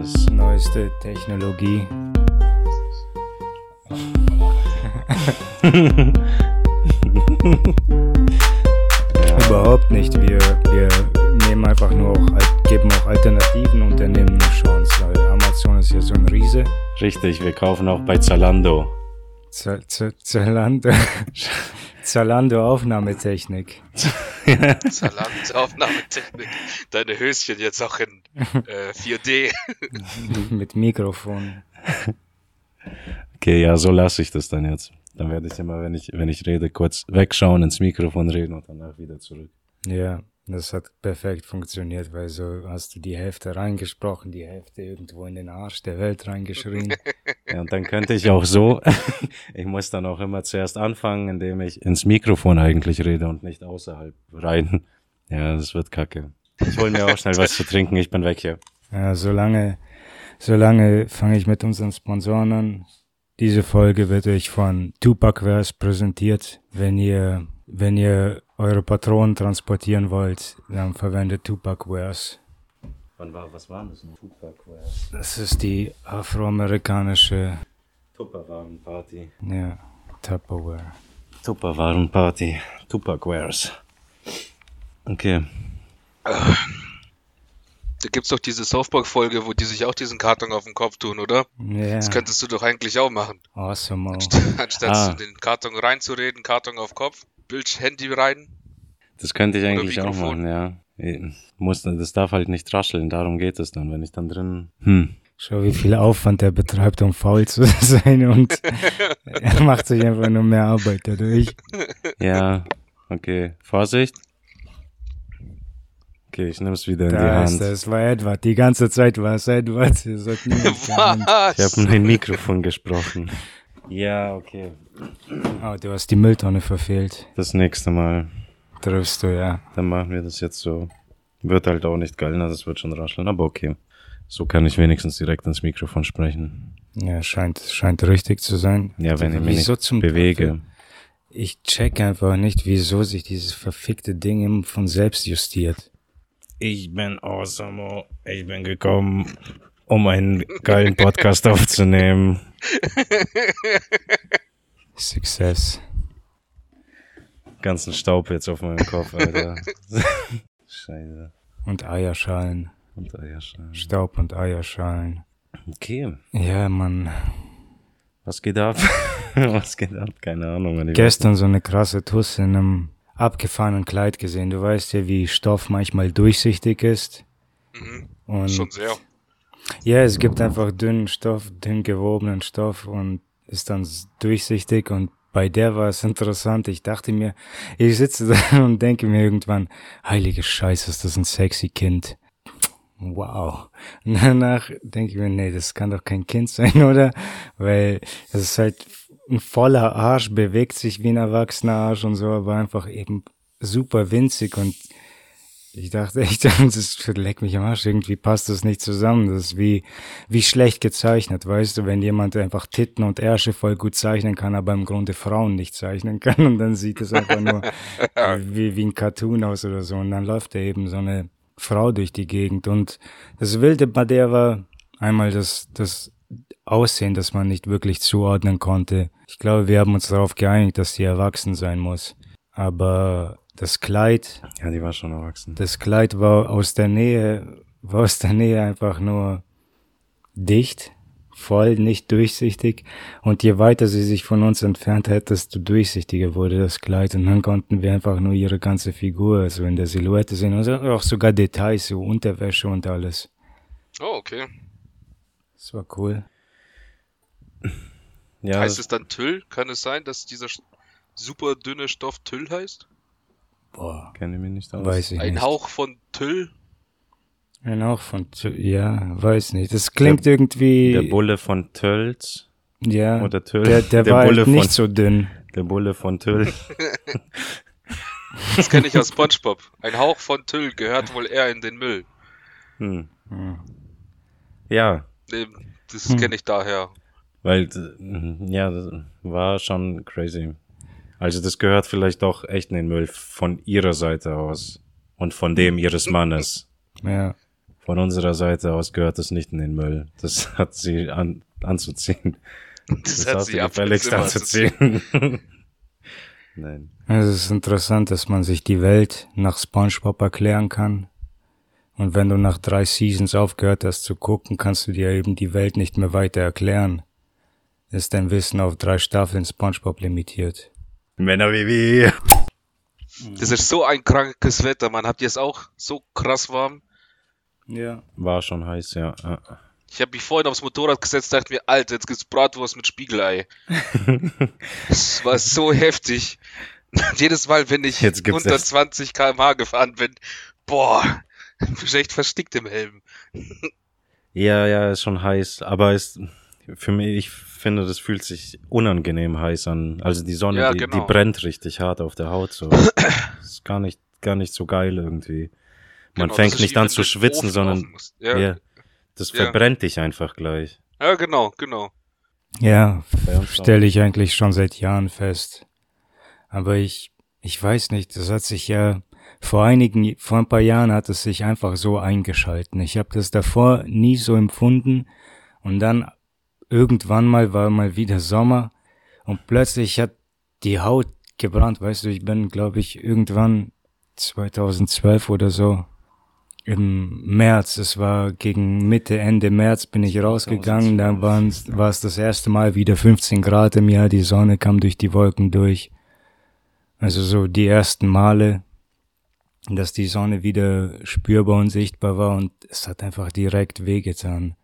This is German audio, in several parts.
Alles. Neueste Technologie. Überhaupt nicht. Wir, wir nehmen einfach nur auch, geben auch alternativen Unternehmen eine Chance, weil Amazon ist ja so ein Riese. Richtig, wir kaufen auch bei Zalando. Z Z Zalando, Zalando Aufnahmetechnik. Salat, Aufnahmetechnik. Deine Höschen jetzt auch in äh, 4D. Mit Mikrofon. Okay, ja, so lasse ich das dann jetzt. Dann werde ich immer, wenn ich, wenn ich rede, kurz wegschauen, ins Mikrofon reden und danach wieder zurück. Ja, das hat perfekt funktioniert, weil so hast du die Hälfte reingesprochen, die Hälfte irgendwo in den Arsch der Welt reingeschrien. Ja, und dann könnte ich auch so, ich muss dann auch immer zuerst anfangen, indem ich ins Mikrofon eigentlich rede und nicht außerhalb rein. Ja, das wird kacke. Ich hol mir auch schnell was zu trinken, ich bin weg hier. Ja, solange, solange fange ich mit unseren Sponsoren an. Diese Folge wird euch von Tupacverse präsentiert. Wenn ihr, wenn ihr eure Patronen transportieren wollt, dann verwendet Tupacwares. Wann war, was war das? Tupac Das ist die afroamerikanische, Tupperwarenparty. ja, Tupperware. Tupperwarenparty. Tupacwares. Okay. Da gibt's doch diese Softball-Folge, wo die sich auch diesen Karton auf den Kopf tun, oder? Ja, Das könntest du doch eigentlich auch machen. awesome. oh. Anstatt Ah. den Karton reinzureden, Karton auf Kopf, Bild, Handy rein. Das könnte ich eigentlich auch machen, ja. Muss, das darf halt nicht rascheln, darum geht es dann, wenn ich dann drin. Hm. Schau, wie viel Aufwand er betreibt, um faul zu sein und er macht sich einfach nur mehr Arbeit dadurch. Ja, okay. Vorsicht. Okay, ich nehme es wieder in die Da ist Hand. es war Edward. Die ganze Zeit war es Edward. Ihr sollt niemand. Ich habe Was? in ein Mikrofon gesprochen. Ja, okay. Oh, du hast die Mülltonne verfehlt. Das nächste Mal. Triffst du, ja. Dann machen wir das jetzt so. Wird halt auch nicht geil, also es wird schon rascheln, aber okay. So kann ich wenigstens direkt ins Mikrofon sprechen. Ja, scheint, scheint richtig zu sein. Ja, wenn ich mich Wieso nicht zum bewege. Teufel? Ich check einfach nicht, wieso sich dieses verfickte Ding immer von selbst justiert. Ich bin Awesome. Ich bin gekommen, um einen geilen Podcast aufzunehmen. Success. Ganzen Staub jetzt auf meinem Kopf, Alter. Scheiße. Und Eierschalen. Und Eierschein. Staub und Eierschalen. Okay. Ja, Mann. Was geht ab? Was geht ab? Keine Ahnung. Gestern so eine krasse Tuss in einem abgefahrenen Kleid gesehen. Du weißt ja, wie Stoff manchmal durchsichtig ist. Mhm, Und schon sehr. ja, es gibt einfach dünnen Stoff, dünn gewobenen Stoff und ist dann durchsichtig und bei der war es interessant. Ich dachte mir, ich sitze da und denke mir irgendwann, heilige Scheiße, ist das ein sexy Kind. Wow. Und danach denke ich mir, nee, das kann doch kein Kind sein, oder? Weil es ist halt ein voller Arsch, bewegt sich wie ein erwachsener Arsch und so, aber einfach eben super winzig und ich dachte echt, das ist, leck mich am Arsch, irgendwie passt das nicht zusammen. Das ist wie, wie schlecht gezeichnet, weißt du, wenn jemand einfach Titten und Ärsche voll gut zeichnen kann, aber im Grunde Frauen nicht zeichnen kann und dann sieht es einfach nur wie, wie ein Cartoon aus oder so und dann läuft da eben so eine Frau durch die Gegend und das Wilde bei der war einmal das, das Aussehen, das man nicht wirklich zuordnen konnte. Ich glaube, wir haben uns darauf geeinigt, dass sie erwachsen sein muss. Aber das Kleid, Ja, die war schon erwachsen. das Kleid war aus der Nähe, war aus der Nähe einfach nur dicht, voll, nicht durchsichtig. Und je weiter sie sich von uns entfernt hat, desto durchsichtiger wurde das Kleid. Und dann konnten wir einfach nur ihre ganze Figur, also in der Silhouette sehen. Und auch sogar Details, so Unterwäsche und alles. Oh, okay. Das war cool. Ja, heißt es dann Tüll? Kann es sein, dass dieser super dünne Stoff Tüll heißt? Boah, kenne ich mich nicht aus. weiß ich Ein nicht. Hauch von Tüll? Ein Hauch von, ja, weiß nicht. Das klingt irgendwie, Der Bulle von Tölz. ja, Oder Tüll. der, der, Der war Bulle halt nicht von- so dünn. Der Bulle von Tüll. Das kenne ich aus SpongeBob. Ein Hauch von Tüll gehört wohl eher in den Müll. Hm. Hm. Ja, Nee, Das Hm. kenne ich daher. weil, äh, ja, das war schon crazy. Also das gehört vielleicht doch echt in den Müll von ihrer Seite aus. Und von dem ihres Mannes. Ja. von unserer Seite aus gehört es nicht in den Müll. Das hat sie an, anzuziehen. Das, Das hat sie gefälligst anzuziehen. Nein. Es ist interessant, dass man sich die Welt nach SpongeBob erklären kann. Und wenn du nach drei Seasons aufgehört hast zu gucken, kannst du dir eben die Welt nicht mehr weiter erklären. Ist dein Wissen auf drei Staffeln SpongeBob limitiert. Männer wie wir. Das ist so ein krankes Wetter, man. Habt ihr es auch so krass warm? Ja. War schon heiß, ja. Ich habe mich vorhin aufs Motorrad gesetzt, dachte mir, Alter, jetzt gibt's Bratwurst mit Spiegelei. Es war so heftig. Jedes Mal, wenn ich Jetzt gibt's unter das. 20 km/h gefahren bin, boah, bin ich echt verstickt im Helm. Ja, ja, ist schon heiß, aber ist für mich, ich finde, das fühlt sich unangenehm heiß an. Also die Sonne, Ja, die, genau. die brennt richtig hart auf der Haut. So. ist gar nicht, gar nicht so geil irgendwie. Man Genau, fängt das nicht an zu schwitzen, Ofen sondern. Ja, ja, das Ja. verbrennt dich einfach gleich. ja, genau, genau. Ja, stelle ich eigentlich schon seit Jahren fest. Aber ich, ich weiß nicht, das hat sich ja vor einigen, vor ein paar Jahren hat es sich einfach so eingeschalten. Ich habe das davor nie so empfunden und dann irgendwann mal war mal wieder Sommer und plötzlich hat die Haut gebrannt. Weißt du, ich bin, glaube ich, irgendwann 2012 oder so im März, es war gegen Mitte, Ende März bin ich rausgegangen, da waren's- war es das erste Mal wieder 15 Grad im Jahr, die Sonne kam durch die Wolken durch. Also so die ersten Male, dass die Sonne wieder spürbar und sichtbar war und es hat einfach direkt wehgetan.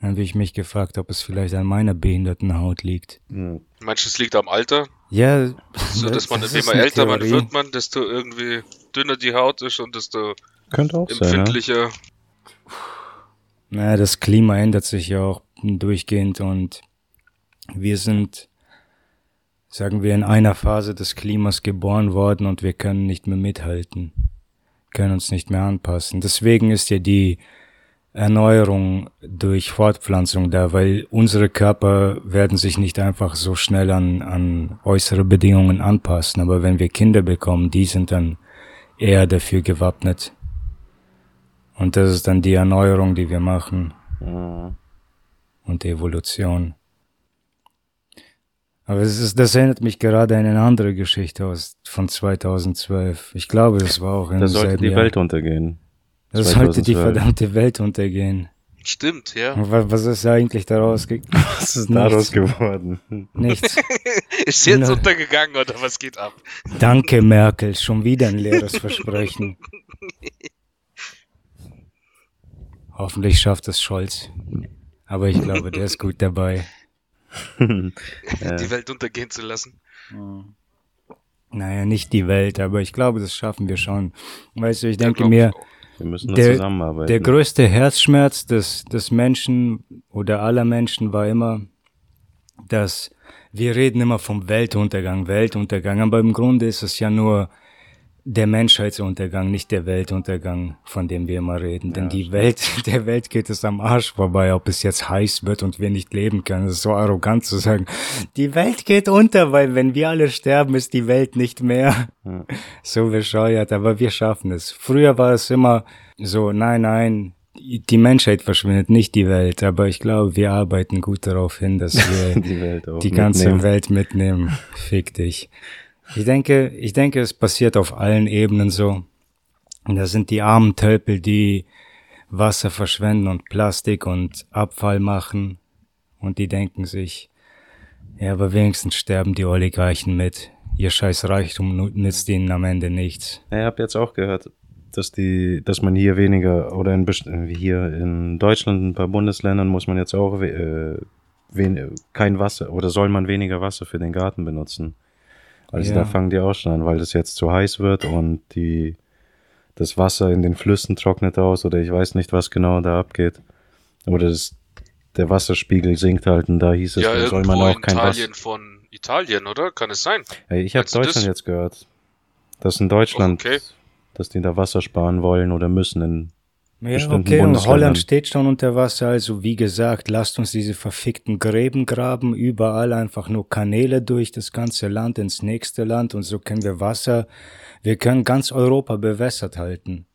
Dann habe ich mich gefragt, ob es vielleicht an meiner behinderten Haut liegt. Hm. Meinst du, es liegt am Alter? Ja, So, dass man, das je ist mehr eine älter man wird, man, desto irgendwie dünner die Haut ist und desto Könnte auch sein, ne? empfindlicher. Naja, das Klima ändert sich ja auch durchgehend und wir sind, sagen wir, in einer Phase des Klimas geboren worden und wir können nicht mehr mithalten, können uns nicht mehr anpassen. Deswegen ist ja die Erneuerung durch Fortpflanzung da, weil unsere Körper werden sich nicht einfach so schnell an, an äußere Bedingungen anpassen. Aber wenn wir Kinder bekommen, die sind dann eher dafür gewappnet. Und das ist dann die Erneuerung, die wir machen Mhm. und die Evolution. Aber es ist, das erinnert mich gerade an eine andere Geschichte aus von 2012. Ich glaube, das war auch in Da sollte die Jahr. Welt untergehen. Da sollte die 2012. verdammte Welt untergehen. Stimmt, ja. Und wa- Was ist eigentlich daraus? ge- Was ist daraus geworden? Nichts. Ist jetzt Na. untergegangen oder was geht ab? Danke, Merkel. Schon wieder ein leeres Versprechen. Hoffentlich schafft es Scholz. Aber ich glaube, der ist gut dabei. Die Welt untergehen zu lassen. Naja, nicht die Welt, aber ich glaube, das schaffen wir schon. Weißt du, ich denke mir, auch. Wir müssen Der- zusammenarbeiten. der größte Herzschmerz des, des Menschen oder aller Menschen war immer, dass wir reden immer vom Weltuntergang, Weltuntergang, aber im Grunde ist es ja nur der Menschheitsuntergang, nicht der Weltuntergang, von dem wir immer reden. Denn die Welt, der Welt geht es am Arsch vorbei, ob es jetzt heiß wird und wir nicht leben können. Es ist so arrogant zu sagen, die Welt geht unter, weil wenn wir alle sterben, ist die Welt nicht mehr. So bescheuert, aber wir schaffen es. Früher war es immer so, nein, nein, die Menschheit verschwindet, nicht die Welt. Aber ich glaube, wir arbeiten gut darauf hin, dass wir die die ganze mitnehmen. Welt mitnehmen. Fick dich. Ich denke, ich denke, es passiert auf allen Ebenen so. Und da sind die armen Tölpel, die Wasser verschwenden und Plastik und Abfall machen. Und die denken sich, ja, aber wenigstens sterben die Oligarchen mit. Ihr scheiß Reichtum nützt ihnen am Ende nichts. Ich habe jetzt auch gehört, dass die, dass man hier weniger oder in hier in Deutschland, ein paar Bundesländern muss man jetzt auch äh, kein Wasser oder soll man weniger Wasser für den Garten benutzen. Also Ja. da fangen die auch schon an, weil das jetzt zu heiß wird und die das Wasser in den Flüssen trocknet aus oder ich weiß nicht, was genau da abgeht. Oder das, der Wasserspiegel sinkt halt und da hieß es, Ja, da soll irgendwo man auch in kein Wasser. Italien von Italien, oder? Kann es sein? Hey, ich habe Deutschland das? jetzt gehört, dass in Deutschland, Okay. dass die da Wasser sparen wollen oder müssen in Ja, bestimmten okay, und. Holland steht schon unter Wasser, also wie gesagt, lasst uns diese verfickten Gräben graben, überall einfach nur Kanäle durch das ganze Land ins nächste Land und so können wir Wasser, wir können ganz Europa bewässert halten.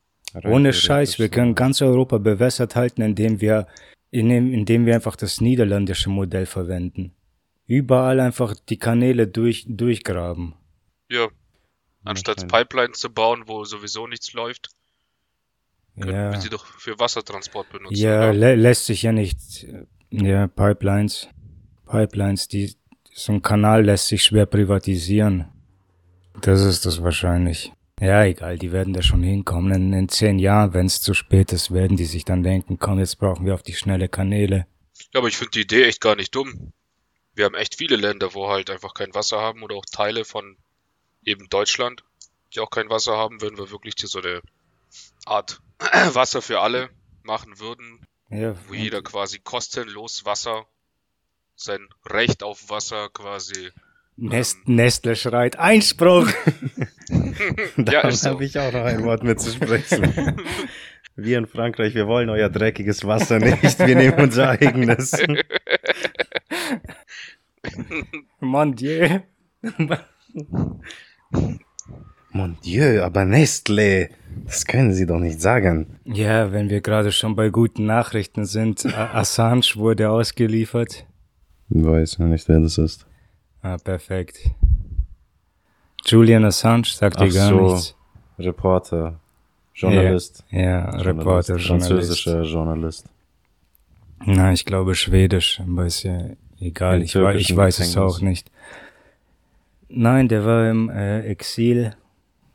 Ohne Scheiß, wir können ganz Europa bewässert halten, indem wir, indem wir einfach das niederländische Modell verwenden. Überall einfach die Kanäle durch, durchgraben. Ja. Anstatt Pipelines zu bauen, wo sowieso nichts läuft, können Ja. wir sie doch für Wassertransport benutzen. Ja, lä lässt sich ja nicht, ja, Pipelines, Pipelines, die, so ein Kanal lässt sich schwer privatisieren. Das ist das wahrscheinlich. Ja, egal, die werden da schon hinkommen. In, in zehn Jahren, wenn es zu spät ist, werden die sich dann denken, komm, jetzt brauchen wir auf die schnelle Kanäle. Ja, aber ich finde die Idee echt gar nicht dumm. Wir haben echt viele Länder, wo halt einfach kein Wasser haben oder auch Teile von eben Deutschland, die auch kein Wasser haben, wenn wir wirklich hier so eine Art Wasser für alle machen würden, Ja, wo jeder quasi kostenlos Wasser, sein Recht auf Wasser quasi. Nest, Nestle schreit, Einspruch! Ja, ist so. habe ich auch noch ein Wort mitzusprechen. Wir in Frankreich, wir wollen euer dreckiges Wasser nicht, wir nehmen unser eigenes. Mon Dieu! Mon Dieu, aber Nestle, das können Sie doch nicht sagen. Ja, wenn wir gerade schon bei guten Nachrichten sind, Assange wurde ausgeliefert. Ich weiß ja nicht, wer das ist. Ah, perfekt. Julian Assange sagt dir Ach gar so. nichts. Reporter, Journalist. Ja, Reporter, Journalist, Journalist. französischer Journalist. Na, ich glaube Schwedisch, aber ist ja egal. Im Ich, wei- ich weiß es auch nicht. Nein, der war im äh, Exil.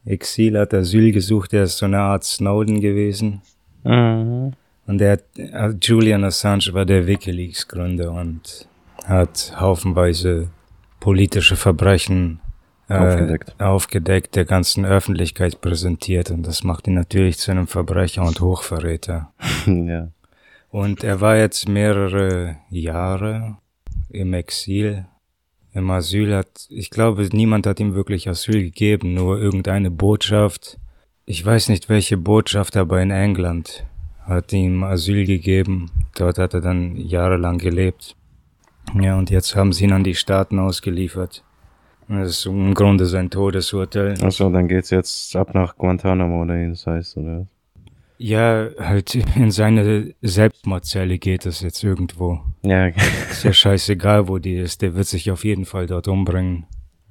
Exil hat Asyl gesucht, der ist so eine Art Snowden gewesen. Mhm. Und der hat, äh, Julian Assange war der WikiLeaks-Gründer und hat haufenweise politische Verbrechen äh, Aufgedeckt. aufgedeckt, der ganzen Öffentlichkeit präsentiert. Und das macht ihn natürlich zu einem Verbrecher und Hochverräter. ja. Und er war jetzt mehrere Jahre im Exil, im Asyl hat, ich glaube, niemand hat ihm wirklich Asyl gegeben, nur irgendeine Botschaft. Ich weiß nicht welche Botschaft, aber in England hat ihm Asyl gegeben. Dort hat er dann jahrelang gelebt. Ja, und jetzt haben sie ihn an die Staaten ausgeliefert. Das ist im Grunde sein Todesurteil. Achso, dann geht's jetzt ab nach Guantanamo oder das heißt, oder? Ja, halt in seine Selbstmordzelle geht es jetzt irgendwo. Ja, Ist ja scheißegal, wo die ist. Der wird sich auf jeden Fall dort umbringen.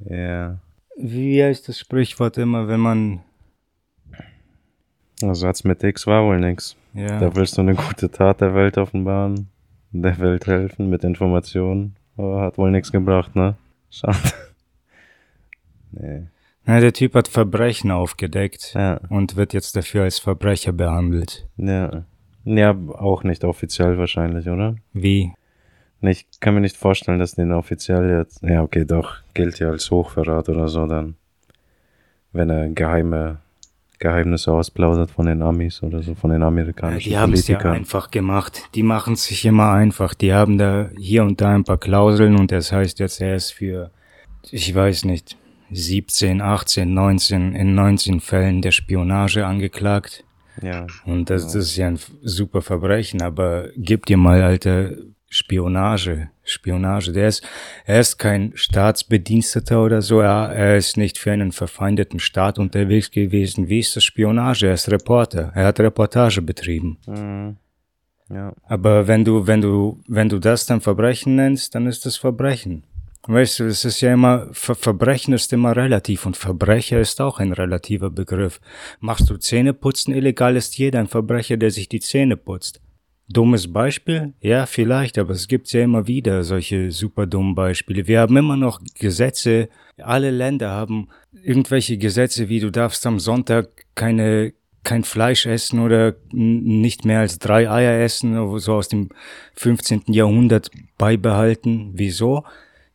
ja. Wie heißt das Sprichwort immer, wenn man, Also hat's mit X war wohl nix. ja, Da willst du eine gute Tat der Welt offenbaren, der Welt helfen mit Informationen, aber hat wohl nichts gebracht, ne? Schade. Nee. Na, der Typ hat Verbrechen aufgedeckt Ja, und wird jetzt dafür als Verbrecher behandelt. ja. Ja, auch nicht offiziell wahrscheinlich, oder? Wie? Ich kann mir nicht vorstellen, dass den offiziell jetzt. Ja, okay, doch, gilt ja als Hochverrat oder so dann. Wenn er geheime Geheimnisse ausplaudert von den Amis oder so, von den amerikanischen Die haben es ja Politikern. einfach gemacht. Die machen es sich immer einfach. Die haben da hier und da ein paar Klauseln und das heißt jetzt, er ist für, ich weiß nicht, 17, 18, 19, in 19 Fällen der Spionage angeklagt. ja, Und das, das ist ja ein super Verbrechen, aber gib dir mal, Alter, Spionage, Spionage. Der ist, er ist kein Staatsbediensteter oder so, er, er ist nicht für einen verfeindeten Staat unterwegs gewesen. Wie ist das Spionage? Er ist Reporter, er hat Reportage betrieben. mhm. ja, Aber wenn du, wenn du, wenn du das dann Verbrechen nennst, dann ist das Verbrechen. Weißt du, es ist ja immer, Ver Verbrechen ist immer relativ und Verbrecher ist auch ein relativer Begriff. Machst du Zähneputzen illegal, ist jeder ein Verbrecher, der sich die Zähne putzt. Dummes Beispiel? Ja, vielleicht, aber es gibt ja immer wieder solche super dummen Beispiele. Wir haben immer noch Gesetze, alle Länder haben irgendwelche Gesetze, wie du darfst am Sonntag keine, kein Fleisch essen oder nicht mehr als drei Eier essen, so aus dem 15. Jahrhundert beibehalten. Wieso?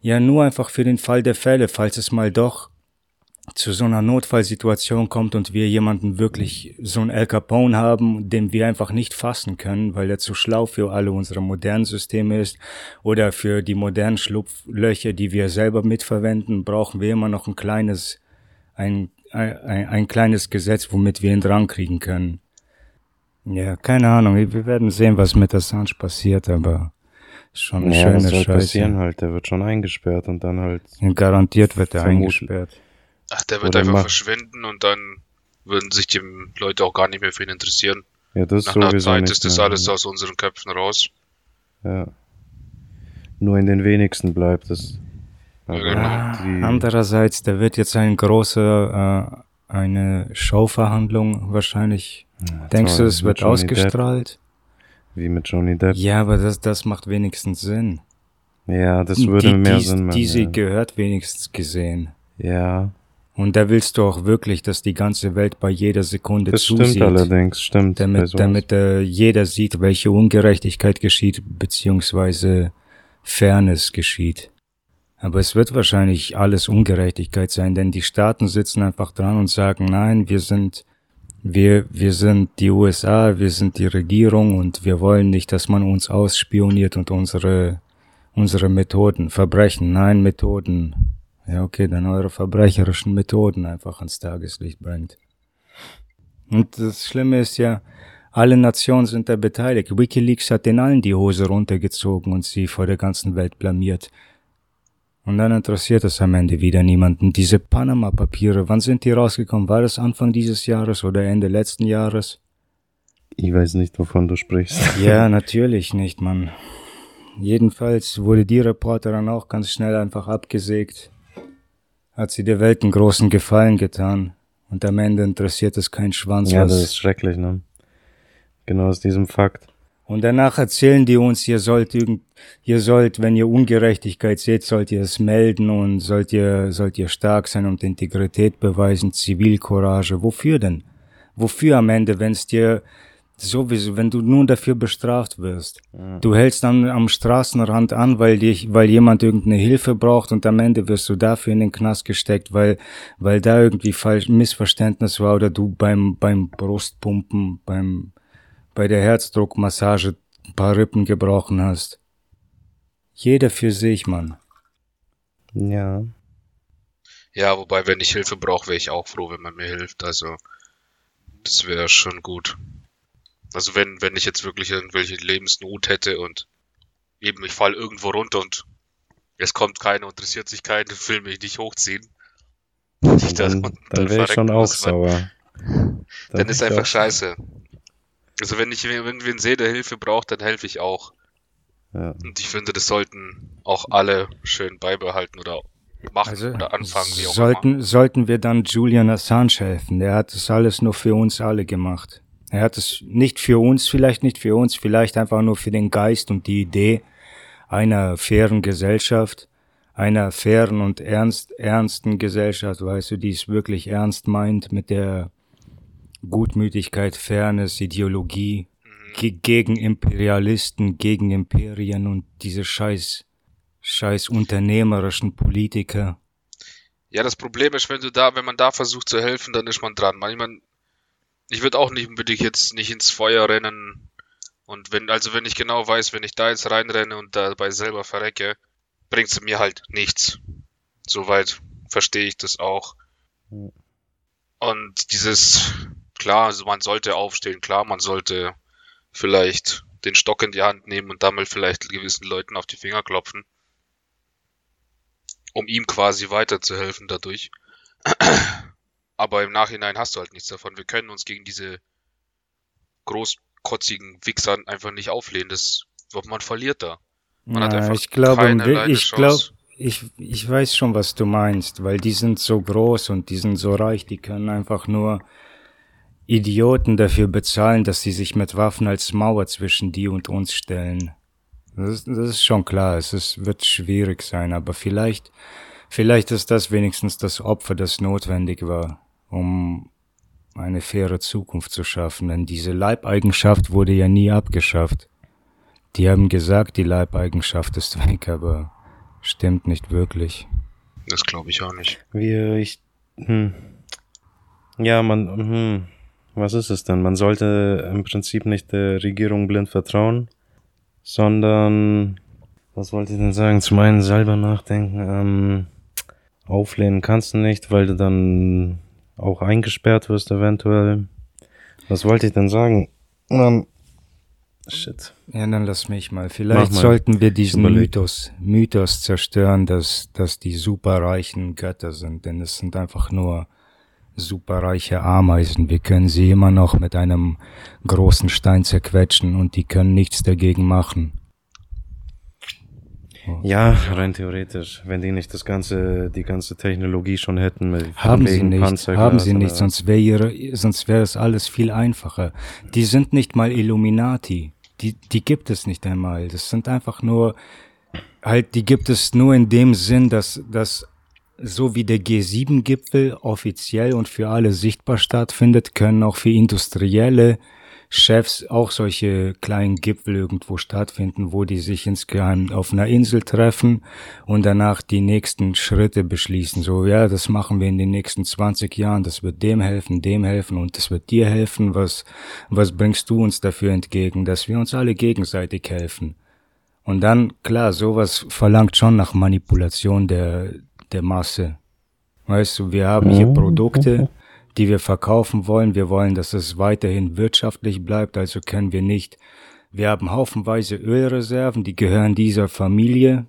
Ja, nur einfach für den Fall der Fälle, falls es mal doch zu so einer Notfallsituation kommt und wir jemanden wirklich so einen El Capone haben, den wir einfach nicht fassen können, weil er zu schlau für alle unsere modernen Systeme ist oder für die modernen Schlupflöcher, die wir selber mitverwenden, brauchen wir immer noch ein kleines, ein, ein, ein kleines Gesetz, womit wir ihn dran kriegen können. Ja, keine Ahnung. Wir werden sehen, was mit Assange passiert, aber schon eine ja schöne das wird passieren Scheiße. halt, der wird schon eingesperrt und dann halt, Garantiert wird er Vermuten. eingesperrt. Ach, der wird Oder einfach verschwinden und dann würden sich die Leute auch gar nicht mehr für ihn interessieren. Ja, das Nach einer Zeit ist das alles aus unseren Köpfen raus. Ja. Nur in den wenigsten bleibt es. Aber genau. Ah, Andererseits, da wird jetzt ein großer, äh, eine Showverhandlung wahrscheinlich. Denkst toll, du, es wird ausgestrahlt? Wie mit Johnny Depp. Ja, aber das, das macht wenigstens Sinn. Ja, das würde die, mehr die, Sinn machen. Diese ja. gehört wenigstens gesehen. ja, Und da willst du auch wirklich, dass die ganze Welt bei jeder Sekunde das zusieht. stimmt allerdings, stimmt. damit, damit äh, jeder sieht, welche Ungerechtigkeit geschieht, beziehungsweise Fairness geschieht. Aber es wird wahrscheinlich alles Ungerechtigkeit sein, denn die Staaten sitzen einfach dran und sagen, nein, wir sind, wir, wir sind die USA, wir sind die Regierung und wir wollen nicht, dass man uns ausspioniert und unsere, unsere Methoden, Verbrechen, nein, Methoden, ja okay, dann eure verbrecherischen Methoden einfach ans Tageslicht bringt. Und das Schlimme ist ja, alle Nationen sind da beteiligt. Wikileaks hat den allen die Hose runtergezogen und sie vor der ganzen Welt blamiert. Und dann interessiert es am Ende wieder niemanden. Diese Panama-Papiere, wann sind die rausgekommen? War das Anfang dieses Jahres oder Ende letzten Jahres? Ich weiß nicht, wovon du sprichst. Ja, natürlich nicht, Mann. Jedenfalls wurde die Reporterin auch ganz schnell einfach abgesägt. Hat sie der Welt einen großen Gefallen getan. Und am Ende interessiert es keinen Schwanz, ja, was das ist schrecklich, ne? Genau aus diesem Fakt. Und danach erzählen die uns, ihr sollt irgend, ihr sollt, wenn ihr Ungerechtigkeit seht, sollt ihr es melden und sollt ihr, sollt ihr stark sein und Integrität beweisen, Zivilcourage. Wofür denn? Wofür am Ende, wenn es dir sowieso, wenn du nun dafür bestraft wirst? Du hältst dann am Straßenrand an, weil dich, weil jemand irgendeine Hilfe braucht und am Ende wirst du dafür in den Knast gesteckt, weil, weil da irgendwie falsch Missverständnis war oder du beim, beim Brustpumpen, beim, bei der Herzdruckmassage ein paar Rippen gebrochen hast. Jeder für sich, Mann. Ja. Ja, wobei, wenn ich Hilfe brauche, wäre ich auch froh, wenn man mir hilft. Also, das wäre schon gut. Also, wenn, wenn ich jetzt wirklich irgendwelche Lebensnot hätte und eben ich fall irgendwo runter und es kommt keiner, interessiert sich keiner, will mich nicht hochziehen. Dann, unten dann wäre ich schon auch sauer. Dann wär ist einfach scheiße. Also, wenn ich irgendwen sehe, der Hilfe braucht, dann helfe ich auch. Ja. Und ich finde, das sollten auch alle schön beibehalten oder machen Also oder anfangen, wie auch immer. sollten, sollten wir dann Julian Assange helfen. Der hat das alles nur für uns alle gemacht. Er hat es nicht für uns, vielleicht nicht für uns, vielleicht einfach nur für den Geist und die Idee einer fairen Gesellschaft, einer fairen und ernst, ernsten Gesellschaft, weißt du, die es wirklich ernst meint mit der Gutmütigkeit, Fairness, Ideologie, ge gegen Imperialisten, gegen Imperien und diese scheiß, scheiß unternehmerischen Politiker. Ja, das Problem ist, wenn du da, wenn man da versucht zu helfen, dann ist man dran. Manchmal, ich würde auch nicht unbedingt jetzt nicht ins Feuer rennen. Und wenn, also wenn ich genau weiß, wenn ich da jetzt reinrenne und dabei selber verrecke, bringt es mir halt nichts. Soweit verstehe ich das auch. Und dieses, klar, also man sollte aufstehen, klar, man sollte vielleicht den Stock in die Hand nehmen und damit vielleicht gewissen Leuten auf die Finger klopfen um ihm quasi weiterzuhelfen dadurch. Aber im Nachhinein hast du halt nichts davon. Wir können uns gegen diese großkotzigen Wichser einfach nicht auflehnen. Das, man verliert da. Man hat Ja, einfach ich glaube, keinerlei ich glaube, ich, ich weiß schon, was du meinst, weil die sind so groß und die sind so reich, die können einfach nur Idioten dafür bezahlen, dass sie sich mit Waffen als Mauer zwischen die und uns stellen. Das, ist- das ist schon klar, es ist, wird schwierig sein, aber vielleicht, vielleicht ist das wenigstens das Opfer, das notwendig war, um eine faire Zukunft zu schaffen, denn diese Leibeigenschaft wurde ja nie abgeschafft. Die haben gesagt, die Leibeigenschaft ist weg, aber stimmt nicht wirklich. Das glaube ich auch nicht. Wir, ich, hm. Ja, man, hm. Was ist es denn? Man sollte im Prinzip nicht der Regierung blind vertrauen, sondern, was wollte ich denn sagen? Zum einen selber nachdenken, ähm, auflehnen kannst du nicht, weil du dann auch eingesperrt wirst eventuell. Was wollte ich denn sagen? Ähm, shit. Ja, dann lass mich mal. Vielleicht mal. sollten wir diesen. Mythos, Mythos zerstören, dass, dass die superreichen Götter sind, denn es sind einfach nur superreiche Ameisen. Wir können sie immer noch mit einem großen Stein zerquetschen und die können nichts dagegen machen. Ja, rein theoretisch. Wenn die nicht das ganze, die ganze Technologie schon hätten mit Haben sie nicht, haben sie nicht, sonst wäre ihre, sonst wäre es alles viel einfacher. Die sind nicht mal Illuminati. Die, die gibt es nicht einmal. Das sind einfach nur, halt, die gibt es nur in dem Sinn, dass, dass so wie der G7-Gipfel offiziell und für alle sichtbar stattfindet, können auch für industrielle Chefs auch solche kleinen Gipfel irgendwo stattfinden, wo die sich insgeheim auf einer Insel treffen und danach die nächsten Schritte beschließen. So, ja, das machen wir in den nächsten 20 Jahren, das wird dem helfen, dem helfen und das wird dir helfen. Was, was bringst du uns dafür entgegen, dass wir uns alle gegenseitig helfen? Und dann, klar, sowas verlangt schon nach Manipulation der, der Masse. Weißt du, wir haben hier Produkte, die wir verkaufen wollen. Wir wollen, dass es weiterhin wirtschaftlich bleibt, also können wir nicht. Wir haben haufenweise Ölreserven, die gehören dieser Familie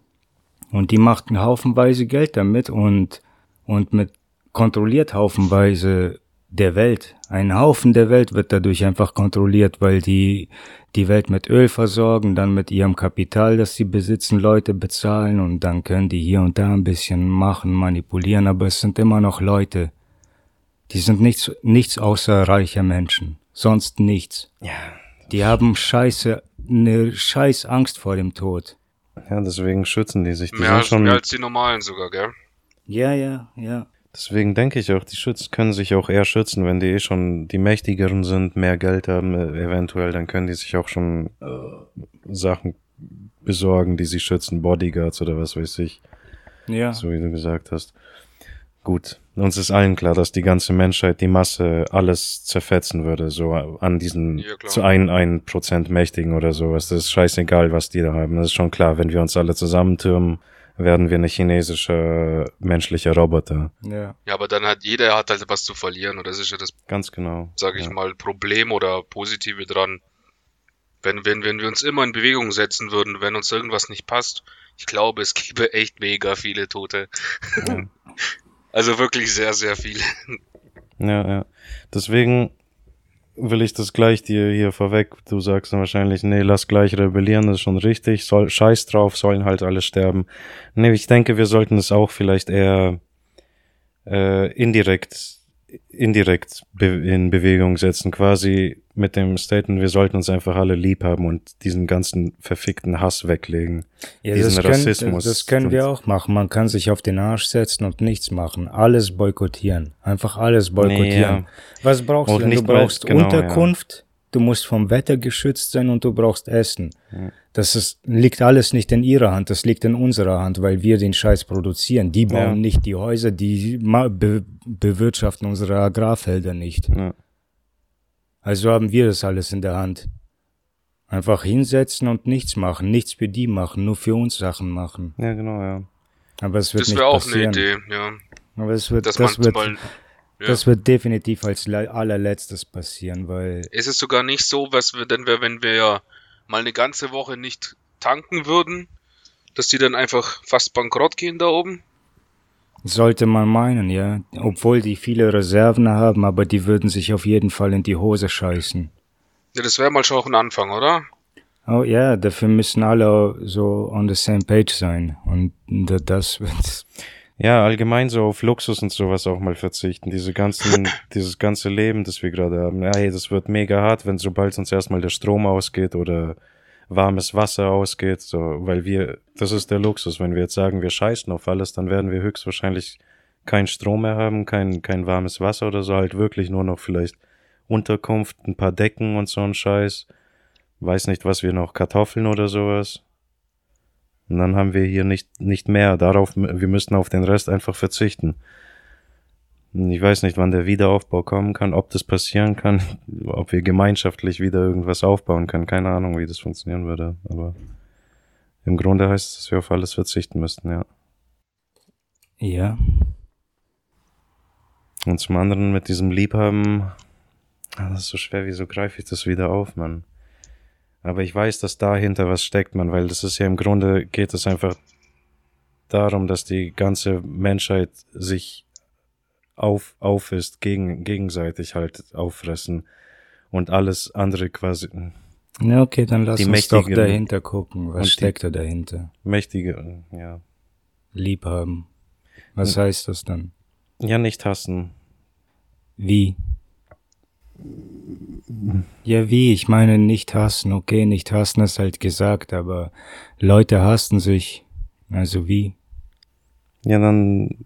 und die macht haufenweise Geld damit und, und mit kontrolliert haufenweise der Welt. Ein Haufen der Welt wird dadurch einfach kontrolliert, weil die die Welt mit Öl versorgen, dann mit ihrem Kapital, das sie besitzen, Leute bezahlen und dann können die hier und da ein bisschen machen, manipulieren, aber es sind immer noch Leute. Die sind nichts, nichts außer reicher Menschen. Sonst nichts. Ja. Die haben scheiße, ne scheiß Angst vor dem Tod. Ja, deswegen schützen die sich. Die Mehr, sind als, schon, mehr als die normalen sogar, gell? Ja, ja, ja. Deswegen denke ich auch, die schützen, können sich auch eher schützen, wenn die eh schon die Mächtigeren sind, mehr Geld haben, äh, eventuell, dann können die sich auch schon äh, Sachen besorgen, die sie schützen, Bodyguards oder was weiß ich. Ja. so wie du gesagt hast. Gut, uns ist allen klar, dass die ganze Menschheit, die Masse, alles zerfetzen würde, so an diesen Ja, zu ein, ein Prozent Mächtigen oder sowas. Das ist scheißegal, was die da haben. Das ist schon klar, wenn wir uns alle zusammentürmen, werden wir eine chinesische menschliche Roboter. Ja. Ja, aber dann hat jeder hat halt was zu verlieren und das ist ja das, Ganz genau. sage ich ja. mal, Problem oder Positive dran. Wenn, wenn, wenn wir uns immer in Bewegung setzen würden, wenn uns irgendwas nicht passt, ich glaube, es gäbe echt mega viele Tote. Ja. Also wirklich sehr, sehr viele. Ja, ja. Deswegen will ich das gleich dir hier vorweg. Du sagst dann wahrscheinlich, nee, lass gleich rebellieren, das ist schon richtig. Soll, scheiß drauf, sollen halt alle sterben. Nee, ich denke, wir sollten es auch vielleicht eher äh, indirekt, indirekt be in Bewegung setzen. Quasi mit dem Statement, wir sollten uns einfach alle lieb haben und diesen ganzen verfickten Hass weglegen. Ja, Diesen das, können, Rassismus. das können wir auch machen. Man kann sich auf den Arsch setzen und nichts machen. Alles boykottieren. Einfach alles boykottieren. Nee, ja. Was brauchst Auch du Du brauchst genau, Unterkunft, du musst vom Wetter geschützt sein und du brauchst Essen. Das ist, liegt alles nicht in ihrer Hand, das liegt in unserer Hand, weil wir den Scheiß produzieren. Die bauen Ja. nicht die Häuser, die be bewirtschaften unsere Agrarfelder nicht. Ja. Also haben wir das alles in der Hand. Einfach hinsetzen und nichts machen, nichts für die machen, nur für uns Sachen machen. Ja, genau, ja. Aber es wird Das nicht wäre auch passieren. eine Idee, ja. Aber es wird, Dass das wird, mal, ja. das wird definitiv als le- allerletztes passieren, weil ist es sogar nicht so, was wir denn, wir, wenn wir ja mal eine ganze Woche nicht tanken würden, dass die dann einfach fast bankrott gehen da oben? Sollte man meinen, ja. Obwohl die viele Reserven haben, aber die würden sich auf jeden Fall in die Hose scheißen. Ja, das wäre mal schon auch ein Anfang, oder? Oh ja, dafür müssen alle so on the same page sein. Und da- das wird, Ja, allgemein so auf Luxus und sowas auch mal verzichten. Diese ganzen, dieses ganze Leben, das wir gerade haben. Ja, hey, das wird mega hart, wenn sobald uns erstmal der Strom ausgeht oder warmes Wasser ausgeht, so, weil wir, das ist der Luxus. Wenn wir jetzt sagen, wir scheißen auf alles, dann werden wir höchstwahrscheinlich keinen Strom mehr haben, kein, kein warmes Wasser oder so, halt wirklich nur noch vielleicht Unterkunft, ein paar Decken und so ein Scheiß. Weiß nicht, was wir noch, Kartoffeln oder sowas. Und dann haben wir hier nicht, nicht mehr. Darauf, wir müssten auf den Rest einfach verzichten. Ich weiß nicht, wann der Wiederaufbau kommen kann, ob das passieren kann, ob wir gemeinschaftlich wieder irgendwas aufbauen können. Keine Ahnung, wie das funktionieren würde. Aber im Grunde heißt es, dass wir auf alles verzichten müssten, ja. ja. Und zum anderen mit diesem Liebhaben, ah, das ist so schwer, wieso greife ich das wieder auf, Mann? Aber ich weiß, dass dahinter was steckt, Mann, weil das ist ja im Grunde geht es einfach darum, dass die ganze Menschheit sich auf, aufisst, gegen, gegenseitig halt auffressen und alles andere quasi. Ja, okay, dann lass Die uns doch dahinter gucken. Was steckt da dahinter? Mächtige, ja. Liebhaben. Was heißt das dann? Ja, nicht hassen. Wie? Ja, wie? Ich meine, nicht hassen. Okay, nicht hassen ist halt gesagt, aber Leute hassen sich. Also wie? Ja, dann,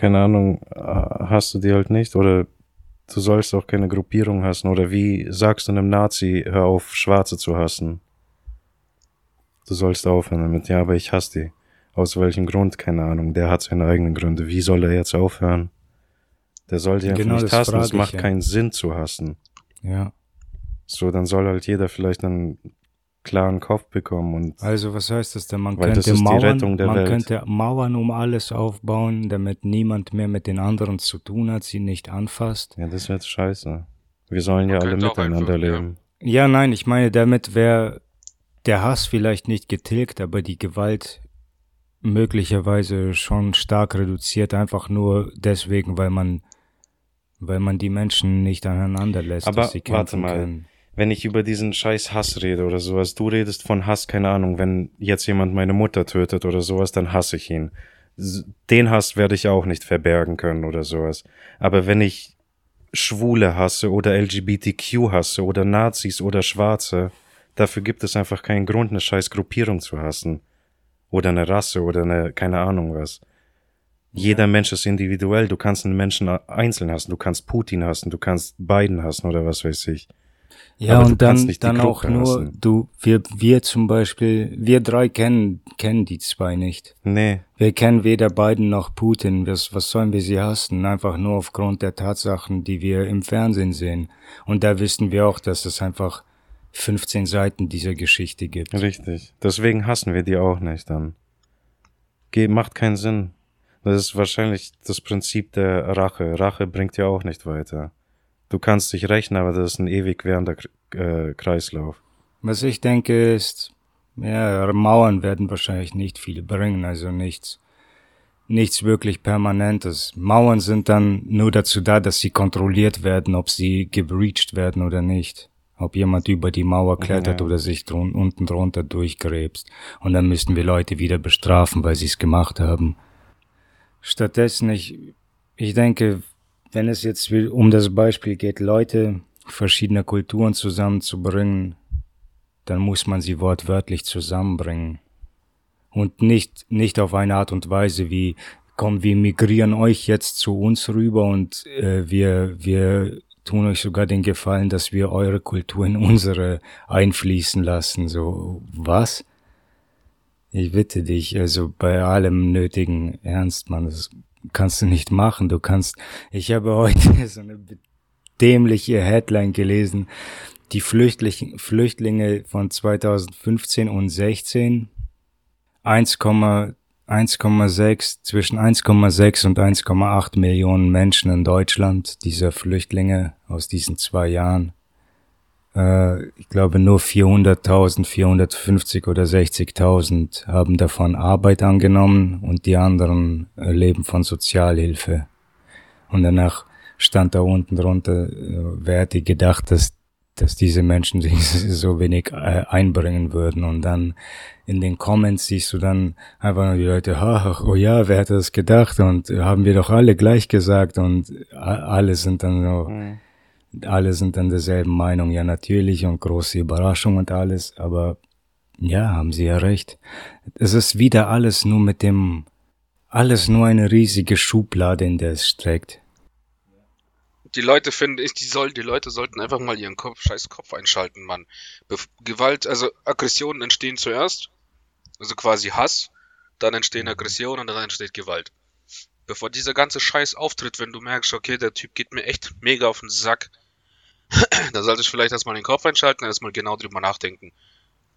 keine Ahnung, äh, hast du die halt nicht oder du sollst auch keine Gruppierung hassen oder wie sagst du einem Nazi, hör auf, Schwarze zu hassen? Du sollst aufhören damit, ja, aber ich hasse die. Aus welchem Grund? Keine Ahnung. Der hat seine eigenen Gründe. Wie soll er jetzt aufhören? Der soll die einfach Genau, nicht hassen. Es ich macht ja. keinen Sinn zu hassen. Ja. So, dann soll halt jeder vielleicht einen klaren Kopf bekommen und Also was heißt das denn? Man das könnte die Mauern, Rettung der man könnte Mauern um alles aufbauen, damit niemand mehr mit den anderen zu tun hat, sie nicht anfasst. ja, das wird scheiße. Wir sollen ja Man alle könnte auch miteinander einfach, ja. leben. Ja, nein, ich meine, damit wäre der Hass vielleicht nicht getilgt, aber die Gewalt möglicherweise schon stark reduziert, einfach nur deswegen, weil man, weil man die Menschen nicht aneinander lässt, Aber dass sie warte kämpfen mal. können. Wenn ich über diesen scheiß Hass rede oder sowas, du redest von Hass, keine Ahnung, wenn jetzt jemand meine Mutter tötet oder sowas, dann hasse ich ihn. Den Hass werde ich auch nicht verbergen können oder sowas. Aber wenn ich Schwule hasse oder LGBTQ hasse oder Nazis oder Schwarze, dafür gibt es einfach keinen Grund, eine scheiß Gruppierung zu hassen. Oder eine Rasse oder eine, keine Ahnung was. Jeder Mensch ist individuell. Du kannst einen Menschen einzeln hassen. Du kannst Putin hassen. Du kannst Biden hassen oder was weiß ich. Ja, Aber und dann, dann auch Gruppe nur, du, wir, wir zum Beispiel, wir drei kennen, kennen die zwei nicht. Nee. Wir kennen weder Biden noch Putin. Was, was sollen wir sie hassen? Einfach nur aufgrund der Tatsachen, die wir im Fernsehen sehen. Und da wissen wir auch, dass es einfach 15 Seiten dieser Geschichte gibt. Richtig. Deswegen hassen wir die auch nicht dann. Ge macht keinen Sinn. Das ist wahrscheinlich das Prinzip der Rache. Rache bringt ja auch nicht weiter. Du kannst dich rächen, aber das ist ein ewig währender äh, Kreislauf. Was ich denke ist, ja, Mauern werden wahrscheinlich nicht viel bringen, also nichts, nichts wirklich Permanentes. Mauern sind dann nur dazu da, dass sie kontrolliert werden, ob sie gebreached werden oder nicht. Ob jemand über die Mauer klettert Ja. oder sich drun unten drunter durchgräbst. Und dann müssten wir Leute wieder bestrafen, weil sie es gemacht haben. Stattdessen, ich, ich denke, wenn es jetzt um das Beispiel geht, Leute verschiedener Kulturen zusammenzubringen, dann muss man sie wortwörtlich zusammenbringen. Und nicht, nicht auf eine Art und Weise wie, komm, wir migrieren euch jetzt zu uns rüber und äh, wir, wir tun euch sogar den Gefallen, dass wir eure Kultur in unsere einfließen lassen. So, was? Ich bitte dich, also bei allem nötigen Ernst, man, das kannst du nicht machen. Du kannst, ich habe heute so eine dämliche Headline gelesen. Die Flüchtling, Flüchtlinge von 2015 und 16 1,1 1,6, zwischen 1,6 und 1,8 Millionen Menschen in Deutschland, dieser Flüchtlinge aus diesen zwei Jahren. Äh, ich glaube nur 400.000, 450 oder 60.000 haben davon Arbeit angenommen und die anderen äh, leben von Sozialhilfe. Und danach stand da unten drunter, äh, wer hätte gedacht, dass dass diese Menschen sich so wenig einbringen würden. Und dann in den Comments siehst du dann einfach nur die Leute, ach, oh ja, wer hätte das gedacht? Und haben wir doch alle gleich gesagt und alle sind dann so, alle sind dann derselben Meinung, ja natürlich und große Überraschung und alles, aber ja, haben sie ja recht. Es ist wieder alles nur mit dem, alles nur eine riesige Schublade, in der es steckt. Die Leute finde ich, die soll, die Leute sollten einfach mal ihren Kopf, scheiß Kopf einschalten, Mann. Bef Gewalt, also Aggressionen entstehen zuerst, also quasi Hass, dann entstehen Aggressionen und dann entsteht Gewalt. Bevor dieser ganze Scheiß auftritt, wenn du merkst, okay, der Typ geht mir echt mega auf den Sack, dann solltest du vielleicht erstmal den Kopf einschalten und erstmal genau drüber nachdenken.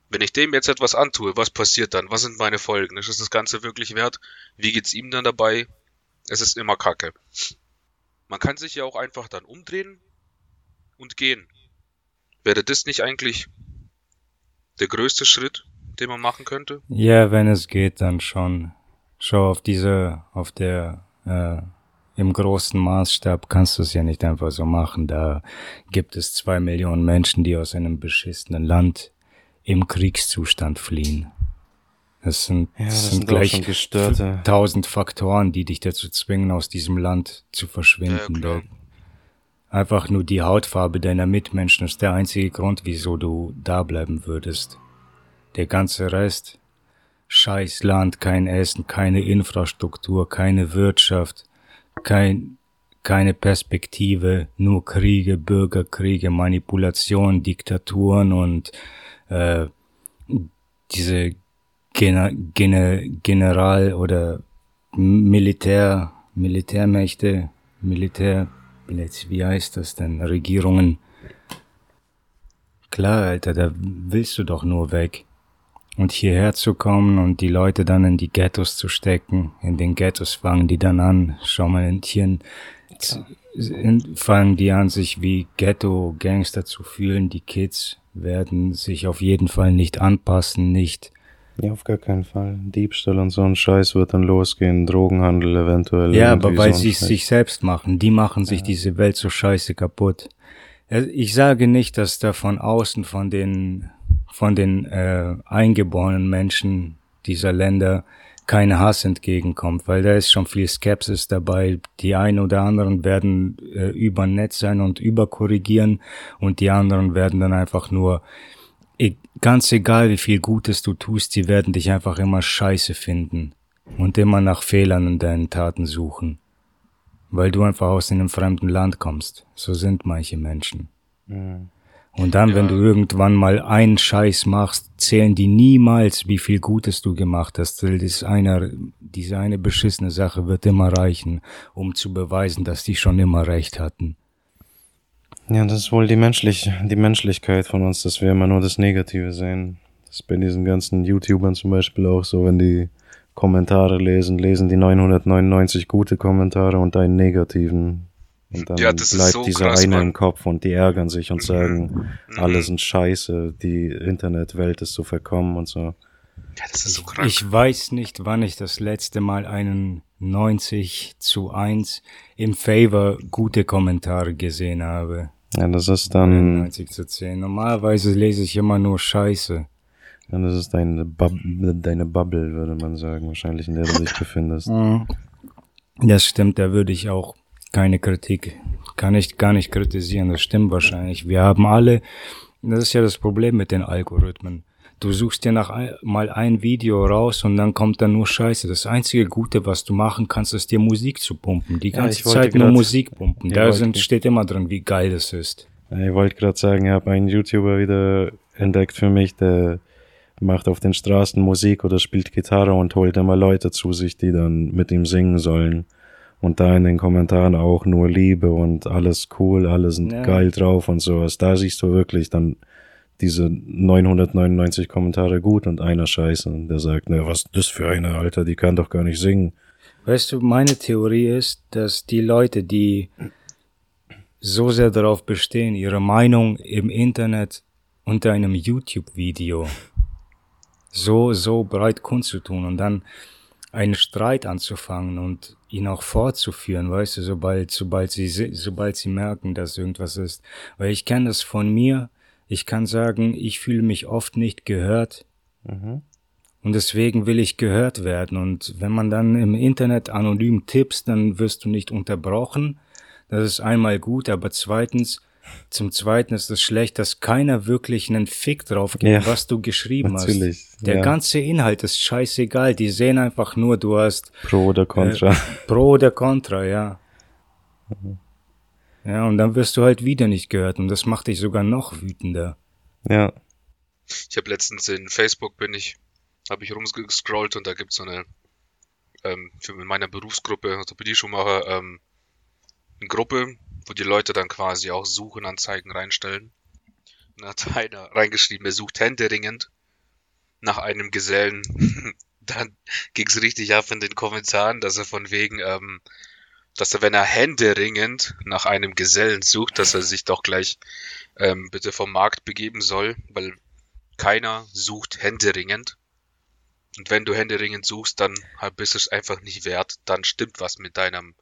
Wenn ich dem jetzt etwas antue, was passiert dann? Was sind meine Folgen? Ist das Ganze wirklich wert? Wie geht's ihm dann dabei? Es ist immer Kacke. Man kann sich ja auch einfach dann umdrehen und gehen. Wäre das nicht eigentlich der größte Schritt, den man machen könnte? Ja, wenn es geht, dann schon. Schau auf diese, auf der, äh, im großen Maßstab kannst du es ja nicht einfach so machen. Da gibt es zwei Millionen Menschen, die aus einem beschissenen Land im Kriegszustand fliehen. Das sind, Ja, das das sind sind gleich tausend Faktoren, die dich dazu zwingen, aus diesem Land zu verschwinden. Ja. Einfach nur die Hautfarbe deiner Mitmenschen ist der einzige Grund, wieso du da bleiben würdest. Der ganze Rest, scheiß Land, kein Essen, keine Infrastruktur, keine Wirtschaft, kein, keine Perspektive, nur Kriege, Bürgerkriege, Manipulation, Diktaturen und äh, diese Gener Gener General- oder Militär, Militärmächte, Militär, wie heißt das denn, Regierungen. Klar, Alter, da willst du doch nur weg. Und hierher zu kommen und die Leute dann in die Ghettos zu stecken, in den Ghettos fangen die dann an, schau mal, in Tieren, fangen die an, sich wie Ghetto-Gangster zu fühlen. Die Kids werden sich auf jeden Fall nicht anpassen, nicht Ja, auf gar keinen Fall. Diebstahl und so ein Scheiß wird dann losgehen, Drogenhandel eventuell. Ja, aber weil so sie es Scheiß. sich selbst machen. Die machen sich diese Welt so scheiße kaputt. Äh, Ich sage nicht, dass da von außen, von den, von den äh, eingeborenen Menschen dieser Länder kein Hass entgegenkommt, weil da ist schon viel Skepsis dabei. Die einen oder anderen werden äh, übernett sein und überkorrigieren und die anderen werden dann einfach nur e- ganz egal wie viel Gutes du tust, sie werden dich einfach immer scheiße finden und immer nach Fehlern in deinen Taten suchen. Weil du einfach aus einem fremden Land kommst. So sind manche Menschen. Und dann, wenn du irgendwann mal einen Scheiß machst, zählen die niemals, wie viel Gutes du gemacht hast. Weil Das einer, diese eine beschissene Sache wird immer reichen, um zu beweisen, dass die schon immer recht hatten. Ja, das ist wohl die, menschlich, die Menschlichkeit von uns, dass wir immer nur das Negative sehen. Das ist bei diesen ganzen YouTubern zum Beispiel auch so, wenn die Kommentare lesen, lesen die 999 gute Kommentare und einen negativen. Und dann Ja, bleibt so dieser krass, eine Mann. im Kopf und die ärgern sich und sagen, Mhm. alle sind scheiße, die Internetwelt ist so verkommen und so. Ja, das ist so krank. Ich weiß nicht, wann ich das letzte Mal einen 90 zu 1 im Favor gute Kommentare gesehen habe. Ja, das ist dann, 90 zu 10. Normalerweise lese ich immer nur Scheiße. ja, das ist deine, Bub deine Bubble, würde man sagen, wahrscheinlich, in der du dich befindest. Mhm. Das stimmt, da würde ich auch keine Kritik, kann ich gar nicht kritisieren, das stimmt wahrscheinlich. Wir haben alle, das ist ja das Problem mit den Algorithmen. Du suchst dir nach ein, mal ein Video raus und dann kommt da nur Scheiße. Das einzige Gute, was du machen kannst, ist dir Musik zu pumpen. Die Ja, ganze wollte Zeit nur grad- Musik pumpen. Da sind, steht immer drin, wie geil das ist. Ja, Ich wollte gerade sagen, ich habe einen YouTuber wieder entdeckt für mich, der macht auf den Straßen Musik oder spielt Gitarre und holt immer Leute zu sich, die dann mit ihm singen sollen. Und da in den Kommentaren auch nur Liebe und alles cool, alle sind Ja. geil drauf und sowas. Da siehst du wirklich dann diese 999 Kommentare gut und einer scheiße. Und der sagt, ne, was ist das für eine, Alter, die kann doch gar nicht singen. Weißt du, meine Theorie ist, dass die Leute, die so sehr darauf bestehen, ihre Meinung im Internet unter einem YouTube-Video so, so breit kundzutun und dann einen Streit anzufangen und ihn auch fortzuführen, weißt du, sobald, sobald sie, sobald sie merken, dass irgendwas ist. Weil ich kenne das von mir. Ich kann sagen, ich fühle mich oft nicht gehört. Und deswegen will ich gehört werden. Und wenn man dann im Internet anonym tippst, dann wirst du nicht unterbrochen. Das ist einmal gut, aber zweitens, zum Zweiten ist es schlecht, dass keiner wirklich einen Fick drauf gibt, Ja, was du geschrieben natürlich, hast. Der ja. ganze Inhalt ist scheißegal. Die sehen einfach nur, du hast Pro oder Contra. Pro oder Contra, ja. Ja, und dann wirst du halt wieder nicht gehört und das macht dich sogar noch wütender. ja. Ich habe letztens in Facebook bin ich, habe ich rumgescrollt und da gibt's so eine ähm, für in meiner Berufsgruppe, Orthopädie-Schuhmacher, ähm, eine Gruppe, wo die Leute dann quasi auch Suchenanzeigen reinstellen. Und da hat einer reingeschrieben, er sucht händeringend nach einem Gesellen. dann ging's richtig ab in den Kommentaren, dass er von wegen, ähm, dass er, wenn er händeringend nach einem Gesellen sucht, dass er sich doch gleich ähm, bitte vom Markt begeben soll, weil keiner sucht händeringend. Und wenn du händeringend suchst, dann bist du es einfach nicht wert. Dann stimmt was mit deinem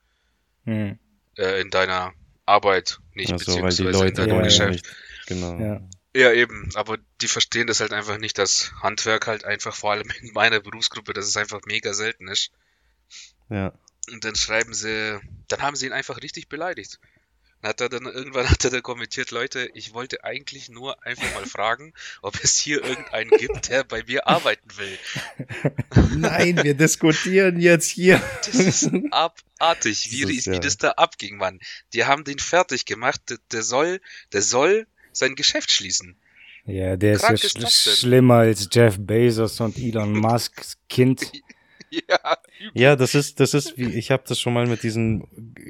hm. äh, in deiner Arbeit nicht, also, beziehungsweise weil die Leute in deinem ja, Geschäft. Genau. Ja. ja, eben, aber die verstehen das halt einfach nicht, dass Handwerk halt einfach, vor allem in meiner Berufsgruppe, dass es einfach mega selten ist. Ja. Und dann schreiben sie, dann haben sie ihn einfach richtig beleidigt. Hat er dann irgendwann hat er dann kommentiert, Leute, ich wollte eigentlich nur einfach mal fragen, ob es hier irgendeinen gibt, der bei mir arbeiten will. Nein, wir diskutieren jetzt hier. Das ist abartig, wie, das ist, wie ja. das da abging, Mann. Die haben den fertig gemacht, der, der soll, der soll sein Geschäft schließen. Ja, der Krank ist ja sch schlimmer als Jeff Bezos und Elon Musks Kind. Ja, ja, das ist, das ist wie, ich habe das schon mal mit diesem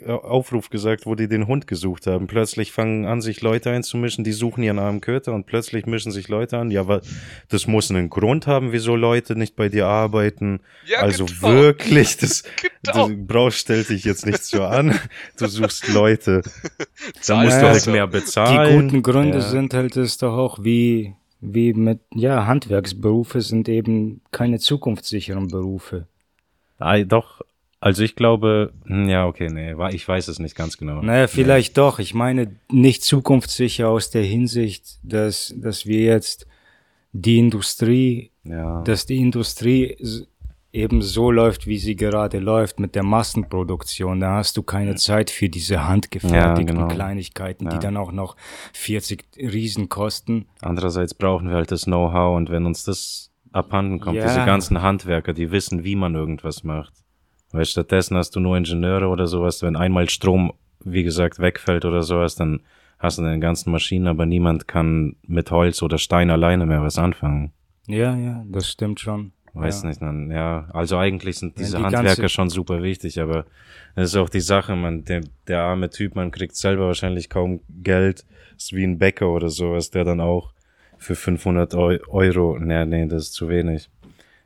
Aufruf gesagt, wo die den Hund gesucht haben. Plötzlich fangen an, sich Leute einzumischen, die suchen ihren armen Köter und plötzlich mischen sich Leute an. Ja, aber das muss einen Grund haben, wieso Leute nicht bei dir arbeiten. Ja, also genau. wirklich, das, genau. du brauchst, stell dich jetzt nicht so an. Du suchst Leute. Da musst du halt mehr bezahlen. Die guten Gründe ja. sind halt es doch auch wie, wie mit, ja, Handwerksberufe sind eben keine zukunftssicheren Berufe. Ah, doch, also ich glaube, hm, ja, okay, nee, ich weiß es nicht ganz genau. Naja, vielleicht nee. doch. Ich meine nicht zukunftssicher aus der Hinsicht, dass, dass wir jetzt die Industrie, ja. dass die Industrie eben so läuft, wie sie gerade läuft mit der Massenproduktion. Da hast du keine Zeit für diese handgefertigten ja, genau. Kleinigkeiten, ja. die dann auch noch 40 Riesen kosten. Andererseits brauchen wir halt das Know-how und wenn uns das abhanden kommt. Ja. Diese ganzen Handwerker, die wissen, wie man irgendwas macht. Weil stattdessen hast du nur Ingenieure oder sowas, wenn einmal Strom, wie gesagt, wegfällt oder sowas, dann hast du den ganzen Maschinen, aber niemand kann mit Holz oder Stein alleine mehr was anfangen. Ja, ja, das stimmt schon. Weiß ja. nicht, dann, ja, also eigentlich sind diese ja, die Handwerker schon super wichtig, aber das ist auch die Sache, man, der, der arme Typ, man kriegt selber wahrscheinlich kaum Geld, ist wie ein Bäcker oder sowas, der dann auch für 500 Euro, nee, nee, das ist zu wenig,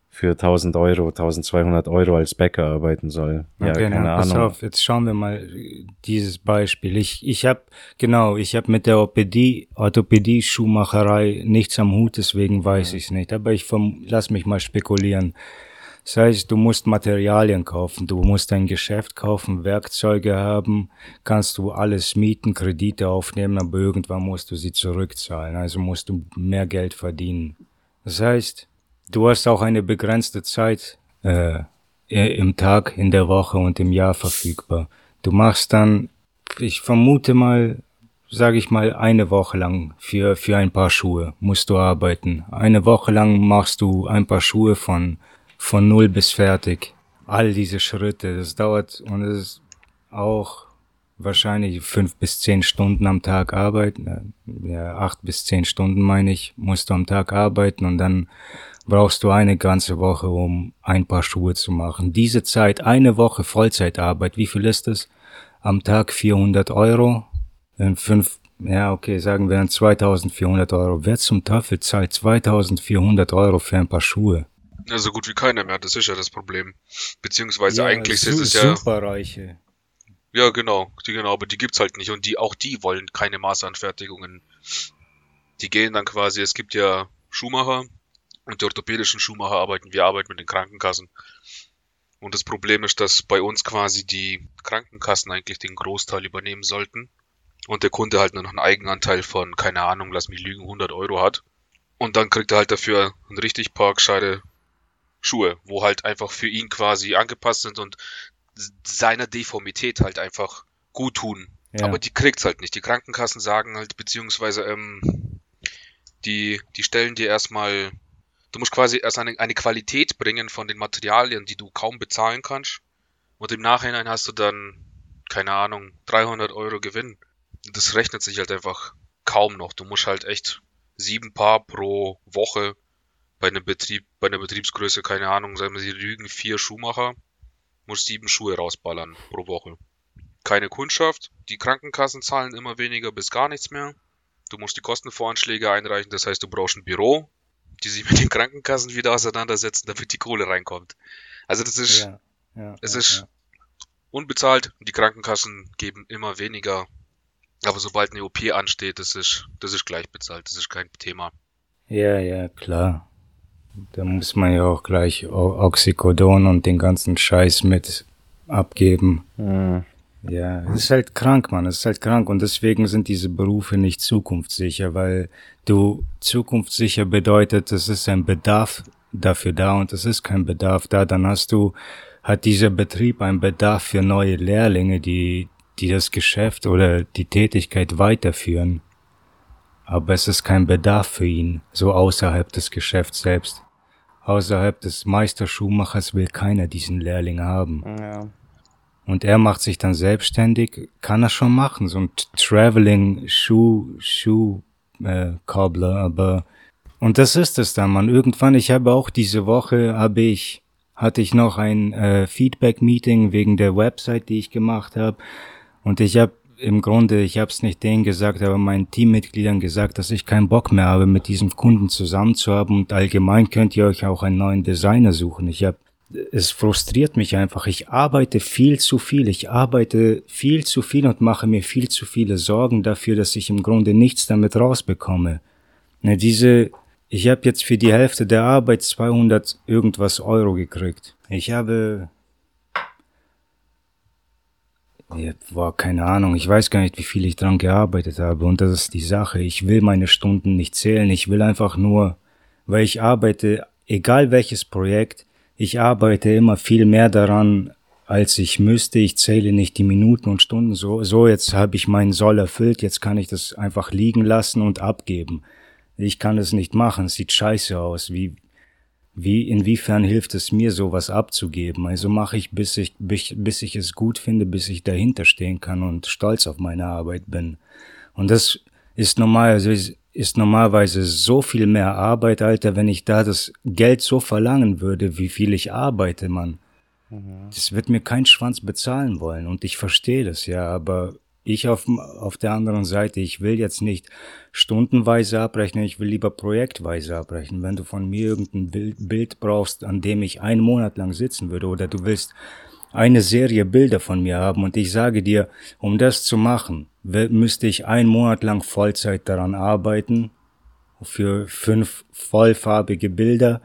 für 1000 Euro, 1200 Euro als Bäcker arbeiten soll. Ja, okay, keine na, pass Ahnung. auf, jetzt schauen wir mal dieses Beispiel. Ich, ich habe, genau, ich habe mit der Orthopädie, Orthopädie, Schuhmacherei nichts am Hut, deswegen weiß ja. ich es nicht. Aber ich lass mich mal spekulieren. Das heißt, du musst Materialien kaufen, du musst ein Geschäft kaufen, Werkzeuge haben, kannst du alles mieten, Kredite aufnehmen, aber irgendwann musst du sie zurückzahlen, also musst du mehr Geld verdienen. Das heißt, du hast auch eine begrenzte Zeit äh, im Tag, in der Woche und im Jahr verfügbar. Du machst dann, ich vermute mal, sage ich mal, eine Woche lang für, für ein paar Schuhe musst du arbeiten. Eine Woche lang machst du ein paar Schuhe von von null bis fertig. All diese Schritte, das dauert und es ist auch wahrscheinlich fünf bis zehn Stunden am Tag arbeiten. Ja, acht bis zehn Stunden meine ich, musst du am Tag arbeiten und dann brauchst du eine ganze Woche, um ein paar Schuhe zu machen. Diese Zeit, eine Woche Vollzeitarbeit, wie viel ist es? Am Tag 400 Euro, in fünf, ja okay, sagen wir dann 2400 Euro. Wer zum Teufel zahlt 2400 Euro für ein paar Schuhe? Ja, so gut wie keiner mehr, das ist ja das Problem. Beziehungsweise ja, eigentlich ist es ja. Superreiche. Ja, genau, die genau, aber die gibt's halt nicht und die auch die wollen keine Maßanfertigungen. Die gehen dann quasi, es gibt ja Schuhmacher und die orthopädischen Schuhmacher arbeiten, wir arbeiten mit den Krankenkassen. Und das Problem ist, dass bei uns quasi die Krankenkassen eigentlich den Großteil übernehmen sollten und der Kunde halt nur noch einen Eigenanteil von, keine Ahnung, lass mich lügen, 100 Euro hat. Und dann kriegt er halt dafür ein richtig paar gescheite Schuhe, wo halt einfach für ihn quasi angepasst sind und seiner Deformität halt einfach gut tun. Ja. Aber die kriegt's halt nicht. Die Krankenkassen sagen halt, beziehungsweise ähm, die, die stellen dir erstmal, du musst quasi erst eine, eine Qualität bringen von den Materialien, die du kaum bezahlen kannst. Und im Nachhinein hast du dann, keine Ahnung, 300 Euro Gewinn. Das rechnet sich halt einfach kaum noch. Du musst halt echt sieben Paar pro Woche bei einem Betrieb, bei einer Betriebsgröße, keine Ahnung, sagen wir, sie lügen vier Schuhmacher, muss sieben Schuhe rausballern pro Woche. Keine Kundschaft, die Krankenkassen zahlen immer weniger bis gar nichts mehr. Du musst die Kostenvoranschläge einreichen, das heißt, du brauchst ein Büro, die sich mit den Krankenkassen wieder auseinandersetzen, damit die Kohle reinkommt. Also das ist, ja, ja, es ja, ist unbezahlt, die Krankenkassen geben immer weniger. Aber sobald eine OP ansteht, das ist, das ist gleich bezahlt, das ist kein Thema. Ja, ja, klar. Da muss man ja auch gleich Oxycodon und den ganzen Scheiß mit abgeben. Mhm. Ja, es ist halt krank, man. Es ist halt krank und deswegen sind diese Berufe nicht zukunftssicher, weil du zukunftssicher bedeutet, es ist ein Bedarf dafür da und es ist kein Bedarf da. Dann hast du, hat dieser Betrieb einen Bedarf für neue Lehrlinge, die, die das Geschäft oder die Tätigkeit weiterführen. Aber es ist kein Bedarf für ihn, so außerhalb des Geschäfts selbst. Außerhalb des Meisterschuhmachers will keiner diesen Lehrling haben. Ja. Und er macht sich dann selbstständig, kann er schon machen, so ein Traveling Schuh, Schuh, äh, Cobbler, aber, und das ist es dann, man. Irgendwann, ich habe auch diese Woche, habe ich, hatte ich noch ein äh, Feedback-Meeting wegen der Website, die ich gemacht habe. Und ich habe im Grunde, ich habe es nicht denen gesagt, aber meinen Teammitgliedern gesagt, dass ich keinen Bock mehr habe, mit diesem Kunden zusammenzuarbeiten und allgemein könnt ihr euch auch einen neuen Designer suchen. Ich habe es frustriert mich einfach. Ich arbeite viel zu viel. Ich arbeite viel zu viel und mache mir viel zu viele Sorgen dafür, dass ich im Grunde nichts damit rausbekomme. Ne, diese, ich habe jetzt für die Hälfte der Arbeit 200 irgendwas Euro gekriegt. Ich habe ja, war keine Ahnung. Ich weiß gar nicht, wie viel ich dran gearbeitet habe. Und das ist die Sache. Ich will meine Stunden nicht zählen. Ich will einfach nur, weil ich arbeite, egal welches Projekt, ich arbeite immer viel mehr daran, als ich müsste. Ich zähle nicht die Minuten und Stunden. So, so jetzt habe ich meinen Soll erfüllt. Jetzt kann ich das einfach liegen lassen und abgeben. Ich kann es nicht machen. Es sieht scheiße aus. Wie, wie, inwiefern hilft es mir, sowas abzugeben? Also mache ich, bis ich, bis, bis ich es gut finde, bis ich dahinter stehen kann und stolz auf meine Arbeit bin. Und das ist normal, also ist, ist normalerweise so viel mehr Arbeit, Alter, wenn ich da das Geld so verlangen würde, wie viel ich arbeite, Mann. Mhm. Das wird mir kein Schwanz bezahlen wollen und ich verstehe das ja, aber ich auf, auf der anderen Seite, ich will jetzt nicht stundenweise abrechnen, ich will lieber projektweise abrechnen. Wenn du von mir irgendein Bild, brauchst, an dem ich einen Monat lang sitzen würde, oder du willst eine Serie Bilder von mir haben und ich sage dir, um das zu machen, müsste ich einen Monat lang Vollzeit daran arbeiten, für fünf vollfarbige Bilder.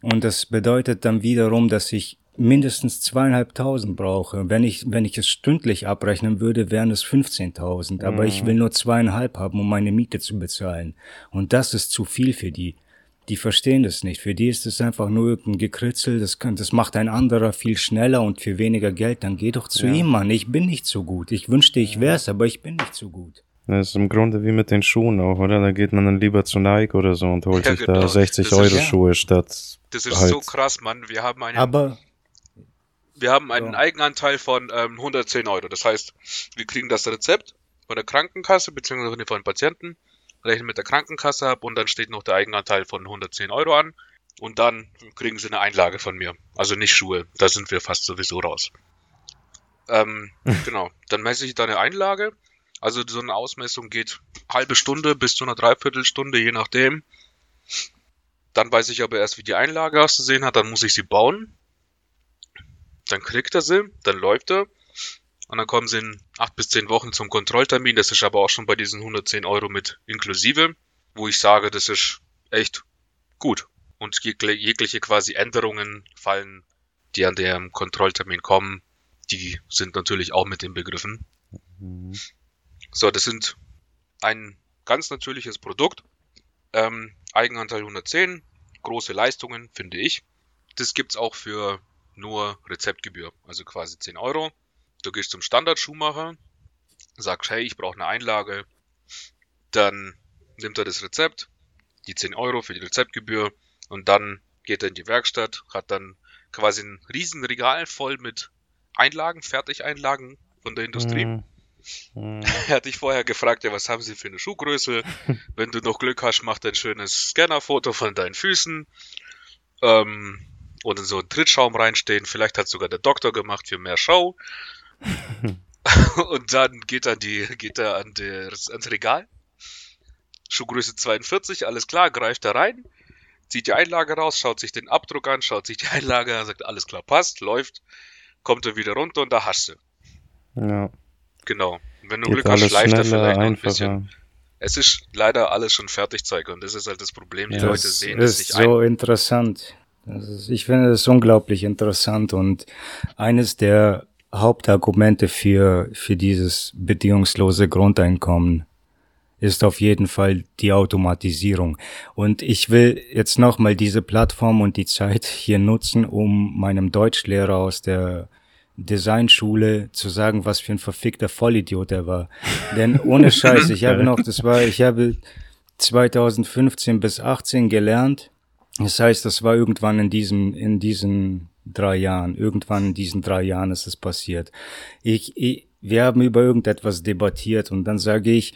Und das bedeutet dann wiederum, dass ich mindestens zweieinhalbtausend brauche. Wenn ich, wenn ich es stündlich abrechnen würde, wären es 15.000. Aber mhm. ich will nur zweieinhalb haben, um meine Miete zu bezahlen. Und das ist zu viel für die. Die verstehen das nicht. Für die ist es einfach nur ein Gekritzel. Das, kann, das macht ein anderer viel schneller und für weniger Geld. Dann geh doch zu ja. ihm, Mann. Ich bin nicht so gut. Ich wünschte, ich wär's, aber ich bin nicht so gut. Das ist im Grunde wie mit den Schuhen auch, oder? Da geht man dann lieber zu Nike oder so und holt ja, sich genau. da 60 das Euro ist, Schuhe statt. Das ist halt. so krass, Mann. Wir haben einen. Aber wir haben einen ja. Eigenanteil von ähm, 110 Euro. Das heißt, wir kriegen das Rezept von der Krankenkasse beziehungsweise von den Patienten, rechnen mit der Krankenkasse ab und dann steht noch der Eigenanteil von 110 Euro an und dann kriegen sie eine Einlage von mir. Also nicht Schuhe, da sind wir fast sowieso raus. Ähm, genau, dann messe ich da eine Einlage. Also so eine Ausmessung geht halbe Stunde bis zu einer Dreiviertelstunde, je nachdem. Dann weiß ich aber erst, wie die Einlage auszusehen hat, dann muss ich sie bauen dann kriegt er sie, dann läuft er. Und dann kommen sie in acht bis zehn Wochen zum Kontrolltermin. Das ist aber auch schon bei diesen 110 Euro mit inklusive, wo ich sage, das ist echt gut. Und jegliche quasi Änderungen fallen, die an dem Kontrolltermin kommen, die sind natürlich auch mit den Begriffen. Mhm. So, das sind ein ganz natürliches Produkt. Ähm, Eigenanteil 110, große Leistungen, finde ich. Das gibt's auch für nur Rezeptgebühr, also quasi 10 Euro. Du gehst zum Standard-Schuhmacher, sagst, hey, ich brauche eine Einlage, dann nimmt er das Rezept, die 10 Euro für die Rezeptgebühr und dann geht er in die Werkstatt, hat dann quasi ein riesen Regal voll mit Einlagen, Fertigeinlagen von der Industrie. Mm. Er hat dich vorher gefragt, ja, was haben Sie für eine Schuhgröße? Wenn du noch Glück hast, macht ein schönes Scannerfoto von deinen Füßen. Ähm, oder so einen Trittschaum reinstehen. Vielleicht hat sogar der Doktor gemacht für mehr Show. und dann geht er, die, geht er an das, ans Regal. Schuhgröße 42, alles klar, greift da rein, zieht die Einlage raus, schaut sich den Abdruck an, schaut sich die Einlage an, sagt, alles klar, passt, läuft, kommt er wieder runter und da hast du. Ja. Genau. wenn du Geht Glück hast, schleift er vielleicht noch ein bisschen. Es ist leider alles schon Fertigzeug und das ist halt das Problem. Die ja, Leute sehen es nicht so ein. interessant. Ist, ich finde das unglaublich interessant und eines der Hauptargumente für, für dieses bedingungslose Grundeinkommen ist auf jeden Fall die Automatisierung. Und ich will jetzt nochmal diese Plattform und die Zeit hier nutzen, um meinem Deutschlehrer aus der Designschule zu sagen, was für ein verfickter Vollidiot er war. Denn ohne Scheiß, ich habe noch, das war, ich habe 2015 bis 18 gelernt. Das heißt, das war irgendwann in diesem, in diesen drei Jahren. Irgendwann in diesen drei Jahren ist es passiert. Ich, ich, wir haben über irgendetwas debattiert und dann sage ich,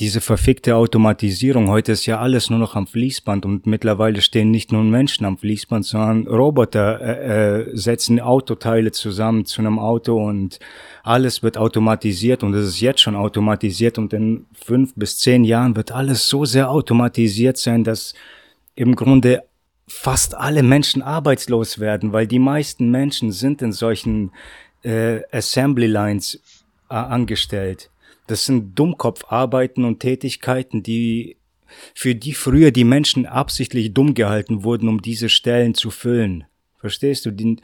diese verfickte Automatisierung, heute ist ja alles nur noch am Fließband und mittlerweile stehen nicht nur Menschen am Fließband, sondern Roboter äh, äh, setzen Autoteile zusammen zu einem Auto und alles wird automatisiert und es ist jetzt schon automatisiert und in fünf bis zehn Jahren wird alles so sehr automatisiert sein, dass im Grunde fast alle Menschen arbeitslos werden, weil die meisten Menschen sind in solchen äh, Assembly Lines äh, angestellt. Das sind Dummkopfarbeiten und Tätigkeiten, die für die früher die Menschen absichtlich dumm gehalten wurden, um diese Stellen zu füllen. Verstehst du? Die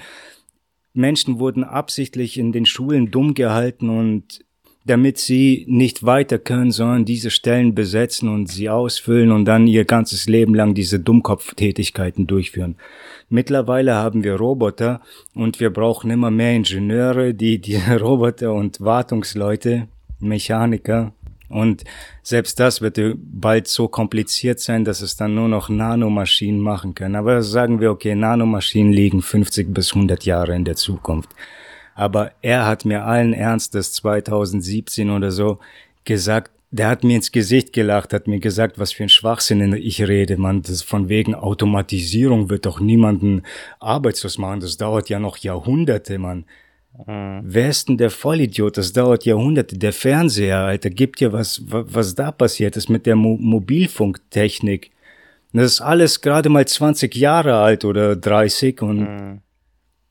Menschen wurden absichtlich in den Schulen dumm gehalten und damit sie nicht weiter können, sondern diese Stellen besetzen und sie ausfüllen und dann ihr ganzes Leben lang diese Dummkopftätigkeiten durchführen. Mittlerweile haben wir Roboter und wir brauchen immer mehr Ingenieure, die die Roboter und Wartungsleute Mechaniker. Und selbst das wird bald so kompliziert sein, dass es dann nur noch Nanomaschinen machen können. Aber sagen wir, okay, Nanomaschinen liegen 50 bis 100 Jahre in der Zukunft. Aber er hat mir allen Ernstes 2017 oder so gesagt, der hat mir ins Gesicht gelacht, hat mir gesagt, was für ein Schwachsinn ich rede, man. Das von wegen Automatisierung wird doch niemanden arbeitslos machen. Das dauert ja noch Jahrhunderte, man. Mhm. Wer ist denn der Vollidiot? Das dauert Jahrhunderte. Der Fernseher, Alter, gibt dir was, was da passiert ist mit der Mo Mobilfunktechnik. Das ist alles gerade mal 20 Jahre alt oder 30 und mhm.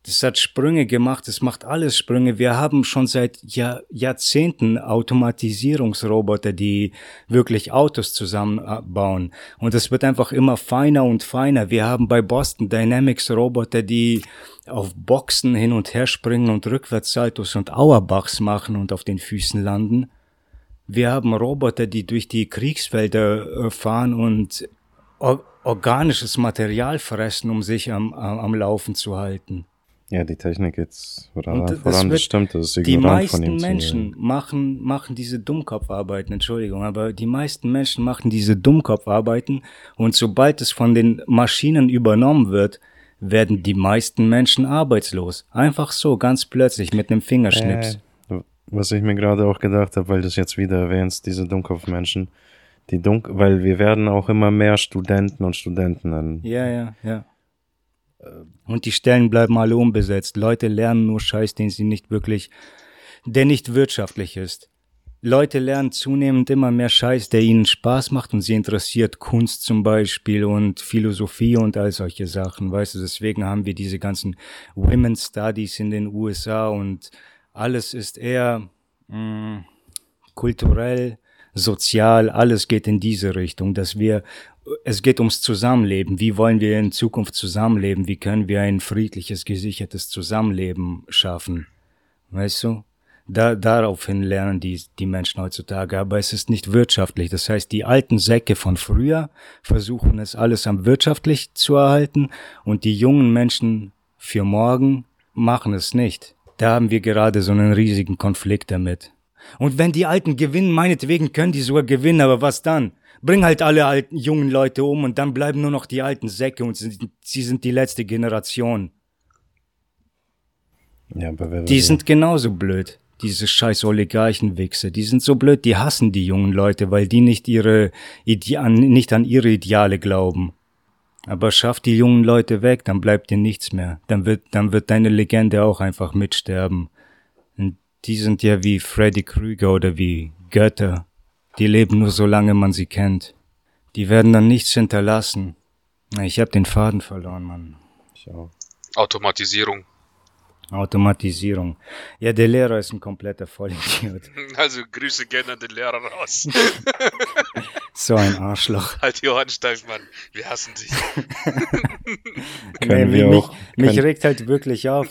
Das hat Sprünge gemacht, es macht alles Sprünge. Wir haben schon seit Jahr, Jahrzehnten Automatisierungsroboter, die wirklich Autos zusammenbauen. Und es wird einfach immer feiner und feiner. Wir haben bei Boston Dynamics Roboter, die auf Boxen hin und her springen und Rückwärtssaltos und Auerbachs machen und auf den Füßen landen. Wir haben Roboter, die durch die Kriegsfelder äh, fahren und organisches Material fressen, um sich am, am Laufen zu halten. Ja, die Technik jetzt voran, und voran wird, stimmt, das ist Die meisten Menschen machen, machen diese Dummkopfarbeiten, Entschuldigung, aber die meisten Menschen machen diese Dummkopfarbeiten und sobald es von den Maschinen übernommen wird, werden die meisten Menschen arbeitslos. Einfach so, ganz plötzlich, mit einem Fingerschnips. Äh, was ich mir gerade auch gedacht habe, weil du es jetzt wieder erwähnst, diese Dummkopfmenschen, die Dunk weil wir werden auch immer mehr Studenten und Studentinnen. Ja, ja, ja. Und die Stellen bleiben alle unbesetzt. Leute lernen nur Scheiß, den sie nicht wirklich, der nicht wirtschaftlich ist. Leute lernen zunehmend immer mehr Scheiß, der ihnen Spaß macht und sie interessiert Kunst zum Beispiel und Philosophie und all solche Sachen. Weißt du, deswegen haben wir diese ganzen Women's Studies in den USA und alles ist eher mh, mm, kulturell, sozial, alles geht in diese Richtung, dass wir es geht ums Zusammenleben. Wie wollen wir in Zukunft zusammenleben? Wie können wir ein friedliches, gesichertes Zusammenleben schaffen? Weißt du? Da, daraufhin lernen die, die Menschen heutzutage. Aber es ist nicht wirtschaftlich. Das heißt, die alten Säcke von früher versuchen es alles am wirtschaftlich zu erhalten und die jungen Menschen für morgen machen es nicht. Da haben wir gerade so einen riesigen Konflikt damit. Und wenn die Alten gewinnen, meinetwegen können die sogar gewinnen, aber was dann? Bring halt alle alten, jungen Leute um und dann bleiben nur noch die alten Säcke und sie, sie sind die letzte Generation. Ja, aber die sind genauso blöd, diese scheiß Oligarchenwichse. Die sind so blöd, die hassen die jungen Leute, weil die nicht ihre Ide nicht an ihre Ideale glauben. Aber schaff die jungen Leute weg, dann bleibt dir nichts mehr. Dann wird, dann wird deine Legende auch einfach mitsterben. Und die sind ja wie Freddy Krüger oder wie Götter. Die leben nur solange man sie kennt. Die werden dann nichts hinterlassen. Ich habe den Faden verloren, Mann. Ich auch. Automatisierung. Automatisierung. Ja, der Lehrer ist ein kompletter Vollidiot. Also Grüße gerne an den Lehrer raus. So ein Arschloch. Halt die Ohren steif, Mann. Wir hassen dich. Können Nee, wir mich, auch. Mich können- regt halt wirklich auf.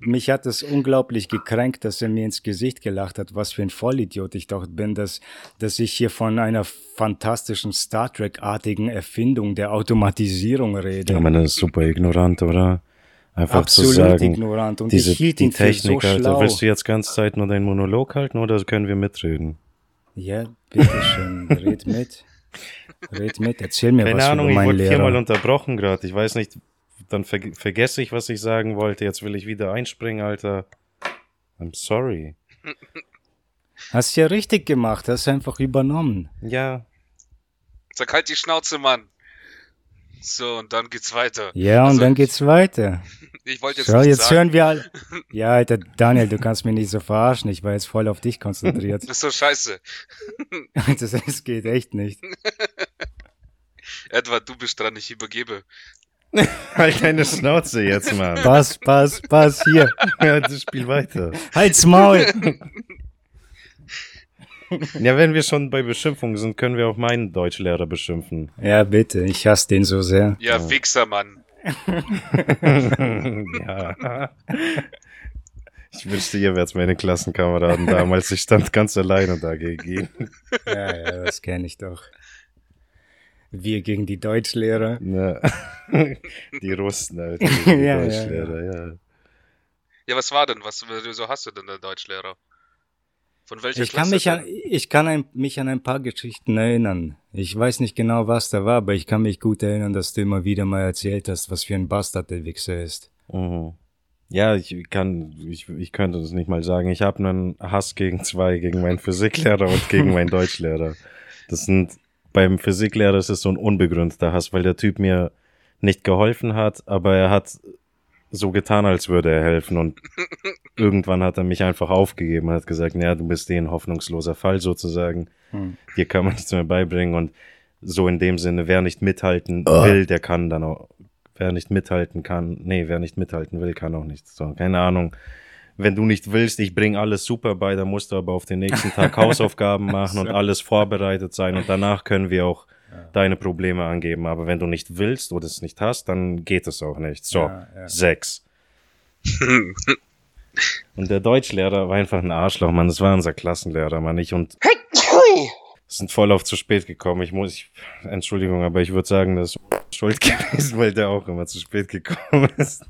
Mich hat es unglaublich gekränkt, dass er mir ins Gesicht gelacht hat, was für ein Vollidiot ich doch bin, dass, dass ich hier von einer fantastischen Star Trek-artigen Erfindung der Automatisierung rede. Ja, man ist super ignorant, oder? Einfach Absolut zu sagen, ignorant. Und diese ich hielt die ihn für Technik, so Alter, schlau. willst du jetzt ganze Zeit nur deinen Monolog halten oder können wir mitreden? Ja, bitteschön, red mit. Red mit, erzähl mir Keine was Ahnung, über ich meinen wurde viermal unterbrochen gerade. Ich weiß nicht, dann ver vergesse ich, was ich sagen wollte. Jetzt will ich wieder einspringen, Alter. I'm sorry. Hast ja richtig gemacht, hast einfach übernommen. Ja, Sag halt die Schnauze, Mann. So, und dann geht's weiter. Ja, und Also, dann geht's weiter. Ich wollte jetzt So, nicht jetzt sagen, hören wir alle. Ja, Alter, Daniel, du kannst mich nicht so verarschen. Ich war jetzt voll auf dich konzentriert. das ist so scheiße. das, das geht echt nicht. Edward, du bist dran, ich übergebe. halt deine Schnauze jetzt, Mann. Pass, pass, pass, hier. ja, das Spiel weiter. Halt's Maul. Ja, wenn wir schon bei Beschimpfungen sind, können wir auch meinen Deutschlehrer beschimpfen. Ja, bitte, ich hasse den so sehr. Ja, Wichser, Mann. ja. Ich wünschte, ihr wärt meine Klassenkameraden damals. Ich stand ganz alleine dagegen. Ja, ja, das kenne ich doch. Wir gegen die Deutschlehrer. Ne. Die Russen, Alter. Die Ja, ja, Deutschlehrer, ja. Ja, was war denn? Was wieso hast du denn der Deutschlehrer? Von welcher Ich kann Klasse mich an, ich kann ein, mich an ein paar Geschichten erinnern. Ich weiß nicht genau, was da war, aber ich kann mich gut erinnern, dass du immer wieder mal erzählt hast, was für ein Bastard der Wichser ist. Mhm. Ja, ich kann, ich, ich könnte das nicht mal sagen. Ich habe einen Hass gegen zwei, gegen meinen Physiklehrer und gegen meinen Deutschlehrer. Das sind, beim Physiklehrer ist es so ein unbegründeter Hass, weil der Typ mir nicht geholfen hat, aber er hat so getan, als würde er helfen und irgendwann hat er mich einfach aufgegeben und hat gesagt, ja, du bist eh ein hoffnungsloser Fall sozusagen. Hm. Dir kann man nichts mehr beibringen und so in dem Sinne, wer nicht mithalten will, der kann dann auch, wer nicht mithalten kann, nee, wer nicht mithalten will, kann auch nicht. So, keine Ahnung. Wenn du nicht willst, ich bring alles super bei, dann musst du aber auf den nächsten Tag Hausaufgaben machen und alles vorbereitet sein und danach können wir auch deine Probleme angeben. Aber wenn du nicht willst oder es nicht hast, dann geht es auch nicht. So, Ja, ja. sechs. Und der Deutschlehrer war einfach ein Arschloch, Mann. Das war unser Klassenlehrer, Mann. Ich und sind voll auf zu spät gekommen. Ich muss, ich, Entschuldigung, aber ich würde sagen, das ist schuld gewesen, weil der auch immer zu spät gekommen ist.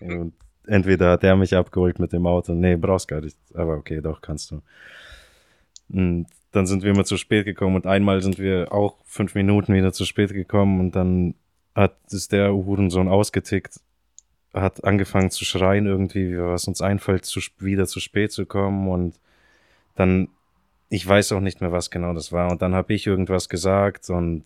Und entweder hat er mich abgeholt mit dem Auto. Nee, brauchst gar nicht. Aber okay, doch, kannst du. Und dann sind wir immer zu spät gekommen und einmal sind wir auch fünf Minuten wieder zu spät gekommen und dann hat ist der Hurensohn ausgetickt, hat angefangen zu schreien irgendwie, wie was uns einfällt, zu, wieder zu spät zu kommen und dann, ich weiß auch nicht mehr, was genau das war und dann habe ich irgendwas gesagt und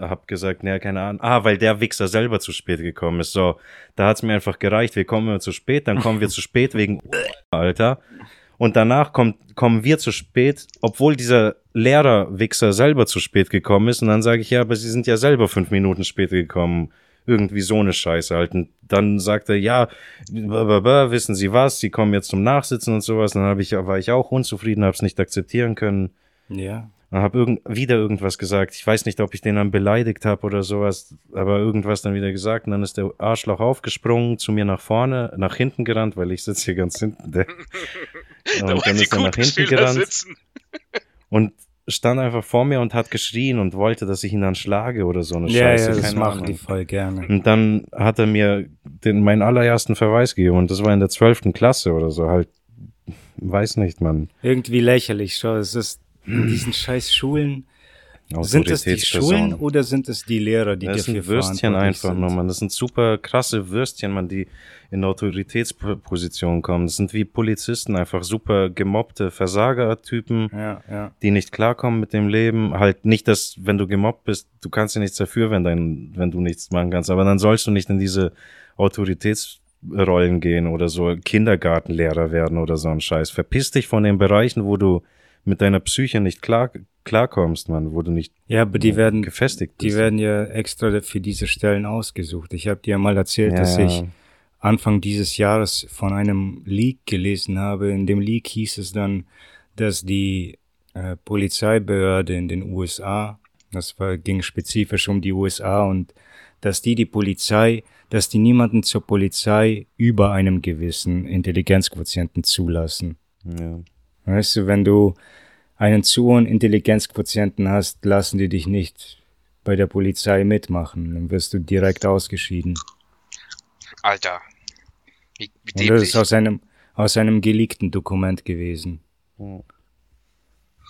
hab gesagt, naja, keine Ahnung. Ah, weil der Wichser selber zu spät gekommen ist. So, da hat's mir einfach gereicht. Wir kommen immer zu spät, dann kommen wir zu spät wegen Alter. Und danach kommt, kommen wir zu spät, obwohl dieser Lehrer-Wichser selber zu spät gekommen ist. Und dann sage ich, ja, aber sie sind ja selber fünf Minuten später gekommen. Irgendwie so eine Scheiße halt. Und dann sagt er, ja, blablabla, wissen Sie was, Sie kommen jetzt zum Nachsitzen und sowas. Und dann hab ich, war ich auch unzufrieden, hab's nicht akzeptieren können. Ja. Und habe irgend, wieder irgendwas gesagt. Ich weiß nicht, ob ich den dann beleidigt habe oder sowas, aber irgendwas dann wieder gesagt. Und dann ist der Arschloch aufgesprungen, zu mir nach vorne, nach hinten gerannt, weil ich sitze hier ganz hinten. Der, Da und dann ist er nach hinten gerannt sitzen. und stand einfach vor mir und hat geschrien und wollte, dass ich ihn dann schlage oder so eine Ja, Scheiße. ja, das machen die voll gerne. Und dann hat er mir den, meinen allerersten Verweis gegeben und das war in der zwölften Klasse oder so halt. Weiß nicht, man. Irgendwie lächerlich, schau, es ist in diesen scheiß Schulen. Sind es die. Schulen oder sind es die Lehrer, die Das dafür sind Würstchen einfach sind? nur, man. Das sind super krasse Würstchen, man, die in Autoritätspositionen kommen. Das sind wie Polizisten, einfach super gemobbte Versagertypen, Ja, ja. die nicht klarkommen mit dem Leben. Halt nicht, dass, wenn du gemobbt bist, du kannst ja nichts dafür, wenn dein, wenn du nichts machen kannst. Aber dann sollst du nicht in diese Autoritätsrollen gehen oder so Kindergartenlehrer werden oder so ein Scheiß. Verpiss dich von den Bereichen, wo du mit deiner Psyche nicht klar, klarkommst, man, wo du nicht Ja, aber die werden, gefestigt bist. die werden ja extra für diese Stellen ausgesucht. Ich habe dir ja mal erzählt, Ja, dass ich Anfang dieses Jahres von einem Leak gelesen habe. In dem Leak hieß es dann, dass die äh, Polizeibehörde in den USA Das war, ging spezifisch um die USA und dass die die Polizei, dass die niemanden zur Polizei über einem gewissen Intelligenzquotienten zulassen. Ja. Weißt du, wenn du einen zu hohen Intelligenzquotienten hast, lassen die dich nicht bei der Polizei mitmachen. Dann wirst du direkt ausgeschieden. Alter. Wie, wie Und das dämlich. ist aus einem, aus einem geleakten Dokument gewesen.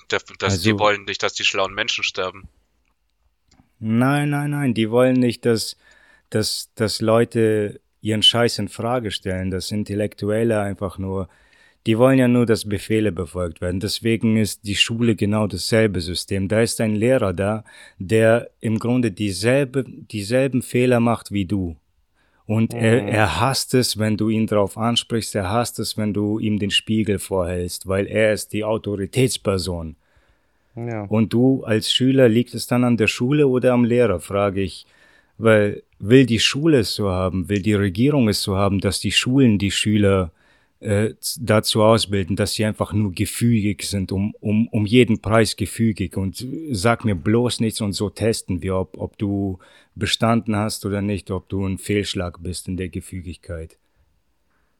Das, das, Also- die wollen nicht, dass die schlauen Menschen sterben. Nein, nein, nein, die wollen nicht, dass, dass, dass Leute ihren Scheiß in Frage stellen, dass Intellektuelle einfach nur, die wollen ja nur, dass Befehle befolgt werden. Deswegen ist die Schule genau dasselbe System. Da ist ein Lehrer da, der im Grunde dieselbe, dieselben Fehler macht wie du. Und er, er hasst es, wenn du ihn drauf ansprichst, er hasst es, wenn du ihm den Spiegel vorhältst, weil er ist die Autoritätsperson. Ja. Und du als Schüler liegt es dann an der Schule oder am Lehrer, frage ich. Weil will die Schule es so haben, will die Regierung es so haben, dass die Schulen die Schüler äh, dazu ausbilden, dass sie einfach nur gefügig sind, um, um, um jeden Preis gefügig. Und sag mir bloß nichts und so testen wir, ob, ob du bestanden hast oder nicht, ob du ein Fehlschlag bist in der Gefügigkeit.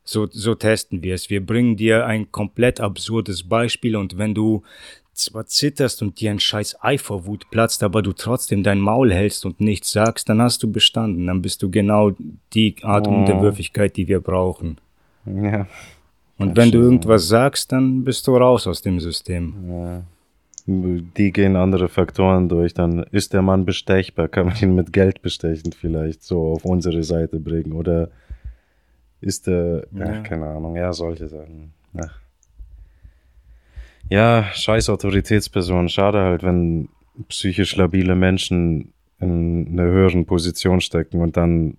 So, so testen wir es. Wir bringen dir ein komplett absurdes Beispiel und wenn du zwar zitterst und dir ein scheiß Eiferwut platzt, aber du trotzdem dein Maul hältst und nichts sagst, dann hast du bestanden. Dann bist du genau die Art Oh. Unterwürfigkeit, die wir brauchen. Ja. Und wenn du irgendwas sagst, dann bist du raus aus dem System. Die gehen andere Faktoren durch. Dann ist der Mann bestechbar. Kann man ihn mit Geld bestechen vielleicht so auf unsere Seite bringen? Oder ist der, Ja. ach, keine Ahnung, ja, solche Sachen. Ach. Ja, scheiß Autoritätsperson. Schade halt, wenn psychisch labile Menschen in einer höheren Position stecken und dann,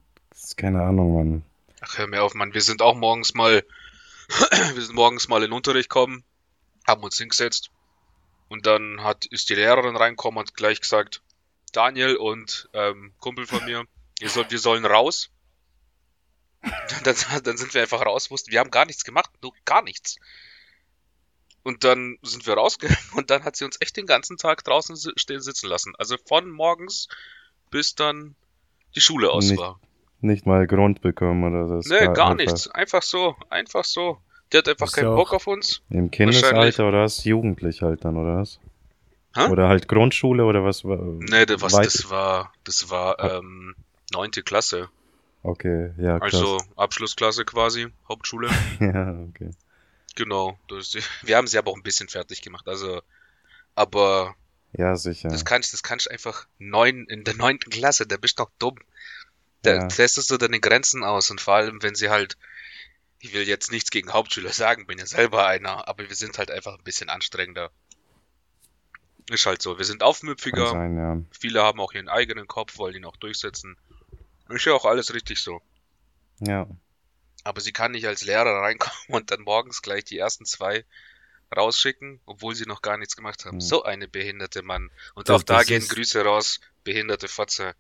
keine Ahnung, man. Ach, hör mir auf, Mann. Wir sind auch morgens mal, wir sind morgens mal in den Unterricht gekommen, haben uns hingesetzt und dann hat, ist die Lehrerin reingekommen und gleich gesagt, Daniel und ähm, Kumpel von mir, ihr soll, wir sollen raus. Dann, dann sind wir einfach raus, wussten, wir haben gar nichts gemacht, nur gar nichts. Und dann sind wir rausgegangen und dann hat sie uns echt den ganzen Tag draußen stehen sitzen lassen. Also von morgens bis dann die Schule aus Nicht- war. Nicht mal Grund bekommen oder das. Nee, gar einfach nichts. Einfach so, einfach so. Der hat einfach Ist keinen Bock auf uns. Im. Kindesalter oder was? Jugendlich halt dann, oder was? Hä? Oder halt Grundschule oder was? Nee, das, was, das war, das war Ah. ähm, neunte Klasse. Okay, ja, krass. Also Abschlussklasse quasi, Hauptschule. ja, okay. Genau. Das, wir haben sie aber auch ein bisschen fertig gemacht. Also, aber Ja, sicher. das kannst, das kannst einfach neun, in der neunten Klasse, da bist du doch dumm. Da Ja. testest du deine Grenzen aus und vor allem, wenn sie halt, ich will jetzt nichts gegen Hauptschüler sagen, bin ja selber einer, aber wir sind halt einfach ein bisschen anstrengender. Ist halt so. Wir sind aufmüpfiger. sein, ja. Viele haben auch ihren eigenen Kopf, wollen ihn auch durchsetzen. Ist ja auch alles richtig so. Ja, Aber sie kann nicht als Lehrer reinkommen und dann morgens gleich die ersten zwei rausschicken, obwohl sie noch gar nichts gemacht haben. Hm. So eine behinderte Mann. Und Das- auch da gehen Grüße raus, behinderte Fotze.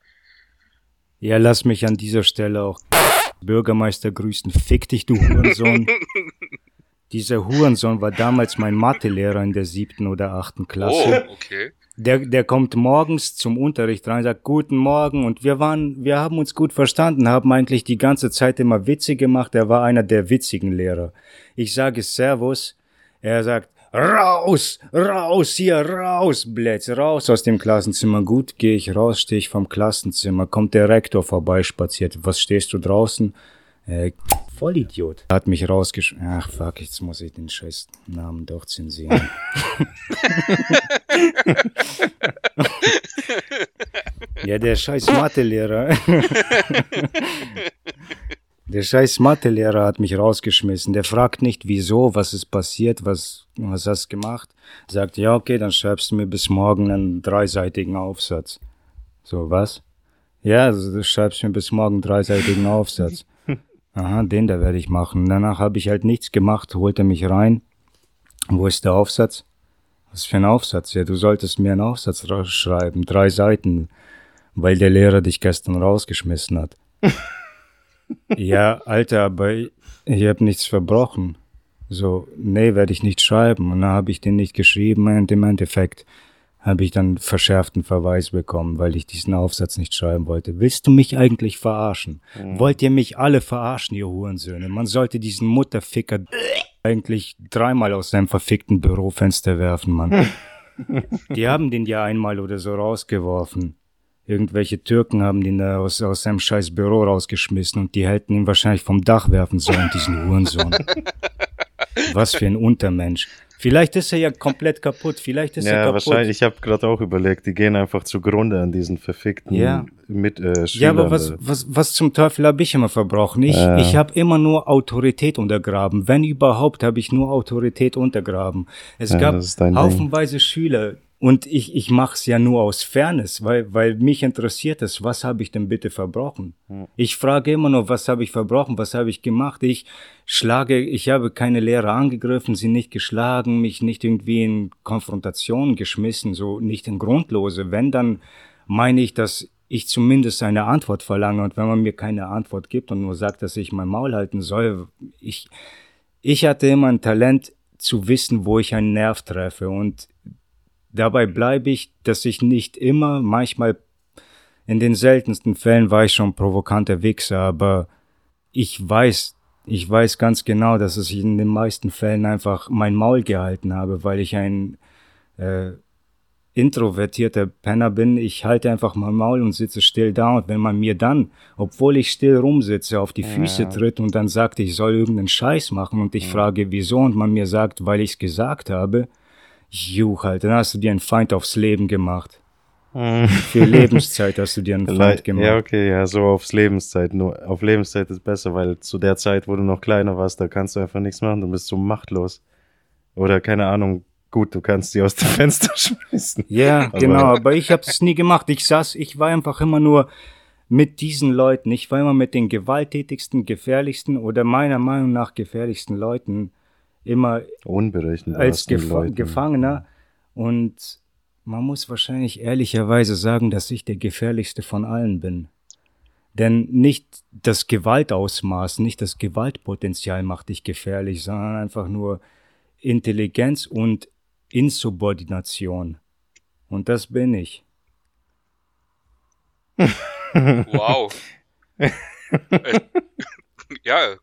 Ja, lass mich an dieser Stelle auch Bürgermeister grüßen. Fick dich, du Hurensohn. Dieser Hurensohn war damals mein Mathelehrer in der siebten oder achten Klasse. Oh, okay. Der, der kommt morgens zum Unterricht rein, sagt Guten Morgen und wir waren, wir haben uns gut verstanden, haben eigentlich die ganze Zeit immer Witze gemacht. Er war einer der witzigen Lehrer. Ich sage Servus, er sagt Raus, raus hier, raus, Blätz, raus aus dem Klassenzimmer. Gut, gehe ich raus, stehe ich vom Klassenzimmer, kommt der Rektor vorbeispaziert. Was stehst du draußen? Äh, Vollidiot. Hat mich rausgesch... Ach, fuck, jetzt muss ich den scheiß Namen doch zensieren. Ja, der scheiß Mathelehrer. der scheiß Mathelehrer hat mich rausgeschmissen. Der fragt nicht, wieso, was ist passiert, was, was hast du gemacht. Sagt, ja, okay, dann schreibst du mir bis morgen einen dreiseitigen Aufsatz. So, was? Ja, also, du schreibst mir bis morgen einen dreiseitigen Aufsatz. Aha, den da werde ich machen. Danach habe ich halt nichts gemacht, holt er mich rein. Wo ist der Aufsatz? Was für ein Aufsatz? Ja, du solltest mir einen Aufsatz schreiben, drei Seiten, weil der Lehrer dich gestern rausgeschmissen hat. ja, Alter, aber ich, ich habe nichts verbrochen. So, nee, werde ich nicht schreiben. Und dann habe ich den nicht geschrieben und im Endeffekt habe ich dann verschärften Verweis bekommen, weil ich diesen Aufsatz nicht schreiben wollte. Willst du mich eigentlich verarschen? Mhm. Wollt ihr mich alle verarschen, ihr Hurensöhne? Man sollte diesen Mutterficker eigentlich dreimal aus seinem verfickten Bürofenster werfen, Mann. Die haben den ja einmal oder so rausgeworfen. Irgendwelche Türken haben den da aus, aus seinem scheiß Büro rausgeschmissen und die hätten ihn wahrscheinlich vom Dach werfen sollen, diesen Hurensohn. Was für ein Untermensch. Vielleicht ist er ja komplett kaputt. Vielleicht ist ja, er kaputt. wahrscheinlich. Ich habe gerade auch überlegt, die gehen einfach zugrunde an diesen verfickten ja. mit äh, Ja, aber was, was, was zum Teufel habe ich immer verbrochen? Ich, äh. ich habe immer nur Autorität untergraben. Wenn überhaupt, habe ich nur Autorität untergraben. Es ja, gab haufenweise Ding. Schüler, und ich, ich mache es ja nur aus Fairness, weil, weil mich interessiert es, was habe ich denn bitte verbrochen? Ja. Ich frage immer nur, was habe ich verbrochen, was habe ich gemacht? Ich schlage, ich habe keine Lehrer angegriffen, sie nicht geschlagen, mich nicht irgendwie in Konfrontation geschmissen, so nicht in Grundlose. Wenn, dann meine ich, dass ich zumindest eine Antwort verlange. Und wenn man mir keine Antwort gibt und nur sagt, dass ich mein Maul halten soll, ich, ich hatte immer ein Talent zu wissen, wo ich einen Nerv treffe. Und Dabei bleibe ich, dass ich nicht immer, manchmal in den seltensten Fällen war ich schon provokanter Wichser, aber ich weiß, ich weiß ganz genau, dass ich in den meisten Fällen einfach mein Maul gehalten habe, weil ich ein äh, introvertierter Penner bin. Ich halte einfach mein Maul und sitze still da. Und wenn man mir dann, obwohl ich still rumsitze, auf die Füße ja. tritt und dann sagt, ich soll irgendeinen Scheiß machen und ich ja. frage, wieso, und man mir sagt, weil ich es gesagt habe, Juch, Alter, dann hast du dir einen Feind aufs Leben gemacht. Hm. Für Lebenszeit hast du dir einen Feind gemacht. Ja, okay, ja, so aufs Lebenszeit. Nur auf Lebenszeit ist besser, weil zu der Zeit, wo du noch kleiner warst, da kannst du einfach nichts machen, du bist so machtlos. Oder keine Ahnung, gut, du kannst sie aus dem Fenster schmeißen. Ja, aber genau, aber ich habe es nie gemacht. Ich saß, ich war einfach immer nur mit diesen Leuten. Ich war immer mit den gewalttätigsten, gefährlichsten oder meiner Meinung nach gefährlichsten Leuten immer als Gef Leuten. Gefangener. Und man muss wahrscheinlich ehrlicherweise sagen, dass ich der gefährlichste von allen bin. Denn nicht das Gewaltausmaß, nicht das Gewaltpotenzial macht dich gefährlich, sondern einfach nur Intelligenz und Insubordination. Und das bin ich. Wow. ja.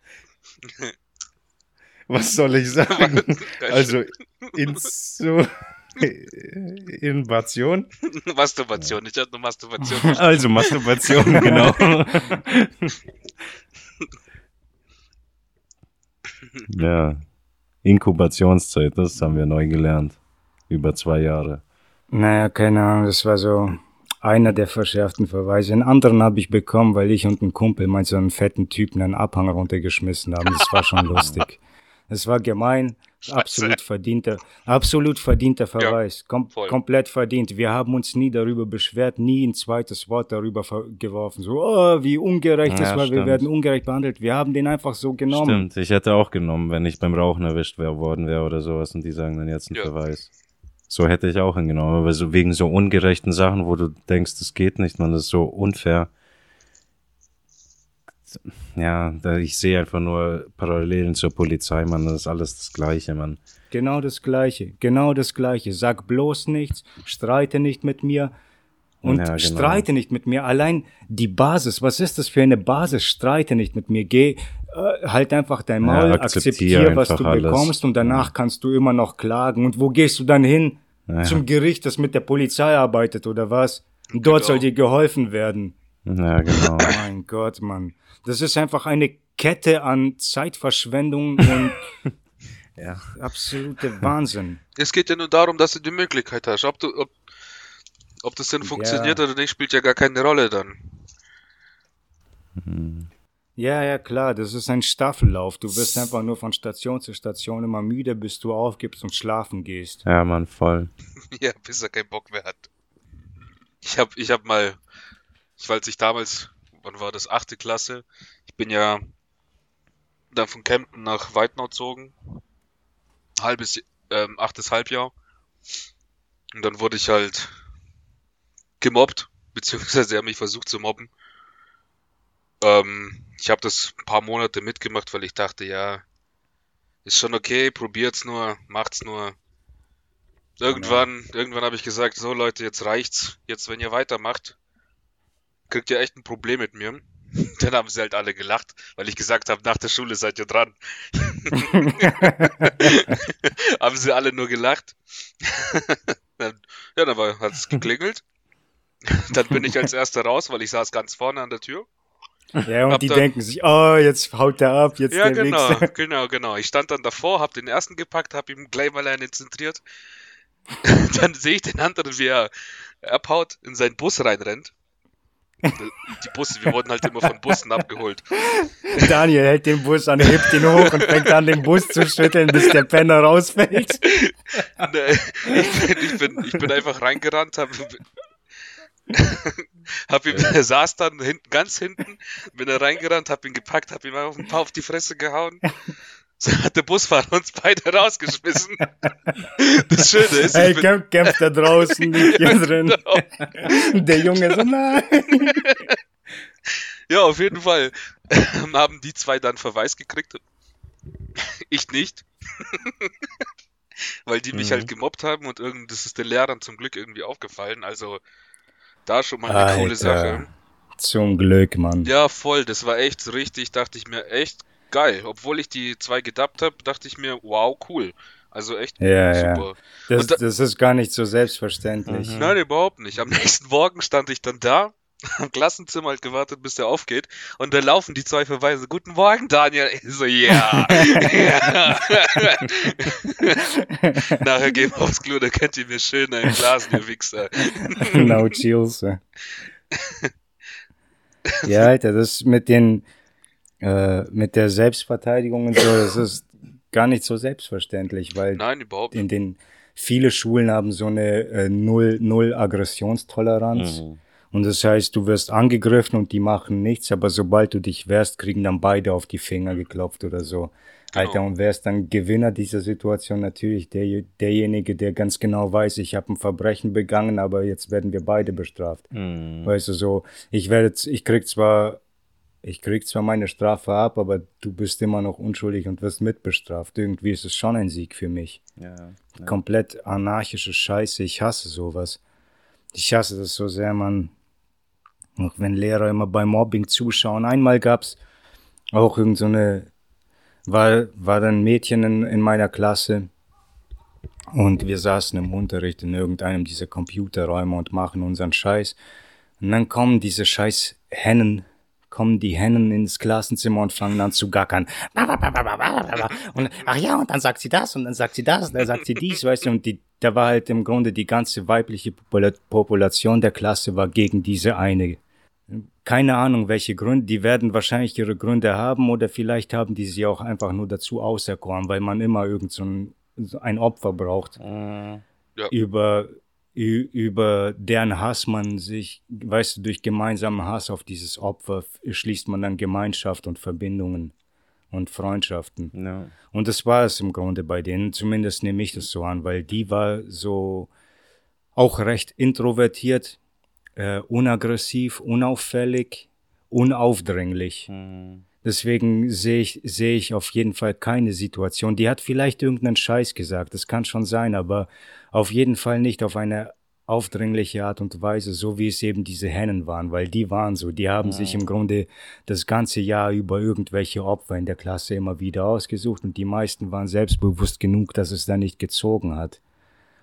Was soll ich sagen? also, Inso Innovation. Masturbation, ich hatte nur Masturbation. Also Masturbation, genau. ja, Inkubationszeit, das haben wir neu gelernt. Über zwei Jahre. Naja, keine Ahnung, das war so einer der verschärften Verweise. Einen anderen habe ich bekommen, weil ich und ein Kumpel mal so einen fetten Typen einen Abhang runtergeschmissen haben. Das war schon lustig. Es war gemein, absolut verdienter, absolut verdienter Verweis, ja, Kom voll. komplett verdient. Wir haben uns nie darüber beschwert, nie ein zweites Wort darüber geworfen. So, oh, wie ungerecht ja, das war, stimmt. wir werden ungerecht behandelt. Wir haben den einfach so genommen. Stimmt, ich hätte auch genommen, wenn ich beim Rauchen erwischt wär, worden wäre oder sowas und die sagen dann jetzt einen ja. Verweis. So hätte ich auch hingenommen, aber so wegen so ungerechten Sachen, wo du denkst, das geht nicht, man, das ist so unfair ja, ich sehe einfach nur Parallelen zur Polizei, man, das ist alles das Gleiche, man. Genau das Gleiche, genau das Gleiche. Sag bloß nichts, streite nicht mit mir und ja, genau. streite nicht mit mir. Allein die Basis, was ist das für eine Basis? Streite nicht mit mir. Geh, äh, halt einfach dein Maul, ja, akzeptiere, was du alles. bekommst und danach ja. kannst du immer noch klagen. Und wo gehst du dann hin? Zum Gericht, das mit der Polizei arbeitet oder was? Und dort genau. soll dir geholfen werden. Ja, genau. mein Gott, Mann. Das ist einfach eine Kette an Zeitverschwendung und ja. absolute Wahnsinn. Es geht ja nur darum, dass du die Möglichkeit hast. Ob, du, ob, ob das denn funktioniert ja. oder nicht, spielt ja gar keine Rolle dann. Ja, ja, klar, das ist ein Staffellauf. Du wirst einfach nur von Station zu Station immer müde, bis du aufgibst und schlafen gehst. Ja, Mann, voll. ja, bis er keinen Bock mehr hat. Ich hab, ich hab mal, ich weiß ich damals wann war das? Achte Klasse. Ich bin ja dann von Kempten nach Weidnau gezogen. Halbes, ähm, achtes Halbjahr. Und dann wurde ich halt gemobbt, beziehungsweise hat mich versucht zu mobben. Ähm, ich habe das ein paar Monate mitgemacht, weil ich dachte, ja, ist schon okay, probiert's nur, macht's nur. Irgendwann, irgendwann habe ich gesagt, so Leute, jetzt reicht's. Jetzt, wenn ihr weitermacht, kriegt ihr echt ein Problem mit mir. Dann haben sie halt alle gelacht, weil ich gesagt habe, nach der Schule seid ihr dran. haben sie alle nur gelacht. dann, ja, dann hat es geklingelt. Dann bin ich als erster raus, weil ich saß ganz vorne an der Tür. Ja, und hab die dann, denken sich, oh, jetzt haut der ab, jetzt ja, der genau, Wichser. genau, genau. Ich stand dann davor, hab den ersten gepackt, hab ihm gleich mal einen zentriert. dann sehe ich den anderen, wie er abhaut, in seinen Bus reinrennt. Die Busse, wir wurden halt immer von Bussen abgeholt. Daniel hält den Bus an, hebt ihn hoch und fängt an, den Bus zu schütteln, bis der Penner rausfällt. Nee, ich, bin, ich, bin, ich bin einfach reingerannt, hab, hab ihm, er saß dann hinten, ganz hinten, bin da reingerannt, hab ihn gepackt, hab ihm einfach ein paar auf die Fresse gehauen. So hat der Busfahrer uns beide rausgeschmissen. Das Schöne ist, hey, kämpft, kämpft da draußen, nicht hier drin. Genau. Der Junge so, nein. Ja, auf jeden Fall haben die zwei dann Verweis gekriegt. Ich nicht. Weil die mich mhm. halt gemobbt haben und irgend, das ist den Lehrern zum Glück irgendwie aufgefallen. Also da schon mal eine Alter. coole Sache. Zum Glück, Mann. Ja, voll. Das war echt richtig, dachte ich mir, echt geil. Obwohl ich die zwei gedappt habe, dachte ich mir, wow, cool. Also echt ja, super. Ja. Das, da, das ist gar nicht so selbstverständlich. Mhm. Nein, überhaupt nicht. Am nächsten Morgen stand ich dann da, am Klassenzimmer halt gewartet, bis der aufgeht. Und da laufen die zwei Verweise. Guten Morgen, Daniel. Ich so, ja. ja. Nachher gehen wir aufs Klo, da könnt ihr mir schön ein Glas, ihr Wichser. no chills. ja, Alter, das mit den, äh, mit der Selbstverteidigung und so, das ist gar nicht so selbstverständlich, weil Nein, überhaupt in den viele Schulen haben so eine äh, null null Aggressionstoleranz. Mhm. Und das heißt, du wirst angegriffen und die machen nichts, aber sobald du dich wehrst, kriegen dann beide auf die Finger geklopft oder so. Genau. Alter, und wer ist dann Gewinner dieser Situation? Natürlich der, derjenige, der ganz genau weiß, ich habe ein Verbrechen begangen, aber jetzt werden wir beide bestraft. Mhm. Weißt du, so, ich werde, ich krieg zwar ich krieg zwar meine Strafe ab, aber du bist immer noch unschuldig und wirst mitbestraft. Irgendwie ist es schon ein Sieg für mich. Ja, ja. Komplett anarchische Scheiße. Ich hasse sowas. Ich hasse das so sehr, man. Auch wenn Lehrer immer beim Mobbing zuschauen. Einmal gab's auch irgend so eine, war, war dann ein Mädchen in, in meiner Klasse. Und wir saßen im Unterricht in irgendeinem dieser Computerräume und machen unseren Scheiß. Und dann kommen diese scheiß Hennen kommen die Hennen ins Klassenzimmer und fangen an zu gackern. Und ach ja, und dann sagt sie das und dann sagt sie das und dann sagt sie dies, weißt du, und die, da war halt im Grunde die ganze weibliche Population der Klasse war gegen diese eine. Keine Ahnung, welche Gründe, die werden wahrscheinlich ihre Gründe haben oder vielleicht haben die sie auch einfach nur dazu auserkoren, weil man immer irgend so ein, ein Opfer braucht. Ja. Über über deren Hass man sich, weißt du, durch gemeinsamen Hass auf dieses Opfer schließt man dann Gemeinschaft und Verbindungen und Freundschaften. Ja. Und das war es im Grunde bei denen, zumindest nehme ich das so an, weil die war so auch recht introvertiert, äh, unaggressiv, unauffällig, unaufdringlich. Mhm. Deswegen sehe ich, sehe ich auf jeden Fall keine Situation. Die hat vielleicht irgendeinen Scheiß gesagt, das kann schon sein, aber auf jeden Fall nicht auf eine aufdringliche Art und Weise, so wie es eben diese Hennen waren, weil die waren so, die haben ja. sich im Grunde das ganze Jahr über irgendwelche Opfer in der Klasse immer wieder ausgesucht und die meisten waren selbstbewusst genug, dass es dann nicht gezogen hat.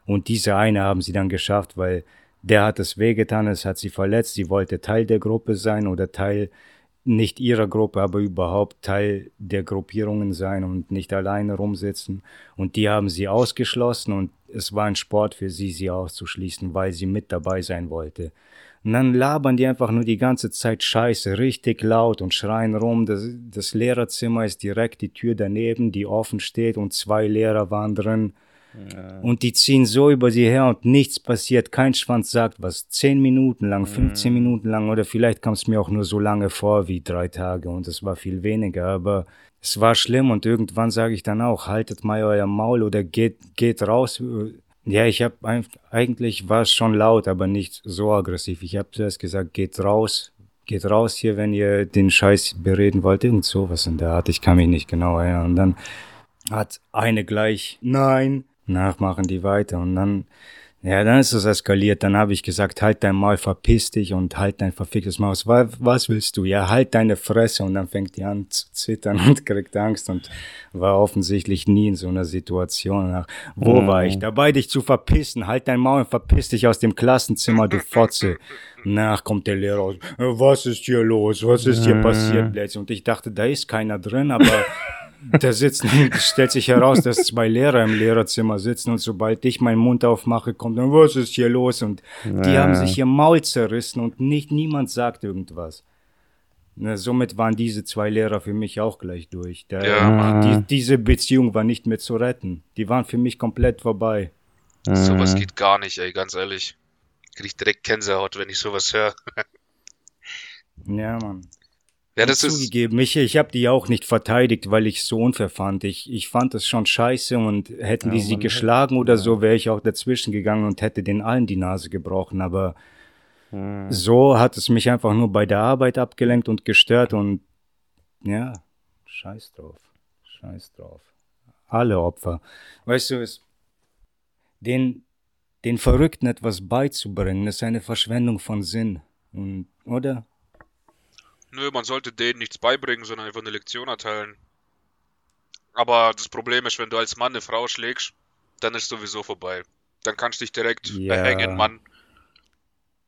Und diese eine haben sie dann geschafft, weil der hat es wehgetan, es hat sie verletzt, sie wollte Teil der Gruppe sein oder Teil nicht ihrer Gruppe, aber überhaupt Teil der Gruppierungen sein und nicht alleine rumsitzen. Und die haben sie ausgeschlossen und es war ein Sport für sie, sie auszuschließen, weil sie mit dabei sein wollte. Und dann labern die einfach nur die ganze Zeit Scheiße, richtig laut und schreien rum. Das, das Lehrerzimmer ist direkt die Tür daneben, die offen steht und zwei Lehrer waren drin. Und die ziehen so über sie her und nichts passiert. Kein Schwanz sagt was. Zehn Minuten lang, 15 mhm. Minuten lang oder vielleicht kam es mir auch nur so lange vor wie drei Tage und es war viel weniger. Aber es war schlimm und irgendwann sage ich dann auch, haltet mal euer Maul oder geht, geht raus. Ja, ich habe eigentlich war es schon laut, aber nicht so aggressiv. Ich habe zuerst gesagt, geht raus, geht raus hier, wenn ihr den Scheiß bereden wollt. Irgend sowas in der Art. Ich kann mich nicht genau erinnern. Und dann hat eine gleich, nein, Nachmachen die weiter und dann ja, dann ist es eskaliert. Dann habe ich gesagt, halt dein Maul, verpiss dich und halt dein verficktes Maus. Was, was willst du? Ja, halt deine Fresse. Und dann fängt die an zu zittern und kriegt Angst und war offensichtlich nie in so einer Situation. Nach, wo mhm. war ich? Dabei, dich zu verpissen. Halt dein Maul und verpiss dich aus dem Klassenzimmer, du Fotze. Nach kommt der Lehrer raus. Was ist hier los? Was ist hier passiert, Plätze? Und ich dachte, da ist keiner drin, aber da sitzen, stellt sich heraus, dass zwei Lehrer im Lehrerzimmer sitzen und sobald ich meinen Mund aufmache, kommt dann, was ist hier los? Und die ja. haben sich ihr Maul zerrissen und nicht, niemand sagt irgendwas. Na, somit waren diese zwei Lehrer für mich auch gleich durch. Da, ja. die, diese Beziehung war nicht mehr zu retten. Die waren für mich komplett vorbei. Sowas geht gar nicht, ey, ganz ehrlich. Krieg ich direkt Gänsehaut, wenn ich sowas höre. ja, Mann. Ja, das ist zugegeben. Ich, ich habe die auch nicht verteidigt, weil ich so unfair fand. Ich, ich fand das schon scheiße und hätten ja, die sie geschlagen hätte, oder ja. so, wäre ich auch dazwischen gegangen und hätte den allen die Nase gebrochen. Aber hm. so hat es mich einfach nur bei der Arbeit abgelenkt und gestört und ja, scheiß drauf. Scheiß drauf. Alle Opfer. Weißt du, es, den, den Verrückten etwas beizubringen, ist eine Verschwendung von Sinn. Und, oder? Nö, man sollte denen nichts beibringen, sondern einfach eine Lektion erteilen. Aber das Problem ist, wenn du als Mann eine Frau schlägst, dann ist sowieso vorbei. Dann kannst du dich direkt ja. behängen, Mann.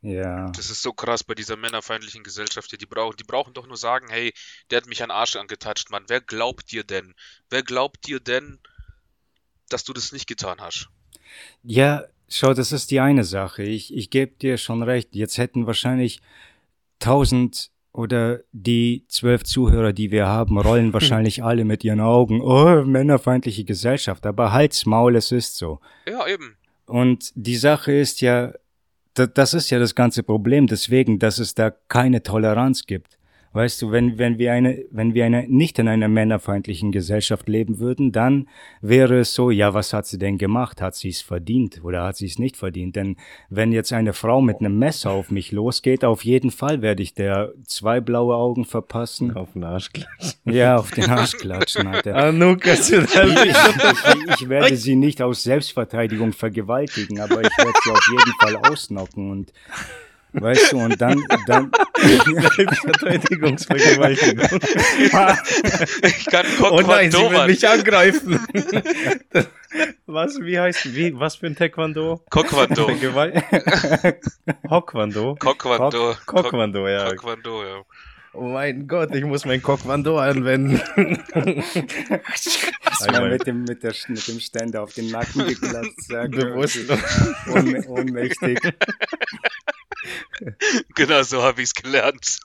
Ja. Das ist so krass bei dieser männerfeindlichen Gesellschaft hier. Die brauchen, die brauchen doch nur sagen, hey, der hat mich an Arsch angetatscht, Mann. Wer glaubt dir denn? Wer glaubt dir denn, dass du das nicht getan hast? Ja, schau, das ist die eine Sache. Ich, ich gebe dir schon recht. Jetzt hätten wahrscheinlich tausend oder die zwölf Zuhörer, die wir haben, rollen wahrscheinlich alle mit ihren Augen. Oh, männerfeindliche Gesellschaft. Aber halt's Maul, es ist so. Ja, eben. Und die Sache ist ja, das ist ja das ganze Problem. Deswegen, dass es da keine Toleranz gibt. Weißt du, wenn, wenn wir eine, wenn wir eine, nicht in einer männerfeindlichen Gesellschaft leben würden, dann wäre es so, ja, was hat sie denn gemacht? Hat sie es verdient oder hat sie es nicht verdient? Denn wenn jetzt eine Frau mit einem Messer auf mich losgeht, auf jeden Fall werde ich der zwei blaue Augen verpassen. Auf den Arsch klatschen. Ja, auf den Arsch klatschen, Alter. Ah, ich, ich, ich werde sie nicht aus Selbstverteidigung vergewaltigen, aber ich werde sie auf jeden Fall ausnocken und Weißt du, und dann, dann Selbstverteidigungsvergewaltigung. ich kann Taekwondo, Oh nein, sie will mich angreifen. was, wie heißt, wie, was für ein Taekwondo? Kokwando. Hokwando? Kokwando. Kokwando, ja. Kokwando, ja. Oh mein Gott, ich muss mein Kokwando anwenden. Du mit dem, mit, der, mit dem Ständer auf den Nacken geklatzt. Sehr Bewusstlos. ohnmächtig. genau so habe ich es gelernt.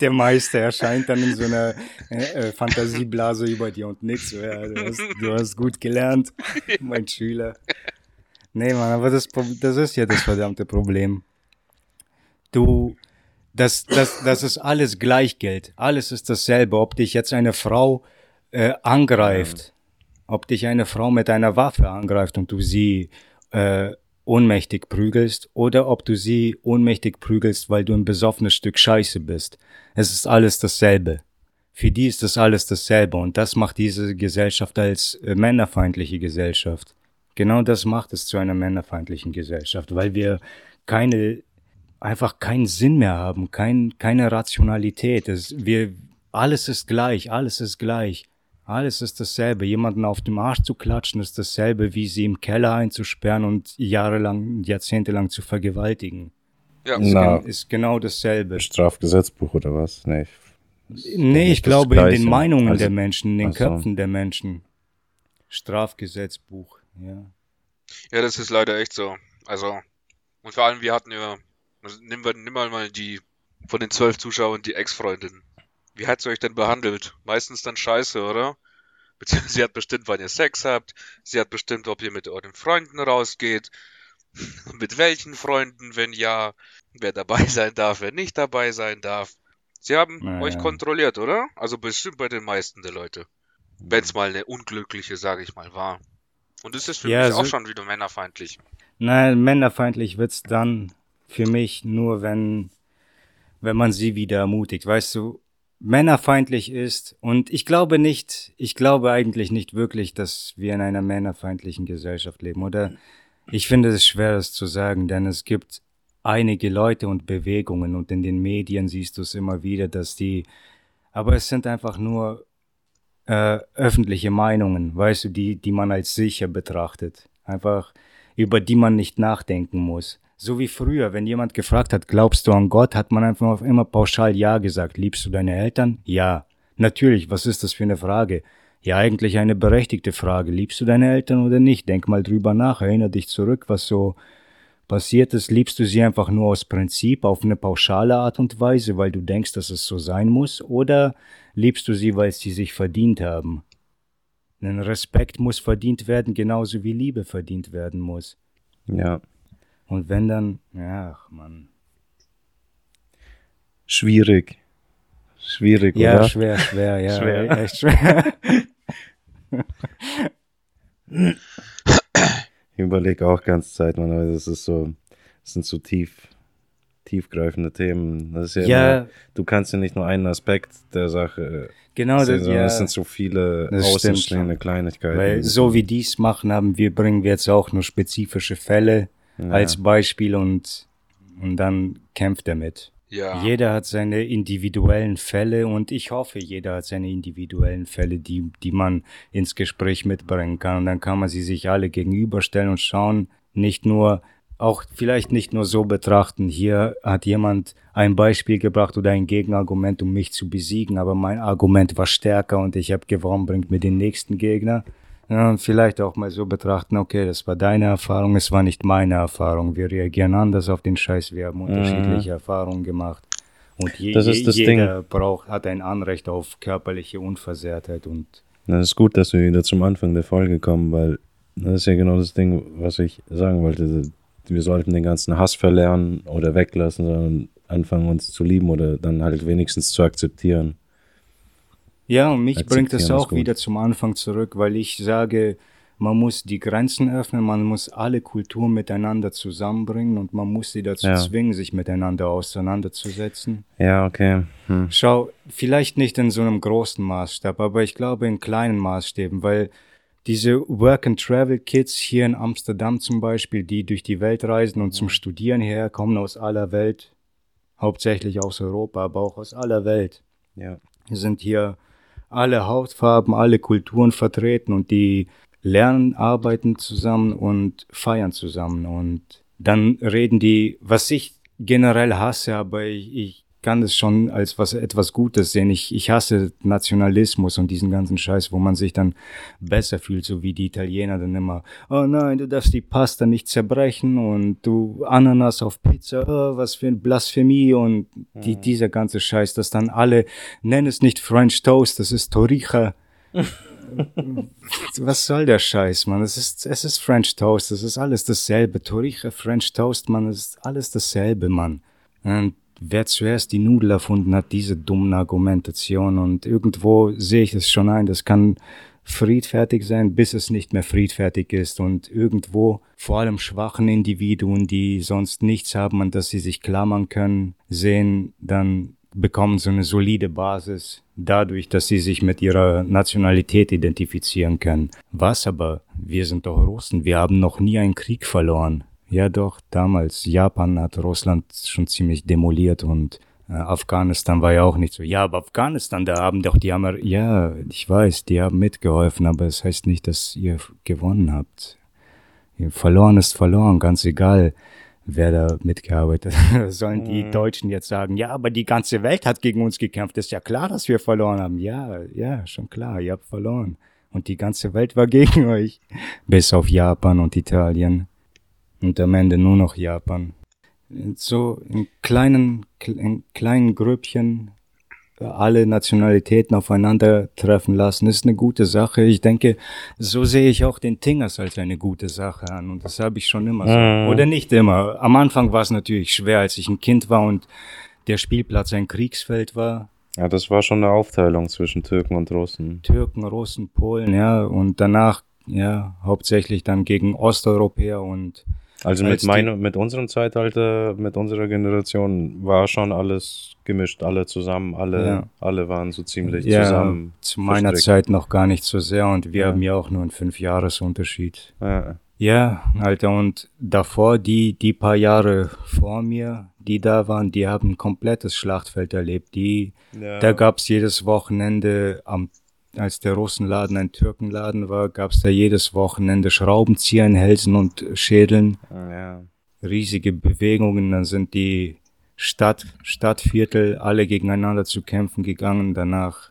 Der Meister erscheint dann in so einer äh, äh, Fantasieblase über dir und nickt so, ja, du hast, du hast gut gelernt, mein Schüler. Nee, Mann, aber das, das ist ja das verdammte Problem. Du, das, das, das ist alles Gleichgeld. Alles ist dasselbe. Ob dich jetzt eine Frau äh, angreift, ob dich eine Frau mit einer Waffe angreift und du sie äh, ohnmächtig prügelst oder ob du sie ohnmächtig prügelst, weil du ein besoffenes Stück Scheiße bist. Es ist alles dasselbe. Für die ist das alles dasselbe und das macht diese Gesellschaft als äh, männerfeindliche Gesellschaft. Genau das macht es zu einer männerfeindlichen Gesellschaft, weil wir keine, einfach keinen Sinn mehr haben, kein, keine Rationalität. Es, wir, alles ist gleich, alles ist gleich. Alles ist dasselbe. Jemanden auf dem Arsch zu klatschen ist dasselbe, wie sie im Keller einzusperren und jahrelang, jahrzehntelang zu vergewaltigen. Ja, ist, Na, ist genau dasselbe. Strafgesetzbuch oder was? Nee, ich, nee, ich glaube in den Meinungen also, der Menschen, in den also. Köpfen der Menschen. Strafgesetzbuch, ja. Ja, das ist leider echt so. Also, und vor allem, wir hatten ja, also nimm, nimm mal die von den zwölf Zuschauern die Ex-Freundin. Wie hat sie euch denn behandelt? Meistens dann scheiße, oder? Beziehungsweise sie hat bestimmt, wann ihr Sex habt. Sie hat bestimmt, ob ihr mit euren Freunden rausgeht. mit welchen Freunden, wenn ja. Wer dabei sein darf, wer nicht dabei sein darf. Sie haben naja. euch kontrolliert, oder? Also bestimmt bei den meisten der Leute. Wenn es mal eine unglückliche, sage ich mal, war. Und es ist für ja, mich so auch schon wieder männerfeindlich. Nein, männerfeindlich wird's dann für mich nur, wenn, wenn man sie wieder ermutigt. Weißt du, männerfeindlich ist. Und ich glaube nicht, ich glaube eigentlich nicht wirklich, dass wir in einer männerfeindlichen Gesellschaft leben. Oder ich finde es schwer, das zu sagen, denn es gibt einige Leute und Bewegungen und in den Medien siehst du es immer wieder, dass die, aber es sind einfach nur äh, öffentliche Meinungen, weißt du, die, die man als sicher betrachtet. Einfach, über die man nicht nachdenken muss. So wie früher, wenn jemand gefragt hat, glaubst du an Gott, hat man einfach immer pauschal Ja gesagt. Liebst du deine Eltern? Ja. Natürlich, was ist das für eine Frage? Ja, eigentlich eine berechtigte Frage. Liebst du deine Eltern oder nicht? Denk mal drüber nach, erinnere dich zurück, was so passiert ist. Liebst du sie einfach nur aus Prinzip, auf eine pauschale Art und Weise, weil du denkst, dass es so sein muss? Oder liebst du sie, weil sie sich verdient haben? Denn Respekt muss verdient werden, genauso wie Liebe verdient werden muss. Ja. Und wenn dann, ja, ach Mann. Schwierig. Schwierig, Ja, oder? schwer, schwer, ja. Schwer. Echt schwer. Ich überlege auch ganz Zeit, man, aber das ist so, das sind so tief, tiefgreifende Themen. Das ist ja, Ja. Immer, du kannst ja nicht nur einen Aspekt der Sache Genau, sehen, das, sondern ja. es sind so viele außenstehende. Kleinigkeiten. Weil so wie die es machen, haben wir, bringen wir jetzt auch nur spezifische Fälle Ja. als Beispiel und, und dann kämpft er mit. Ja. Jeder hat seine individuellen Fälle und ich hoffe, jeder hat seine individuellen Fälle, die, die man ins Gespräch mitbringen kann. Und dann kann man sie sich alle gegenüberstellen und schauen, nicht nur, auch vielleicht nicht nur so betrachten, hier hat jemand ein Beispiel gebracht oder ein Gegenargument, um mich zu besiegen, aber mein Argument war stärker und ich habe gewonnen, bringt mir den nächsten Gegner. Ja, und vielleicht auch mal so betrachten, okay, das war deine Erfahrung, es war nicht meine Erfahrung. Wir reagieren anders auf den Scheiß, wir haben unterschiedliche Erfahrungen gemacht. Und je, Mhm. Das ist das jeder braucht, hat ein Anrecht auf körperliche Unversehrtheit und Das ist gut, dass wir wieder zum Anfang der Folge kommen, weil das ist ja genau das Ding, was ich sagen wollte. Wir sollten den ganzen Hass verlernen oder weglassen, sondern anfangen uns zu lieben oder dann halt wenigstens zu akzeptieren. Ja, und mich bringt ist auch wieder zum Anfang zurück, weil ich sage, man muss die Grenzen öffnen, man muss alle Kulturen miteinander zusammenbringen und man muss sie dazu Ja. zwingen, sich miteinander auseinanderzusetzen. Ja, okay. Hm. Schau, vielleicht nicht in so einem großen Maßstab, aber ich glaube in kleinen Maßstäben, weil diese Work-and-Travel-Kids hier in Amsterdam zum Beispiel, die durch die Welt reisen und zum Studieren hierher kommen aus aller Welt, hauptsächlich aus Europa, aber auch aus aller Welt Ja. sind hier alle Hautfarben, alle Kulturen vertreten und die lernen, arbeiten zusammen und feiern zusammen. Und dann reden die, was ich generell hasse, aber ich, ich kann das schon als was etwas Gutes sehen. Ich, ich hasse Nationalismus und diesen ganzen Scheiß, wo man sich dann besser fühlt, so wie die Italiener dann immer, oh nein, du darfst die Pasta nicht zerbrechen und du Ananas auf Pizza, oh, was für ein Blasphemie und die, dieser ganze Scheiß, dass dann alle, nenn es nicht French Toast, das ist Torija. Was soll der Scheiß, Mann? Es ist, es ist French Toast, es ist alles dasselbe. Torija, French Toast, Mann, es ist alles dasselbe, Mann. Und wer zuerst die Nudel erfunden hat, diese dummen Argumentation. Und irgendwo sehe ich es schon ein, das kann friedfertig sein, bis es nicht mehr friedfertig ist. Und irgendwo vor allem schwachen Individuen, die sonst nichts haben, an das sie sich klammern können, sehen, dann bekommen so eine solide Basis dadurch, dass sie sich mit ihrer Nationalität identifizieren können. Was aber? Wir sind doch Russen, wir haben noch nie einen Krieg verloren. Ja doch, damals. Japan hat Russland schon ziemlich demoliert und äh, Afghanistan war ja auch nicht so. Ja, aber Afghanistan, da haben doch die Amer... Ja, ich weiß, die haben mitgeholfen, aber es das heißt nicht, dass ihr gewonnen habt. Verloren ist verloren, ganz egal, wer da mitgearbeitet hat. Sollen die Mhm. Deutschen jetzt sagen, ja, aber die ganze Welt hat gegen uns gekämpft. Ist ja klar, dass wir verloren haben. Ja, ja, schon klar, ihr habt verloren. Und die ganze Welt war gegen euch. Bis auf Japan und Italien. Und am Ende nur noch Japan. So in kleinen, in kleinen Grüppchen alle Nationalitäten aufeinandertreffen lassen, ist eine gute Sache. Ich denke, so sehe ich auch den Tingers als eine gute Sache an. Und das habe ich schon immer so. Mhm. Oder nicht immer. Am Anfang war es natürlich schwer, als ich ein Kind war und der Spielplatz ein Kriegsfeld war. Ja, das war schon eine Aufteilung zwischen Türken und Russen. Türken, Russen, Polen, ja. Und danach, ja, hauptsächlich dann gegen Osteuropäer und Also mit meiner, mit unserem Zeitalter, mit unserer Generation war schon alles gemischt, alle zusammen, alle, Ja. alle waren so ziemlich Ja, zusammen. zu meiner verstrickt. Zeit noch gar nicht so sehr und wir Ja. haben ja auch nur einen Fünf-Jahres-Unterschied. Ja. Ja, Alter, und davor, die, die paar Jahre vor mir, die da waren, die haben ein komplettes Schlachtfeld erlebt. Die. Da gab's jedes Wochenende, am, als der Russenladen ein Türkenladen war, gab's da jedes Wochenende Schraubenzieher in Hälsen und Schädeln. ja. riesige Bewegungen, dann sind die Stadt, Stadtviertel alle gegeneinander zu kämpfen gegangen, danach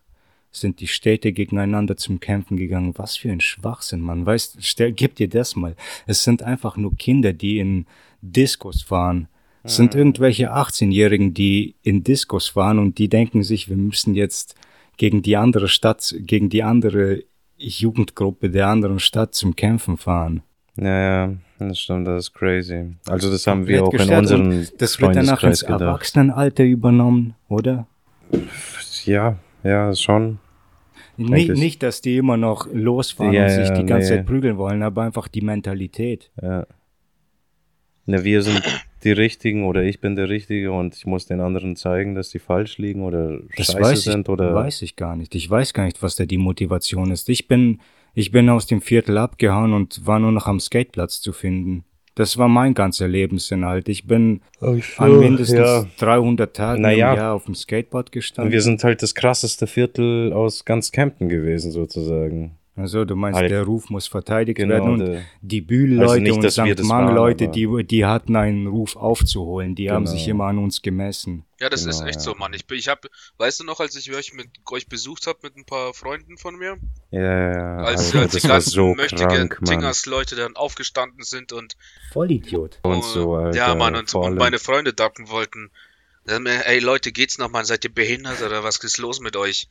sind die Städte gegeneinander zum Kämpfen gegangen. Was für ein Schwachsinn, man weiß, stell, gib dir das mal. Es sind einfach nur Kinder, die in Diskos fahren. Es sind irgendwelche 18-Jährigen, die in Diskos fahren und die denken sich, wir müssen jetzt gegen die andere Stadt, gegen die andere Jugendgruppe der anderen Stadt zum Kämpfen fahren. Ja, ja, das stimmt, das ist crazy. Also das haben wir auch in unserem Das wird danach ins gedacht. Erwachsenenalter übernommen, oder? Ja, ja, schon. Nicht, nicht, dass die immer noch losfahren Ja, und sich ja, die ganze nee. Zeit prügeln wollen, aber einfach die Mentalität. Ja. Na, wir sind die Richtigen oder ich bin der Richtige und ich muss den anderen zeigen, dass die falsch liegen oder Das scheiße weiß ich, sind oder weiß ich gar nicht. Ich weiß gar nicht, was da die Motivation ist. Ich bin, ich bin aus dem Viertel abgehauen und war nur noch am Skateplatz zu finden. Das war mein ganzer Lebensinhalt. Ich bin an mindestens ja. 300 Tagen Naja. im Jahr auf dem Skateboard gestanden. Wir sind halt das krasseste Viertel aus ganz Campen gewesen, sozusagen. Also du meinst, Halt. der Ruf muss verteidigt Genau, werden und die Bühlleute Also und St. Mang-Leute, die, die hatten einen Ruf aufzuholen, die haben Genau. sich immer an uns gemessen. Ja, das ist Genau, echt ja. so, Mann. Ich, ich hab, weißt du noch, als ich euch mit euch besucht habe mit ein paar Freunden von mir, Ja, ja, ja. als, Alter, als die das war ganzen so Mann. Tingers-Leute dann aufgestanden sind und Vollidiot. Und so, Alter. ja, Mann, und, und meine Freunde dappen wollten. Dann, ey Leute, geht's noch, Mann? Seid ihr behindert oder was ist los mit euch?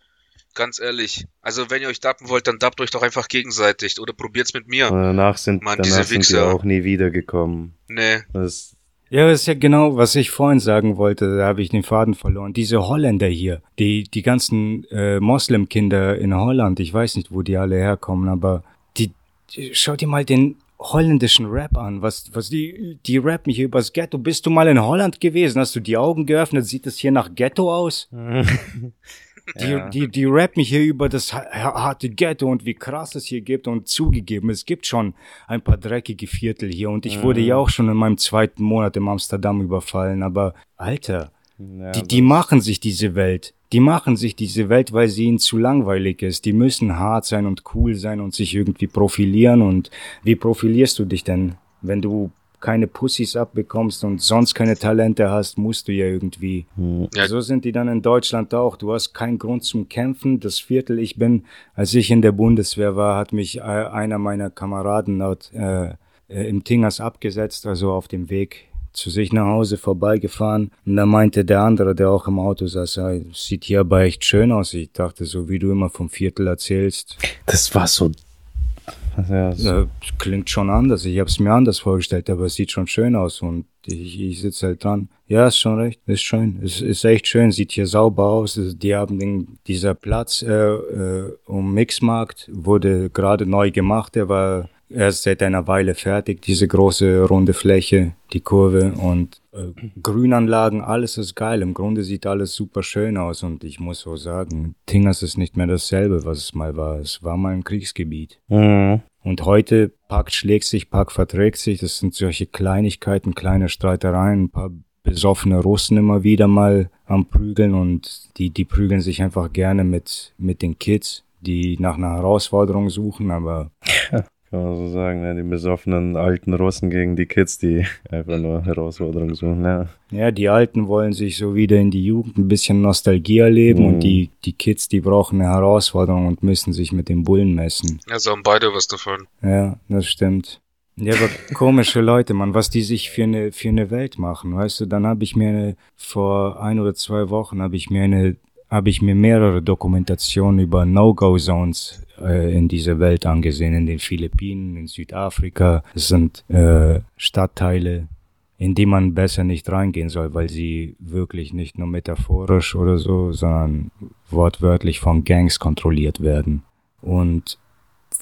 Ganz ehrlich. Also wenn ihr euch dappen wollt, dann dappt euch doch einfach gegenseitig oder probiert's mit mir. Und danach sind, Mann, danach diese sind die Wichser. auch nie wiedergekommen. Nee. Das, Ja, das ist ja genau, was ich vorhin sagen wollte, da habe ich den Faden verloren. Diese Holländer hier, die, die ganzen äh, Moslemkinder in Holland, ich weiß nicht, wo die alle herkommen, aber die, die schau dir mal den holländischen Rap an, was, was die, die rappen hier übers Ghetto. Bist du mal in Holland gewesen? Hast du die Augen geöffnet? Sieht es hier nach Ghetto aus? Die, Ja. die, die rappen hier über das ha- harte Ghetto und wie krass es hier gibt und zugegeben, es gibt schon ein paar dreckige Viertel hier und ich wurde ja auch schon in meinem zweiten Monat in Amsterdam überfallen, aber Alter, ja, die, die machen sich diese Welt. Die machen sich diese Welt, weil sie ihnen zu langweilig ist. Die müssen hart sein und cool sein und sich irgendwie profilieren. Und wie profilierst du dich denn? Wenn du keine Pussys abbekommst und sonst keine Talente hast, musst du ja irgendwie. Ja. So sind die dann in Deutschland auch. Du hast keinen Grund zum Kämpfen. Das Viertel, ich bin, als ich in der Bundeswehr war, hat mich äh, einer meiner Kameraden dort äh, äh, im Tingers abgesetzt, also auf dem Weg zu sich nach Hause vorbeigefahren. Und da meinte der andere, der auch im Auto saß, ja, sieht hier aber echt schön aus. Ich dachte, so wie du immer vom Viertel erzählst, das war so. Ja, so klingt schon anders. Ich habe es mir anders vorgestellt, aber es sieht schon schön aus und ich, ich sitze halt dran. Ja, ist schon recht, ist schön. Es ist echt schön, sieht hier sauber aus. Die haben den, dieser Platz äh, äh, um Mixmarkt wurde gerade neu gemacht. Der war erst seit einer Weile fertig. Diese große runde Fläche, die Kurve und äh, Grünanlagen, alles ist geil. Im Grunde sieht alles super schön aus und ich muss so sagen, Tingers ist nicht mehr dasselbe, was es mal war. Es war mal ein Kriegsgebiet. Mhm. Und heute Pakt schlägt sich, Pakt verträgt sich. Das sind solche Kleinigkeiten, kleine Streitereien, ein paar besoffene Russen immer wieder mal am Prügeln und die, die prügeln sich einfach gerne mit, mit den Kids, die nach einer Herausforderung suchen, aber Kann man so sagen, ne? die besoffenen alten Russen gegen die Kids, die einfach nur Herausforderungen suchen. Ja. ja, die Alten wollen sich so wieder in die Jugend ein bisschen Nostalgie erleben Mhm. und die, die Kids, die brauchen eine Herausforderung und müssen sich mit den Bullen messen. Also haben beide was davon. Ja, das stimmt. Ja, aber komische Leute, man, was die sich für eine für eine Welt machen, weißt du? Dann habe ich mir eine, vor ein oder zwei Wochen habe ich mir eine habe ich mir mehrere Dokumentationen über No-Go-Zones in dieser Welt angesehen, in den Philippinen, in Südafrika. Es sind äh, Stadtteile, in die man besser nicht reingehen soll, weil sie wirklich nicht nur metaphorisch oder so, sondern wortwörtlich von Gangs kontrolliert werden. Und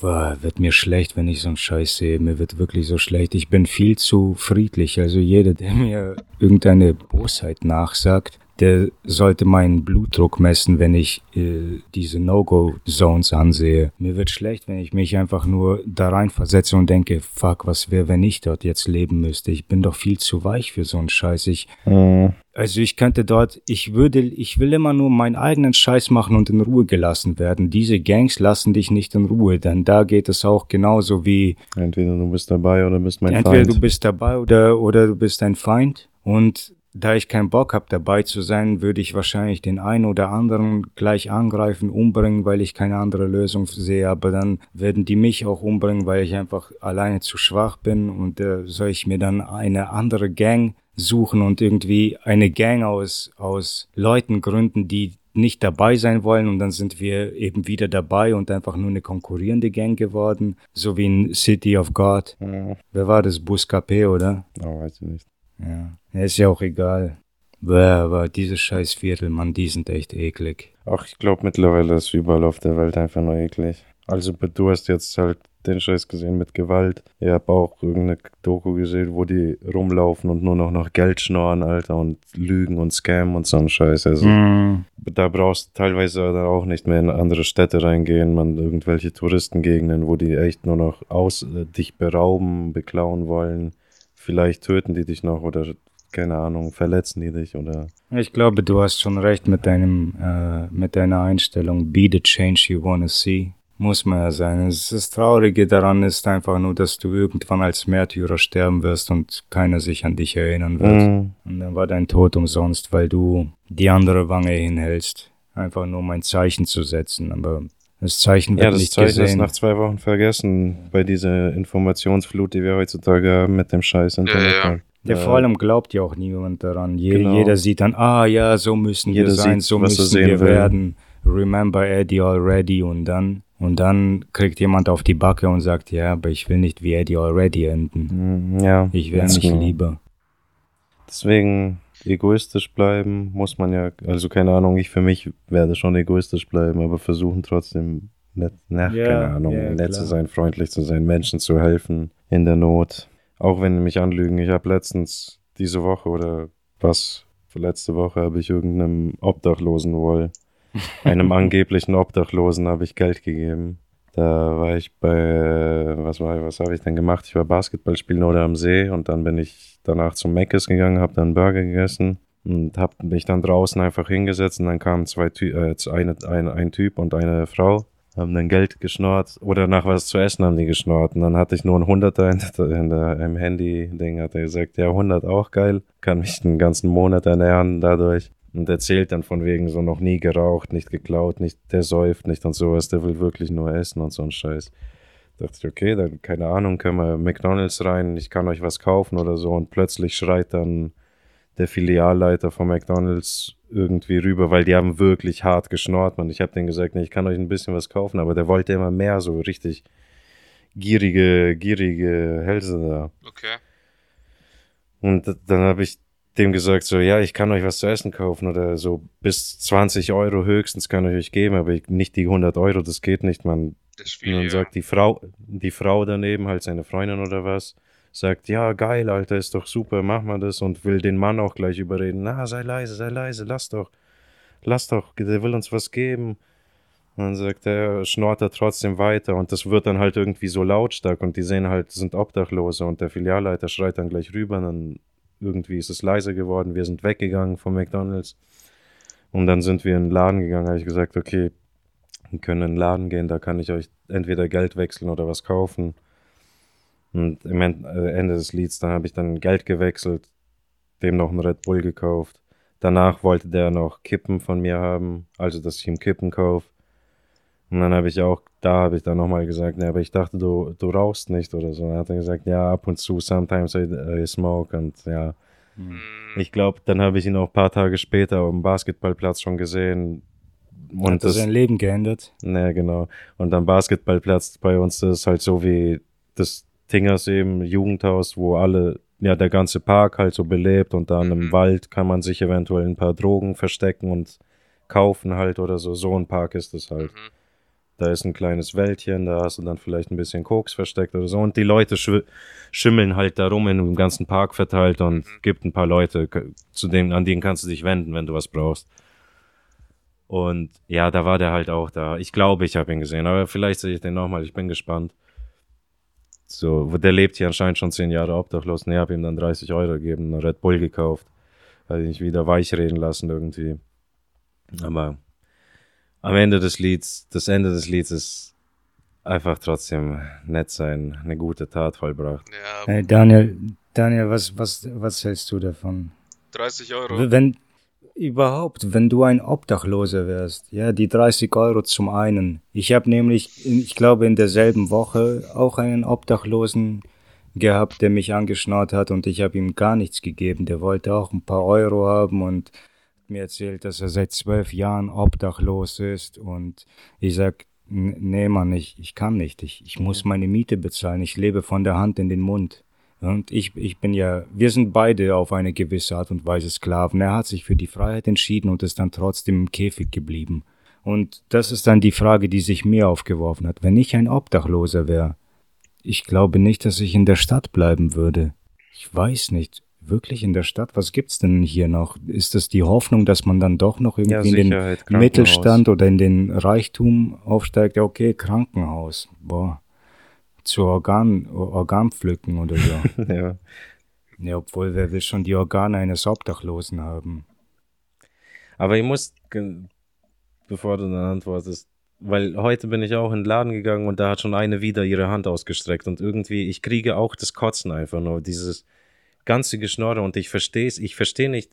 boah, wird mir schlecht, wenn ich so einen Scheiß sehe. Mir wird wirklich so schlecht. Ich bin viel zu friedlich. Also jeder, der mir irgendeine Bosheit nachsagt, der sollte meinen Blutdruck messen, wenn ich äh, diese No-Go-Zones ansehe. Mir wird schlecht, wenn ich mich einfach nur da rein versetze und denke, fuck, was wäre, wenn ich dort jetzt leben müsste? Ich bin doch viel zu weich für so einen Scheiß. Ich, mhm. Also ich könnte dort, ich würde, ich will immer nur meinen eigenen Scheiß machen und in Ruhe gelassen werden. Diese Gangs lassen dich nicht in Ruhe, denn da geht es auch genauso wie. Entweder du bist dabei oder bist mein entweder Feind. Entweder du bist dabei oder, oder du bist ein Feind. Und da ich keinen Bock habe, dabei zu sein, würde ich wahrscheinlich den einen oder anderen gleich angreifen, umbringen, weil ich keine andere Lösung sehe. Aber dann werden die mich auch umbringen, weil ich einfach alleine zu schwach bin. Und äh, soll ich mir dann eine andere Gang suchen und irgendwie eine Gang aus, aus Leuten gründen, die nicht dabei sein wollen und dann sind wir eben wieder dabei und einfach nur eine konkurrierende Gang geworden, so wie in City of God. Mhm. Wer war das? Buscapé, oder? Oh, weiß ich nicht. Ja, ist ja auch egal. Aber diese scheiß Viertel, Mann, die sind echt eklig. Ach, ich glaube mittlerweile ist überall auf der Welt einfach nur eklig. Also du hast jetzt halt den Scheiß gesehen mit Gewalt. Ich habe auch irgendeine Doku gesehen, wo die rumlaufen und nur noch nach Geld schnorren, Alter, und lügen und scammen und so ein Scheiß. Also mm. da brauchst du teilweise dann auch nicht mehr in andere Städte reingehen, man irgendwelche Touristengegenden, wo die echt nur noch aus äh, dich berauben, beklauen wollen. Vielleicht töten die dich noch oder keine Ahnung, verletzen die dich oder. Ich glaube, du hast schon recht mit deinem, äh, mit deiner Einstellung. Be the change you wanna see. Muss man ja sein. Das Traurige daran ist einfach nur, dass du irgendwann als Märtyrer sterben wirst und keiner sich an dich erinnern wird. Mm. Und dann war dein Tod umsonst, weil du die andere Wange hinhältst. Einfach nur um ein Zeichen zu setzen. Aber das Zeichen wird ja, das nicht Zeichen gesehen. ist nach zwei Wochen vergessen bei dieser Informationsflut, die wir heutzutage haben mit dem scheiß Internet. Ja, ja. Ja, vor allem glaubt ja auch niemand daran. Je, genau. Jeder sieht dann, ah ja, so müssen jeder wir sein, sieht, so müssen wir will. werden. Remember Eddie already und dann und dann kriegt jemand auf die Backe und sagt, ja, aber ich will nicht wie Eddie already enden. Mm, ja. Ich wäre nicht genau. lieber. Deswegen egoistisch bleiben muss man ja, also keine Ahnung, ich für mich werde schon egoistisch bleiben, aber versuchen trotzdem nett, na, ja, keine Ahnung, ja, nett klar. zu sein, freundlich zu sein, Menschen zu helfen in der Not. Auch wenn die mich anlügen. Ich habe letztens diese Woche oder was, letzte Woche habe ich irgendeinem Obdachlosen wohl, einem angeblichen Obdachlosen habe ich Geld gegeben. Da war ich bei, was war, was habe ich denn gemacht? Ich war Basketball spielen oder am See und dann bin ich danach zum Meckes gegangen, habe dann Burger gegessen und habe mich dann draußen einfach hingesetzt und dann kamen zwei Ty äh, eine, ein, ein Typ und eine Frau, haben dann Geld geschnort oder nach was zu essen haben die geschnort und dann hatte ich nur ein Hunderter in der, in der, im Handy-Ding, hat er gesagt, ja 100 auch geil, kann mich den ganzen Monat ernähren dadurch und erzählt dann von wegen so noch nie geraucht, nicht geklaut, nicht, der säuft nicht und sowas, der will wirklich nur essen und so ein Scheiß. Da dachte ich, okay, dann, keine Ahnung, können wir McDonalds rein, ich kann euch was kaufen oder so und plötzlich schreit dann der Filialleiter von McDonalds irgendwie rüber, weil die haben wirklich hart geschnort, man. Ich habe denen gesagt, nee, ich kann euch ein bisschen was kaufen, aber der wollte immer mehr, so richtig gierige, gierige Hälse da. Okay. Und dann habe ich dem gesagt, so, ja, ich kann euch was zu essen kaufen oder so bis 20 Euro höchstens kann ich euch geben, aber nicht die 100 Euro, das geht nicht, man. Das ist viel, und dann ja. sagt die Frau, die Frau daneben, halt seine Freundin oder was, sagt, ja, geil, Alter, ist doch super, mach mal das und will den Mann auch gleich überreden, na, sei leise, sei leise, lass doch, lass doch, der will uns was geben. Und dann sagt er, schnort er trotzdem weiter und das wird dann halt irgendwie so lautstark und die sehen halt, sind Obdachlose und der Filialleiter schreit dann gleich rüber und dann irgendwie ist es leiser geworden, wir sind weggegangen vom McDonalds. Und dann sind wir in den Laden gegangen, habe ich gesagt, okay, wir können in den Laden gehen, da kann ich euch entweder Geld wechseln oder was kaufen. Und im äh, Ende des Lieds, dann habe ich dann Geld gewechselt, dem noch einen Red Bull gekauft. Danach wollte der noch Kippen von mir haben, also dass ich ihm Kippen kaufe. Und dann habe ich auch, da habe ich dann nochmal gesagt, ne, aber ich dachte, du, du rauchst nicht oder so. dann hat er gesagt, ja, ab und zu, sometimes I, I smoke und ja. Mhm. Ich glaube, dann habe ich ihn auch ein paar Tage später auf dem Basketballplatz schon gesehen. Und hat das sein Leben geändert? Ne, genau. Und am Basketballplatz bei uns das ist halt so wie das Tingers eben, Jugendhaus, wo alle, ja, der ganze Park halt so belebt und dann mhm. im Wald kann man sich eventuell ein paar Drogen verstecken und kaufen halt oder so. So ein Park ist es halt. Mhm. Da ist ein kleines Wäldchen, da hast du dann vielleicht ein bisschen Koks versteckt oder so. Und die Leute sch schimmeln halt da rum in dem ganzen Park verteilt und mhm. gibt ein paar Leute, zu denen, an denen kannst du dich wenden, wenn du was brauchst. Und ja, da war der halt auch da. Ich glaube, ich habe ihn gesehen, aber vielleicht sehe ich den nochmal. Ich bin gespannt. So, der lebt hier anscheinend schon zehn Jahre obdachlos. Ich habe ihm dann 30 Euro gegeben, Red Bull gekauft. Hat ihn wieder weich reden lassen irgendwie. Aber am Ende des Lieds, das Ende des Lieds ist einfach trotzdem nett sein, eine gute Tat vollbracht. Ja. Hey Daniel, Daniel, was, was, was hältst du davon? 30 Euro. Wenn, überhaupt, wenn du ein Obdachloser wärst, ja, die 30 Euro zum einen. Ich habe nämlich, ich glaube, in derselben Woche auch einen Obdachlosen gehabt, der mich angeschnarrt hat und ich habe ihm gar nichts gegeben. Der wollte auch ein paar Euro haben und mir erzählt, dass er seit zwölf Jahren obdachlos ist und ich sag, nee Mann, ich, ich kann nicht, ich, ich muss meine Miete bezahlen, ich lebe von der Hand in den Mund. Und ich, ich bin ja, wir sind beide auf eine gewisse Art und Weise Sklaven. Er hat sich für die Freiheit entschieden und ist dann trotzdem im Käfig geblieben. Und das ist dann die Frage, die sich mir aufgeworfen hat. Wenn ich ein Obdachloser wäre, ich glaube nicht, dass ich in der Stadt bleiben würde. Ich weiß nicht wirklich in der Stadt? Was gibt's denn hier noch? Ist das die Hoffnung, dass man dann doch noch irgendwie ja, in den Mittelstand oder in den Reichtum aufsteigt? Ja, okay, Krankenhaus. Boah. Zu Organ, Organpflücken oder so. ja. Ja, obwohl, wer will schon die Organe eines Obdachlosen haben? Aber ich muss, bevor du dann antwortest, weil heute bin ich auch in den Laden gegangen und da hat schon eine wieder ihre Hand ausgestreckt und irgendwie, ich kriege auch das Kotzen einfach nur, dieses, ganze Geschnorre und ich verstehe es, ich verstehe nicht,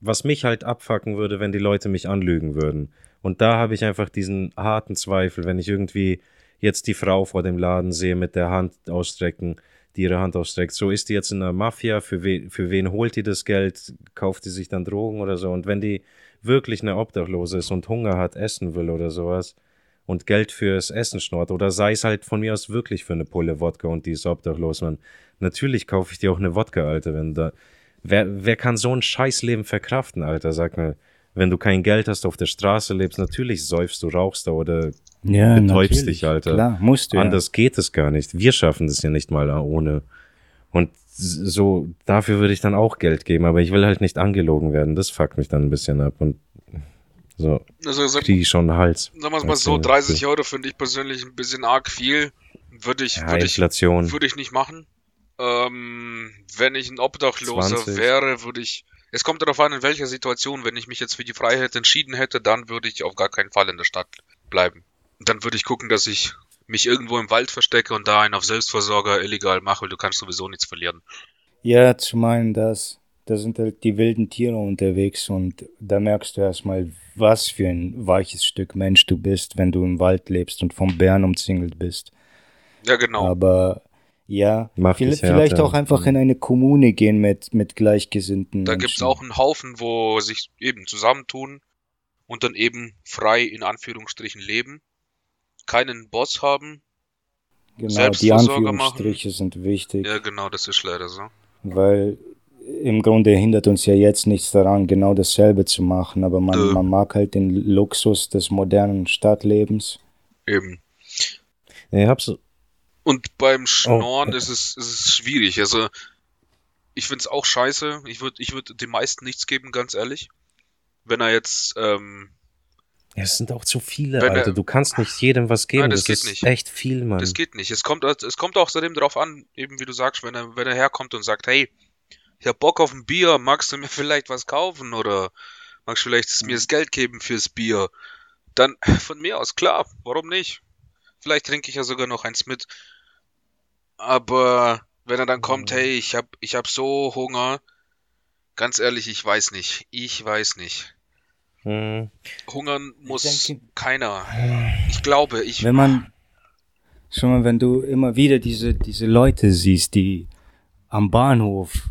was mich halt abfacken würde, wenn die Leute mich anlügen würden. Und da habe ich einfach diesen harten Zweifel, wenn ich irgendwie jetzt die Frau vor dem Laden sehe mit der Hand ausstrecken, die ihre Hand ausstreckt. So ist die jetzt in der Mafia, für, we für wen holt die das Geld, kauft die sich dann Drogen oder so. Und wenn die wirklich eine Obdachlose ist und Hunger hat, essen will oder sowas und Geld fürs Essen schnort, oder sei es halt von mir aus wirklich für eine Pulle Wodka und die ist obdachlos, man, Natürlich kaufe ich dir auch eine Wodka, Alter, wenn da. Wer, wer kann so ein Scheißleben verkraften, Alter? Sag mal, wenn du kein Geld hast, auf der Straße lebst, natürlich säufst du, rauchst da oder ja, betäubst dich, Alter. Klar, musst du. Anders ja. geht es gar nicht. Wir schaffen das ja nicht mal ohne. Und so, dafür würde ich dann auch Geld geben, aber ich will halt nicht angelogen werden. Das fuckt mich dann ein bisschen ab und so also, kriege ich schon einen Hals. Sagen wir es mal so, 30 Euro finde ich persönlich ein bisschen arg viel. Würde ich, ja, würde ich, würde ich nicht machen. Ähm, wenn ich ein Obdachloser 20. wäre, würde ich. Es kommt darauf an, in welcher Situation. Wenn ich mich jetzt für die Freiheit entschieden hätte, dann würde ich auf gar keinen Fall in der Stadt bleiben. Dann würde ich gucken, dass ich mich irgendwo im Wald verstecke und da einen auf Selbstversorger illegal mache, weil du kannst sowieso nichts verlieren. Ja, zu meinen das. Da sind halt die wilden Tiere unterwegs und da merkst du erstmal, was für ein weiches Stück Mensch du bist, wenn du im Wald lebst und vom Bären umzingelt bist. Ja, genau. Aber ja, vielleicht, vielleicht auch einfach in eine Kommune gehen mit, mit Gleichgesinnten. Da gibt es auch einen Haufen, wo sich eben zusammentun und dann eben frei in Anführungsstrichen leben, keinen Boss haben, Genau, die Anführungsstriche machen. sind wichtig. Ja, genau, das ist leider so. Weil im Grunde hindert uns ja jetzt nichts daran, genau dasselbe zu machen, aber man, äh. man mag halt den Luxus des modernen Stadtlebens. Eben. Ich hab's und beim Schnorren oh. ist, es, ist es schwierig. Also, ich finde es auch scheiße. Ich würde ich würd dem meisten nichts geben, ganz ehrlich. Wenn er jetzt. Ähm, ja, es sind auch zu viele, Alter. Er, du kannst nicht jedem was geben. Nein, das, das ist nicht. echt viel, Mann. Das geht nicht. Es kommt, es kommt außerdem darauf an, eben wie du sagst, wenn er, wenn er herkommt und sagt, hey, ich hab Bock auf ein Bier, magst du mir vielleicht was kaufen oder magst du vielleicht mir das Geld geben fürs Bier? Dann von mir aus, klar, warum nicht? Vielleicht trinke ich ja sogar noch eins mit. Aber wenn er dann kommt, mhm. hey, ich hab, ich hab so Hunger, ganz ehrlich, ich weiß nicht. Ich weiß nicht. Hm. Hungern muss denke, keiner. Ich glaube, ich. Wenn man schon mal, wenn du immer wieder diese, diese Leute siehst, die am Bahnhof,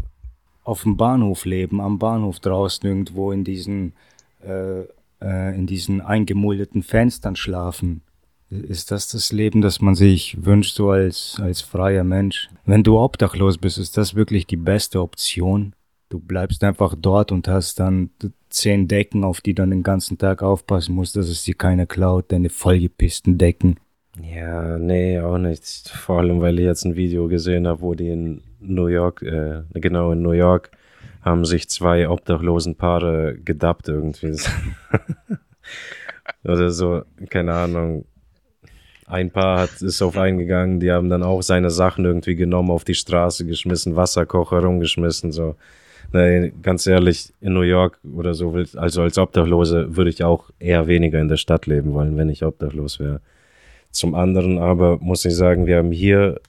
auf dem Bahnhof leben, am Bahnhof draußen irgendwo in diesen, äh, äh, in diesen eingemuldeten Fenstern schlafen ist das das Leben, das man sich wünscht, so als, als freier Mensch? Wenn du obdachlos bist, ist das wirklich die beste Option? Du bleibst einfach dort und hast dann zehn Decken, auf die du dann den ganzen Tag aufpassen musst, dass es dir keiner klaut, deine vollgepissten Decken. Ja, nee, auch nicht. Vor allem, weil ich jetzt ein Video gesehen habe, wo die in New York, äh, genau in New York, haben sich zwei obdachlosen Paare gedappt irgendwie. Oder so, keine Ahnung. Ein Paar hat, ist auf einen gegangen, die haben dann auch seine Sachen irgendwie genommen, auf die Straße geschmissen, Wasserkocher rumgeschmissen, so. Nee, ganz ehrlich, in New York oder so, also als Obdachlose würde ich auch eher weniger in der Stadt leben wollen, wenn ich obdachlos wäre. Zum anderen aber muss ich sagen, wir haben hier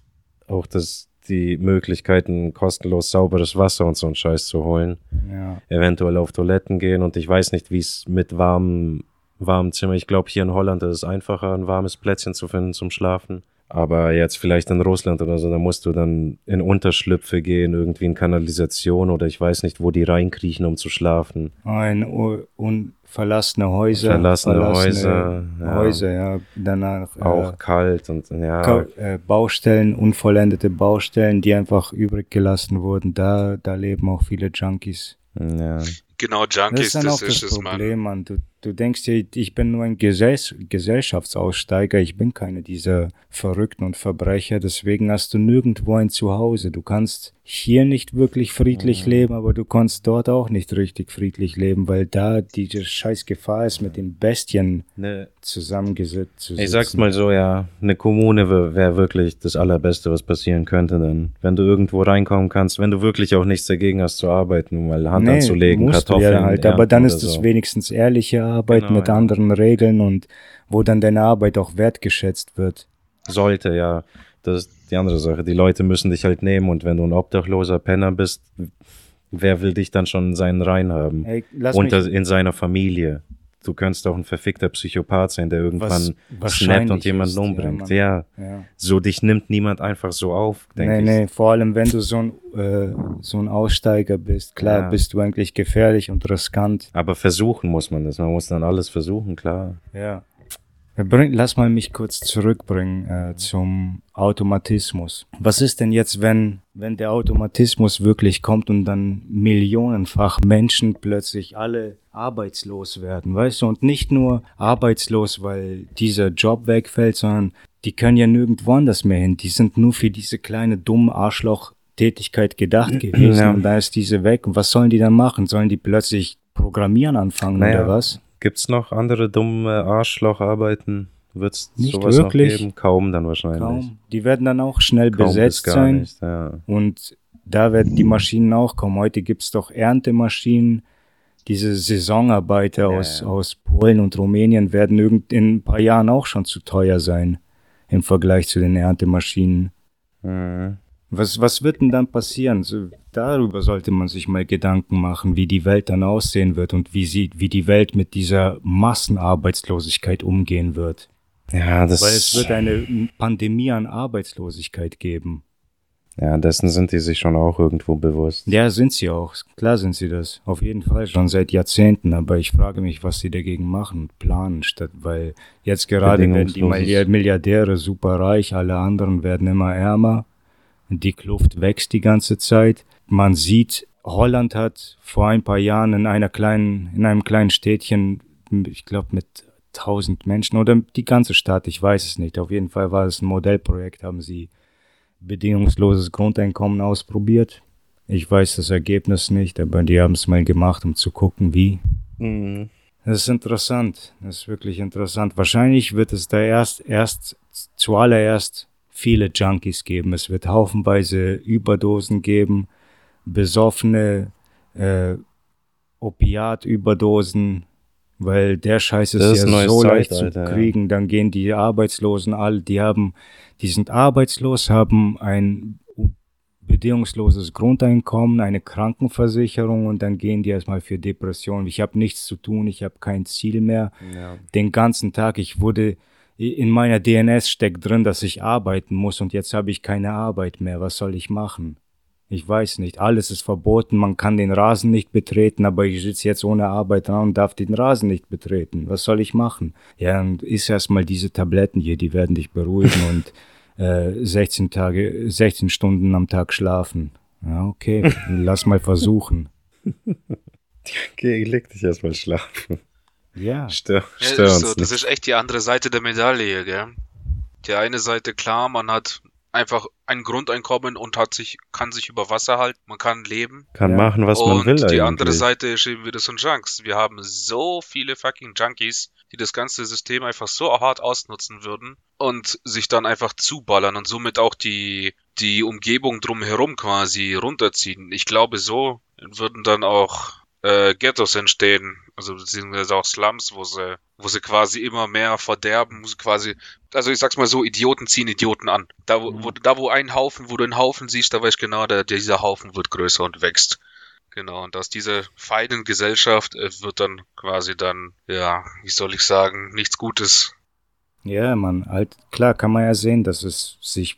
auch das, die Möglichkeiten, kostenlos sauberes Wasser und so einen Scheiß zu holen. Ja. Eventuell auf Toiletten gehen und ich weiß nicht, wie es mit warmem, warmem Zimmer, ich glaube hier in Holland ist es einfacher, ein warmes Plätzchen zu finden zum Schlafen. Aber jetzt vielleicht in Russland oder so, da musst du dann in Unterschlüpfe gehen, irgendwie in Kanalisation oder ich weiß nicht, wo die reinkriechen, um zu schlafen. Ein un verlassene Häuser. Verlassene, verlassene Häuser. Ja. Häuser, ja. Danach. Auch äh, kalt und ja. Ka äh, Baustellen, unvollendete Baustellen, die einfach übrig gelassen wurden. Da, da leben auch viele Junkies. Ja. Genau, Junkies, das ist, dann auch das, das Problem, Mann. Du, du denkst dir, ich bin nur ein Gesell Gesellschaftsaussteiger, ich bin keine dieser Verrückten und Verbrecher, deswegen hast du nirgendwo ein Zuhause. Du kannst hier nicht wirklich friedlich mhm. leben, aber du kannst dort auch nicht richtig friedlich leben, weil da diese scheiß Gefahr ist, mit den Bestien ne, zusammengesetzt Ich sag's mal so, ja, eine Kommune wäre wär wirklich das Allerbeste, was passieren könnte, denn wenn du irgendwo reinkommen kannst, wenn du wirklich auch nichts dagegen hast zu arbeiten, mal Hand nee, anzulegen, Kartoffeln. Ja halt, aber dann ist es so. wenigstens ehrliche Arbeit genau, mit ja. anderen Regeln und wo dann deine Arbeit auch wertgeschätzt wird. Sollte, ja. Das ist die andere Sache. Die Leute müssen dich halt nehmen und wenn du ein obdachloser Penner bist, wer will dich dann schon in seinen Reihen haben? Ey, Unter, in seiner Familie. Du könntest auch ein verfickter Psychopath sein, der irgendwann snappt und jemanden umbringt. Ja, ja, So dich nimmt niemand einfach so auf, denke nee, ich. Nee, vor allem wenn du so ein, äh, so ein Aussteiger bist. Klar, ja. bist du eigentlich gefährlich und riskant. Aber versuchen muss man das. Man muss dann alles versuchen, klar. Ja. Bring, lass mal mich kurz zurückbringen äh, zum Automatismus. Was ist denn jetzt, wenn, wenn der Automatismus wirklich kommt und dann millionenfach Menschen plötzlich alle arbeitslos werden, weißt du? Und nicht nur arbeitslos, weil dieser Job wegfällt, sondern die können ja nirgendwo anders mehr hin. Die sind nur für diese kleine dumme Arschloch Tätigkeit gedacht gewesen ja. und da ist diese weg. Und was sollen die dann machen? Sollen die plötzlich programmieren anfangen naja. oder was? Gibt's noch andere dumme Arschlocharbeiten? Wird's nicht sowas wirklich. noch geben? Kaum dann wahrscheinlich. Kaum. Die werden dann auch schnell Kaum besetzt sein. Nicht, ja. Und da werden die Maschinen auch kommen. Heute gibt's doch Erntemaschinen. Diese Saisonarbeiter ja, aus, ja. aus Polen und Rumänien werden irgend in ein paar Jahren auch schon zu teuer sein im Vergleich zu den Erntemaschinen. Mhm. Was, was wird denn dann passieren? So, darüber sollte man sich mal Gedanken machen, wie die Welt dann aussehen wird und wie sie, wie die Welt mit dieser Massenarbeitslosigkeit umgehen wird. Ja, das Weil es wird eine Pandemie an Arbeitslosigkeit geben. Ja, dessen sind die sich schon auch irgendwo bewusst. Ja, sind sie auch. Klar sind sie das. Auf jeden Fall schon seit Jahrzehnten. Aber ich frage mich, was sie dagegen machen und planen, statt, weil jetzt gerade werden die Milliardäre super reich, alle anderen werden immer ärmer. Die Kluft wächst die ganze Zeit. Man sieht, Holland hat vor ein paar Jahren in einer kleinen, in einem kleinen Städtchen, ich glaube mit tausend Menschen oder die ganze Stadt, ich weiß es nicht. Auf jeden Fall war es ein Modellprojekt, haben sie bedingungsloses Grundeinkommen ausprobiert. Ich weiß das Ergebnis nicht, aber die haben es mal gemacht, um zu gucken, wie. Mhm. Das ist interessant. Das ist wirklich interessant. Wahrscheinlich wird es da erst, erst zuallererst viele Junkies geben. Es wird haufenweise Überdosen geben, besoffene äh, Opiatüberdosen, weil der Scheiß ist, ist ja so leicht zu kriegen. Ja. Dann gehen die Arbeitslosen alle, die haben, die sind arbeitslos, haben ein bedingungsloses Grundeinkommen, eine Krankenversicherung und dann gehen die erstmal für Depressionen. Ich habe nichts zu tun, ich habe kein Ziel mehr. Ja. Den ganzen Tag, ich wurde in meiner DNS steckt drin, dass ich arbeiten muss und jetzt habe ich keine Arbeit mehr. Was soll ich machen? Ich weiß nicht. Alles ist verboten. Man kann den Rasen nicht betreten, aber ich sitze jetzt ohne Arbeit dran und darf den Rasen nicht betreten. Was soll ich machen? Ja, und ist erstmal diese Tabletten hier, die werden dich beruhigen und äh, 16 Tage, 16 Stunden am Tag schlafen. Ja, okay. Lass mal versuchen. Geh, leg dich erstmal schlafen. Ja. Stör, Ja, stör ist uns so, das ist echt die andere Seite der Medaille, gell? Die eine Seite, klar, man hat einfach ein Grundeinkommen und hat sich, kann sich über Wasser halten, man kann leben. Kann Ja. machen, was und man will die eigentlich. andere Seite ist eben wieder so ein Junks. Wir haben so viele fucking Junkies, die das ganze System einfach so hart ausnutzen würden und sich dann einfach zuballern und somit auch die, die Umgebung drumherum quasi runterziehen. Ich glaube, so würden dann auch äh, Ghettos entstehen, also beziehungsweise auch Slums, wo sie, wo sie quasi immer mehr verderben, wo sie quasi, also ich sag's mal so, Idioten ziehen Idioten an. Da wo, wo, da wo ein Haufen, wo du einen Haufen siehst, da weißt du genau, der, dieser Haufen wird größer und wächst. Genau, und aus dieser feinen Gesellschaft äh, wird dann quasi dann, ja, wie soll ich sagen, nichts Gutes. Ja, man, halt, klar kann man ja sehen, dass es sich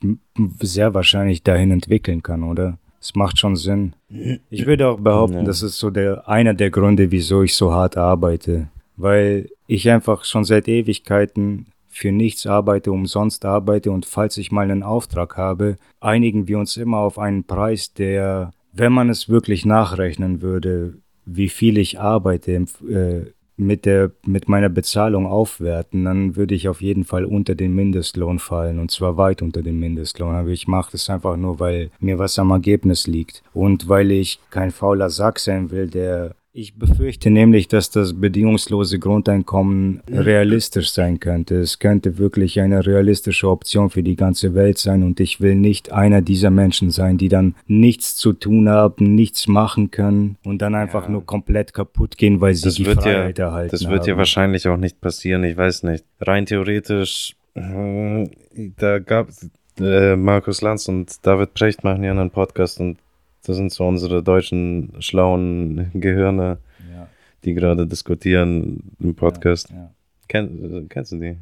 sehr wahrscheinlich dahin entwickeln kann, oder? Es macht schon Sinn. Ich würde auch behaupten, Ja. das ist so der, einer der Gründe, wieso ich so hart arbeite. Weil ich einfach schon seit Ewigkeiten für nichts arbeite, umsonst arbeite und falls ich mal einen Auftrag habe, einigen wir uns immer auf einen Preis, der, wenn man es wirklich nachrechnen würde, wie viel ich arbeite, äh, mit der mit meiner Bezahlung aufwerten, dann würde ich auf jeden Fall unter den Mindestlohn fallen und zwar weit unter den Mindestlohn. Aber ich mache das einfach nur, weil mir was am Ergebnis liegt und weil ich kein fauler Sack sein will, der ich befürchte nämlich, dass das bedingungslose Grundeinkommen realistisch sein könnte. Es könnte wirklich eine realistische Option für die ganze Welt sein und ich will nicht einer dieser Menschen sein, die dann nichts zu tun haben, nichts machen können und dann einfach Ja. nur komplett kaputt gehen, weil sie Das die wird ja, Freiheit erhalten das wird haben. ja wahrscheinlich auch nicht passieren. Ich weiß nicht. Rein theoretisch, äh, da gab äh, Markus Lanz und David Precht machen ja einen Podcast und das sind so unsere deutschen schlauen Gehirne, ja, die gerade diskutieren im Podcast. ja. Kenn, äh, kennst du die?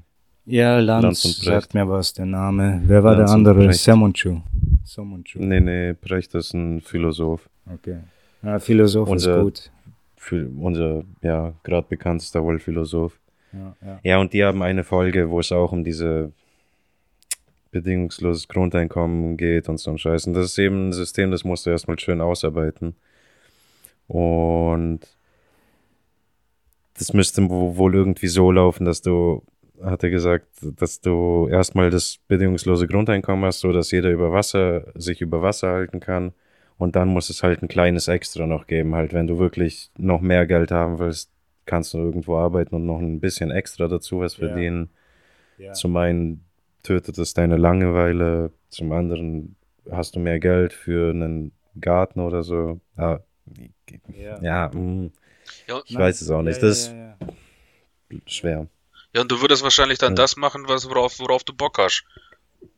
Ja, Lanz, Lanz sagt mir was, der Name. Wer war Lanz der andere? Brecht. Samunchu. Samunchu. Nee, nee, Precht ist ein Philosoph. Okay. Ja, Philosoph Unser- ist gut. Für unser, ja, gerade bekanntester wohl Philosoph. Ja, ja. Ja, und die haben eine Folge, wo es auch um diese bedingungsloses Grundeinkommen geht und so ein Scheiß. Und das ist eben ein System, das musst du erstmal schön ausarbeiten. Und das müsste wo- wohl irgendwie so laufen, dass du, hat er gesagt, dass du erstmal das bedingungslose Grundeinkommen hast, so dass jeder über Wasser, sich über Wasser halten kann. Und dann muss es halt ein kleines Extra noch geben, halt, wenn du wirklich noch mehr Geld haben willst, kannst du irgendwo arbeiten und noch ein bisschen extra dazu was Ja. verdienen. Ja. Zum einen tötet es deine Langeweile, zum anderen hast du mehr Geld für einen Garten oder so. Ah, Ja. ja, mm, Ja, ich weiß es auch nicht. Ja, Das ist ja, ja. schwer. ja und du würdest wahrscheinlich dann Ja. das machen, was, worauf, worauf du Bock hast.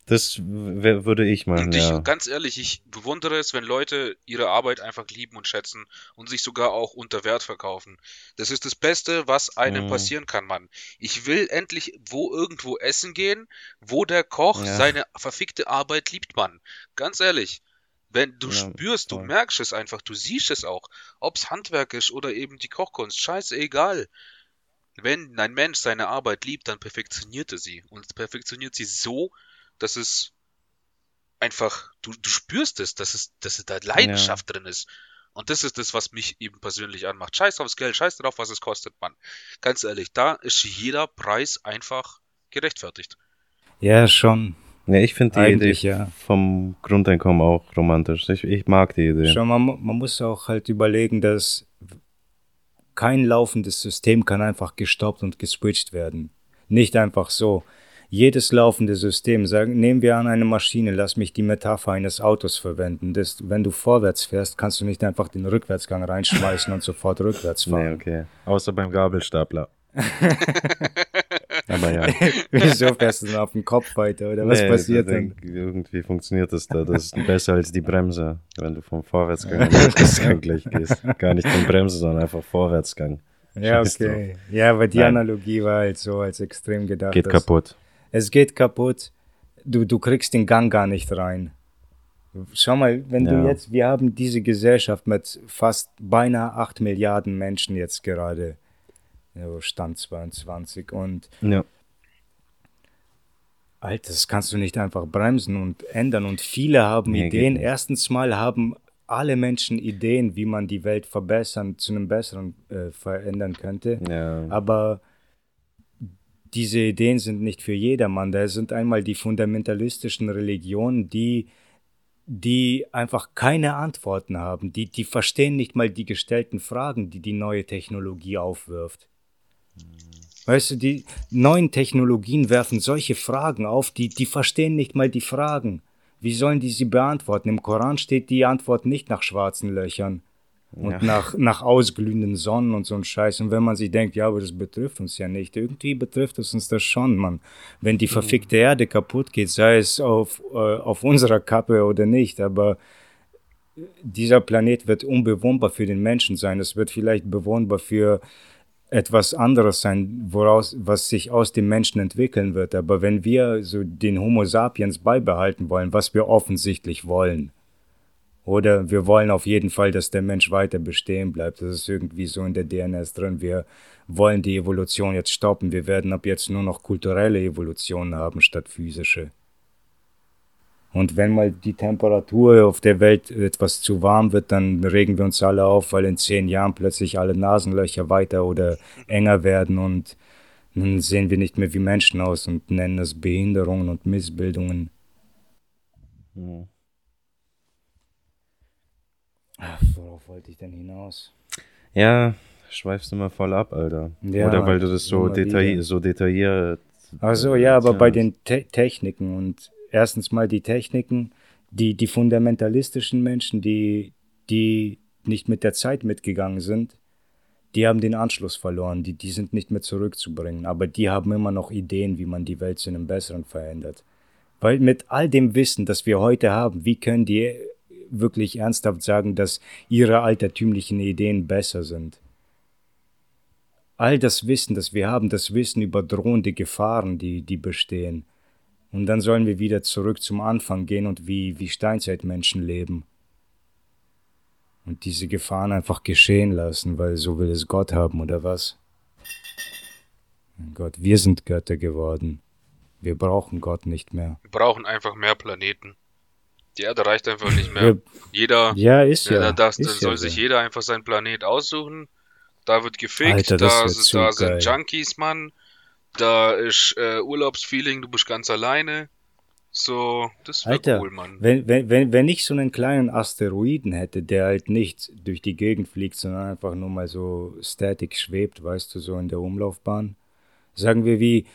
Das würde ich machen, Und ich, ja. ganz ehrlich, ich bewundere es, wenn Leute ihre Arbeit einfach lieben und schätzen und sich sogar auch unter Wert verkaufen. Das ist das Beste, was einem Mhm. passieren kann, Mann. Ich will endlich wo irgendwo essen gehen, wo der Koch Ja. seine verfickte Arbeit liebt, Mann. Ganz ehrlich. Wenn du Ja, spürst, du voll. merkst es einfach, du siehst es auch, ob's Handwerk ist oder eben die Kochkunst, scheißegal. Wenn ein Mensch seine Arbeit liebt, dann perfektioniert er sie und perfektioniert sie so, dass es einfach, du, du spürst es, dass es, dass es da Leidenschaft drin ist. Und das ist das, was mich eben persönlich anmacht. Scheiß aufs Geld, scheiß drauf, was es kostet, Mann. Ganz ehrlich, da ist jeder Preis einfach gerechtfertigt. ja, schon. Ja, ich finde die Idee ja. vom Grundeinkommen auch romantisch. Ich, ich mag die Idee. Schon, man, man muss auch halt überlegen, dass kein laufendes System kann einfach gestoppt und geswitcht werden. Nicht einfach so. Jedes laufende System, sagen, nehmen wir an eine Maschine, lass mich die Metapher eines Autos verwenden. Das, wenn du vorwärts fährst, kannst du nicht einfach den Rückwärtsgang reinschmeißen und sofort rückwärts Nee, fahren. okay. Außer beim Gabelstapler. Aber ja. Wieso fährst du dann auf dem Kopf weiter oder was Nee, passiert denk- Irgendwie funktioniert das da. Das ist besser als die Bremse, wenn du vom Vorwärtsgang in den Rückwärtsgang gleich gehst. Gar nicht vom Bremse, sondern einfach Vorwärtsgang. Ja, okay. Ja, aber die Nein. Analogie war halt so als extrem gedacht. Geht kaputt. Es geht kaputt. Du, du kriegst den Gang gar nicht rein. Schau mal, wenn du Ja. jetzt, wir haben diese Gesellschaft mit fast beinahe 8 Milliarden Menschen jetzt gerade, Stand 22 und Ja. Alter, das kannst du nicht einfach bremsen und ändern und viele haben Nee, Ideen. Erstens mal haben alle Menschen Ideen, wie man die Welt verbessern, zu einem besseren äh, verändern könnte. Ja. Aber diese Ideen sind nicht für jedermann. Da sind einmal die fundamentalistischen Religionen, die, die einfach keine Antworten haben. Die, die verstehen nicht mal die gestellten Fragen, die die neue Technologie aufwirft. Weißt du, die neuen Technologien werfen solche Fragen auf, die, die verstehen nicht mal die Fragen. Wie sollen die sie beantworten? Im Koran steht die Antwort nicht nach schwarzen Löchern und Ja. nach, nach ausglühenden Sonnen und so ein Scheiß. Und wenn man sich denkt, ja, aber das betrifft uns ja nicht, irgendwie betrifft es uns das schon, Mann. Wenn die verfickte Erde kaputt geht, sei es auf, äh, auf unserer Kappe oder nicht, aber dieser Planet wird unbewohnbar für den Menschen sein. Es wird vielleicht bewohnbar für etwas anderes sein, woraus, was sich aus dem Menschen entwickeln wird. Aber wenn wir so den Homo sapiens beibehalten wollen, was wir offensichtlich wollen, oder wir wollen auf jeden Fall, dass der Mensch weiter bestehen bleibt. Das ist irgendwie so in der DNS drin. Wir wollen die Evolution jetzt stoppen. Wir werden ab jetzt nur noch kulturelle Evolution haben statt physische. Und wenn mal die Temperatur auf der Welt etwas zu warm wird, dann regen wir uns alle auf, weil in zehn Jahren plötzlich alle Nasenlöcher weiter oder enger werden und dann sehen wir nicht mehr wie Menschen aus und nennen es Behinderungen und Missbildungen. Hm. Ach, worauf wollte ich denn hinaus? Ja, schweifst immer voll ab, Alter. Ja, Oder weil du das so, immer detail wieder. so detailliert. Ach so, ja, aber bei den Te Techniken und erstens mal die Techniken, die, die fundamentalistischen Menschen, die, die nicht mit der Zeit mitgegangen sind, die haben den Anschluss verloren, die, die sind nicht mehr zurückzubringen, aber die haben immer noch Ideen, wie man die Welt zu einem Besseren verändert. Weil mit all dem Wissen, das wir heute haben, wie können die wirklich ernsthaft sagen, dass ihre altertümlichen Ideen besser sind? All das Wissen, das wir haben, das Wissen über drohende Gefahren, die, die bestehen. Und dann sollen wir wieder zurück zum Anfang gehen und wie, wie Steinzeitmenschen leben. Und diese Gefahren einfach geschehen lassen, weil so will es Gott haben, oder was? Mein Gott, wir sind Götter geworden. Wir brauchen Gott nicht mehr. Wir brauchen einfach mehr Planeten. Die Erde reicht einfach nicht mehr. Jeder, ja, ist ja, ja. da darf, dann ist soll ja sich jeder einfach seinen Planet aussuchen. Da wird gefickt, Alter, das da, sind- da sind. Junkies, Mann. Da ist äh, Urlaubsfeeling, du bist ganz alleine. So, das wäre cool, Mann. Wenn, wenn, wenn, wenn ich so einen kleinen Asteroiden hätte, der halt nicht durch die Gegend fliegt, sondern einfach nur mal so static schwebt, weißt du, so in der Umlaufbahn. Sagen wir wie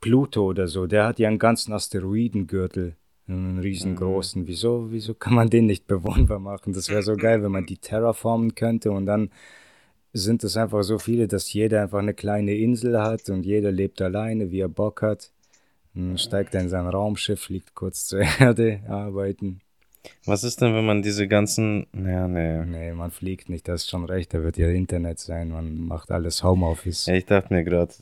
Pluto oder so, der hat ja einen ganzen Asteroidengürtel, einen riesengroßen. Wieso, wieso kann man den nicht bewohnbar machen? Das wäre so geil, wenn man die terraformen könnte und dann sind es einfach so viele, dass jeder einfach eine kleine Insel hat und jeder lebt alleine, wie er Bock hat. Steigt in sein Raumschiff, fliegt kurz zur Erde, arbeiten. Was ist denn, wenn man diese ganzen. Ja, nee. Nee, man fliegt nicht, das ist schon recht, da wird ja Internet sein, man macht alles Homeoffice. Ja, ich dachte mir gerade,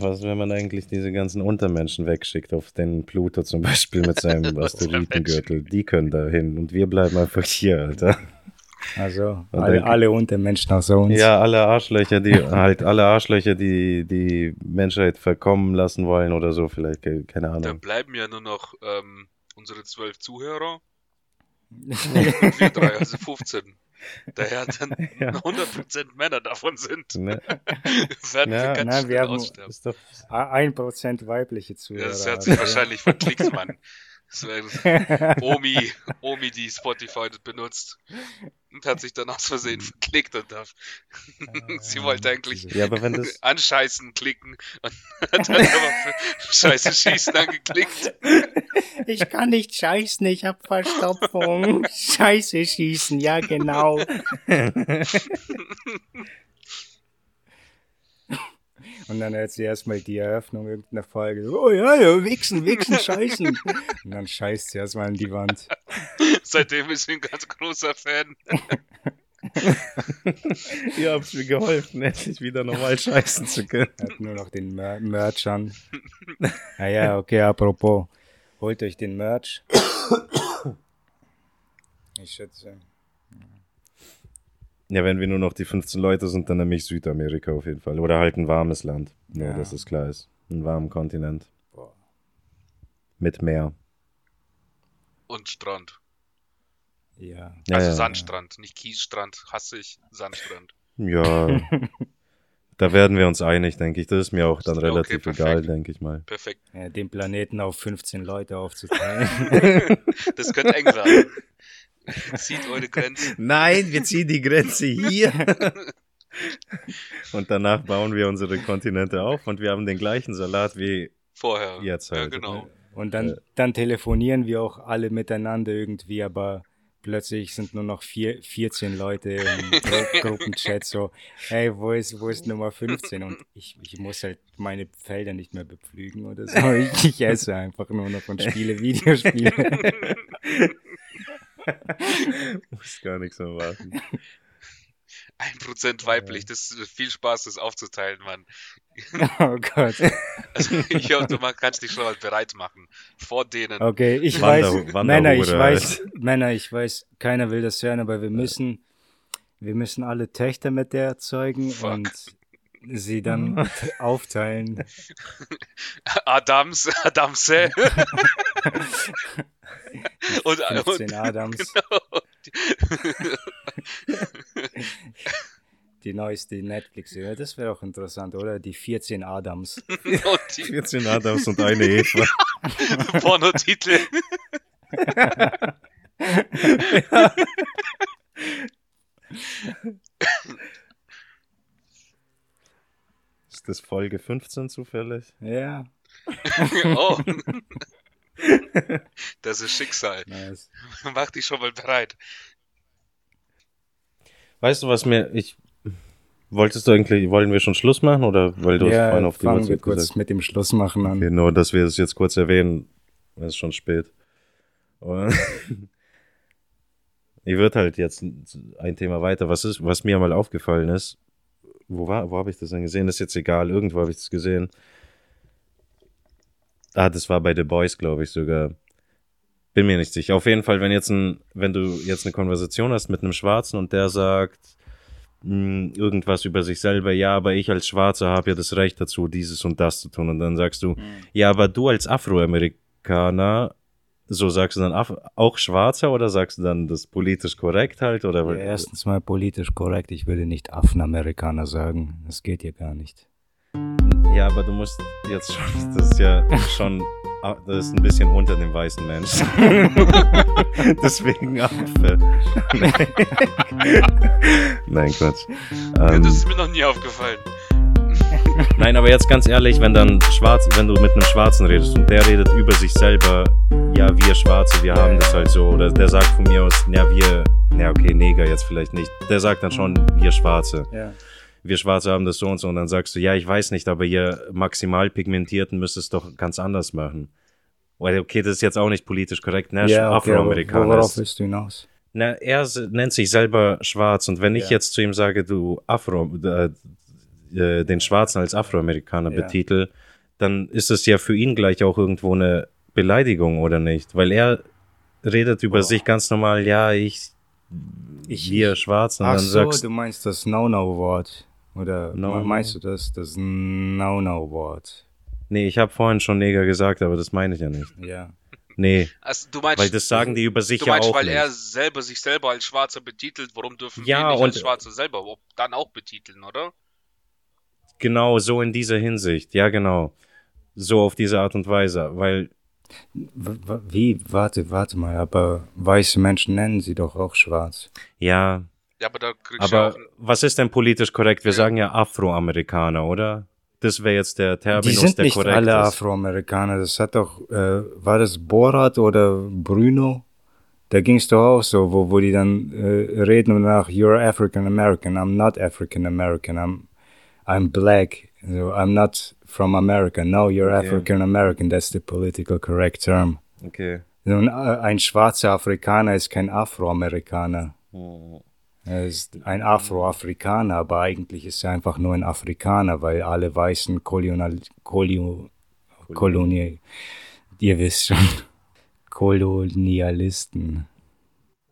was, wenn man eigentlich diese ganzen Untermenschen wegschickt, auf den Pluto zum Beispiel mit seinem Asteroidengürtel, die können da hin und wir bleiben einfach hier, Alter. Also, Und alle, dann- alle Untermenschen außer uns. Ja, alle Arschlöcher, die halt alle Arschlöcher, die die Menschheit verkommen lassen wollen oder so, vielleicht, ke- keine Da Ahnung. bleiben ja nur noch ähm, unsere zwölf Zuhörer wir drei, also 15. Daher dann Ja. 100% Männer davon sind, Ne? werden Ja. wir ganz Nein, wir haben- aussterben. Ist doch, Ein Prozent weibliche Zuhörer. Das hat haben sich wir. wahrscheinlich verklickt, Mann. Das wäre Omi, Omi, die Spotify benutzt und hat sich dann aus Versehen verklickt und darf. Sie wollte eigentlich ja, aber wenn das, anscheißen klicken und hat dann aber für Scheiße schießen angeklickt. Ich kann nicht scheißen, ich hab Verstopfung. Scheiße schießen, ja genau. Und dann hört sie erstmal die Eröffnung irgendeiner Folge. Oh ja, ja, wichsen, wichsen, scheißen. Und dann scheißt sie erstmal in die Wand. Seitdem ist sie ein ganz großer Fan. ihr habt mir geholfen, endlich wieder normal scheißen zu können. Hat nur noch den Mer Merch an. Ah ja, okay, apropos. Holt euch den Merch. Ich schätze. Ja, wenn wir nur noch die 15 Leute sind, dann nämlich Südamerika auf jeden Fall. Oder halt ein warmes Land. Nur, Ja. dass es klar ist. Ein warmen Kontinent. Boah. Mit Meer. Und Strand. Ja. Ja, also ja. Sandstrand, nicht Kiesstrand, hasse ich, Sandstrand. Ja, da werden wir uns einig, denke ich. Das ist mir auch dann Okay, relativ perfekt. egal, denke ich mal. Perfekt. ja. Den Planeten auf 15 Leute aufzuteilen. Das könnte eng werden. Zieht eure Grenzen. Nein, wir ziehen die Grenze hier. und danach bauen wir unsere Kontinente auf und wir haben den gleichen Salat wie Vorher. Jetzt Ja, halt. genau. Und dann, dann telefonieren wir auch alle miteinander irgendwie, aber plötzlich sind nur noch vier, 14 Leute im Gru Gruppenchat so, hey, wo ist, wo ist Nummer 15? Und ich, ich muss halt meine Felder nicht mehr bepflügen oder so. Ich, ich esse einfach nur noch und spiele Videospiele. muss gar nichts mehr machen. Ein Prozent weiblich, das ist viel Spaß, das aufzuteilen, Mann. Oh Gott. Also ich glaube, man kann dich schon mal bereit machen. Vor denen. Okay, ich Wander- weiß, Wanderhure Männer, ich weiß, Männer, ich weiß, keiner will das hören, aber wir müssen, wir müssen alle Töchter mit der erzeugen Fuck. und sie dann aufteilen. Adams, Adamse. Und, und 15 Adams, genau. die neueste Netflix-Serie. Das wäre auch interessant, oder? Die 14 Adams. und die 14 Adams und eine Eva. Pornotitel. Ist das Folge 15 zufällig? Ja, oh. Das ist Schicksal. nice. Mach dich schon mal bereit. Weißt du, was mir, ich, wolltest du eigentlich, wollen wir schon Schluss machen oder weil du hast vorhin Ja, auf die fangen wir kurz gesagt? mit dem Schluss machen an. Okay, nur, dass wir es jetzt kurz erwähnen. Es ist schon spät. Ich würde halt jetzt ein Thema weiter. Was ist, was mir mal aufgefallen ist, wo war, wo habe ich das denn gesehen? Das ist jetzt egal. Irgendwo habe ich das gesehen. Ah, das war bei The Boys, glaube ich sogar. Bin mir nicht sicher. Auf jeden Fall, wenn jetzt ein, wenn du jetzt eine Konversation hast mit einem Schwarzen und der sagt mh, irgendwas über sich selber, ja, aber ich als Schwarzer habe ja das Recht dazu, dieses und das zu tun. Und dann sagst du, ja, aber du als Afroamerikaner, so sagst du dann Af auch Schwarzer oder sagst du dann das politisch korrekt halt? Oder Ja, erstens mal politisch korrekt. Ich würde nicht Affenamerikaner sagen. Das geht ja gar nicht. Ja, aber du musst jetzt schon, das ist ja schon, ah, das ist ein bisschen unter dem weißen Menschen. Deswegen Affe. Nein, Quatsch. Ja, Ähm, das ist mir noch nie aufgefallen. nein, aber jetzt ganz ehrlich, wenn dann Schwarz, wenn du mit einem Schwarzen redest und der redet über sich selber, ja, wir Schwarze, wir haben das halt so, oder der sagt von mir aus, ja, wir, ja, okay, Neger jetzt vielleicht nicht, der sagt dann schon, wir Schwarze. Ja. Wir Schwarze haben das so und so und dann sagst du, ja, ich weiß nicht, aber ihr maximal pigmentierten müsst es doch ganz anders machen. Okay, das ist jetzt auch nicht politisch korrekt, ne? Ja, okay, Afroamerikaner. worauf willst du hinaus? Na, er nennt sich selber schwarz und wenn ich Ja. jetzt zu ihm sage, du Afro, äh, äh, den Schwarzen als Afroamerikaner Ja. betitel, dann ist es ja für ihn gleich auch irgendwo eine Beleidigung, oder nicht? Weil er redet über Boah. sich ganz normal, ja, ich, Ich- wir Schwarzen, Ach dann so, sagst du meinst das No-No-Wort. Oder No-No? meinst du das, das No-No-Wort? nee, ich habe vorhin schon Neger gesagt, aber das meine ich ja nicht. Ja. Nee, Also, du meinst, weil das sagen die über sich du ja meinst auch weil nicht. er selber sich selber als Schwarzer betitelt, warum dürfen Ja, wir nicht als Schwarze selber auch- dann auch betiteln, oder? Genau, so in dieser Hinsicht. Ja, genau. So auf diese Art und Weise. Weil, wie? Warte, warte mal, aber weiße Menschen nennen sie doch auch schwarz. ja, Ja, aber da kriegst du ja aber auch einen, was ist denn politisch korrekt? Wir Ja. sagen ja Afroamerikaner, oder? Das wäre jetzt der Terminus, Die sind der nicht korrekt alle ist. Afroamerikaner. Das hat doch, äh, war das Borat oder Bruno? Da ging es doch auch so, wo, wo die dann äh, reden und nach, you're African American, I'm not African American, I'm, I'm black, so, I'm not from America. No, you're Okay. African American, that's the political correct term. Okay. Ein, äh, ein schwarzer Afrikaner ist kein Afroamerikaner. Er ist ein Afroafrikaner, aber eigentlich ist er einfach nur ein Afrikaner, weil alle weißen Kolonial, Kolio, Kolonie, ihr wisst schon, Kolonialisten.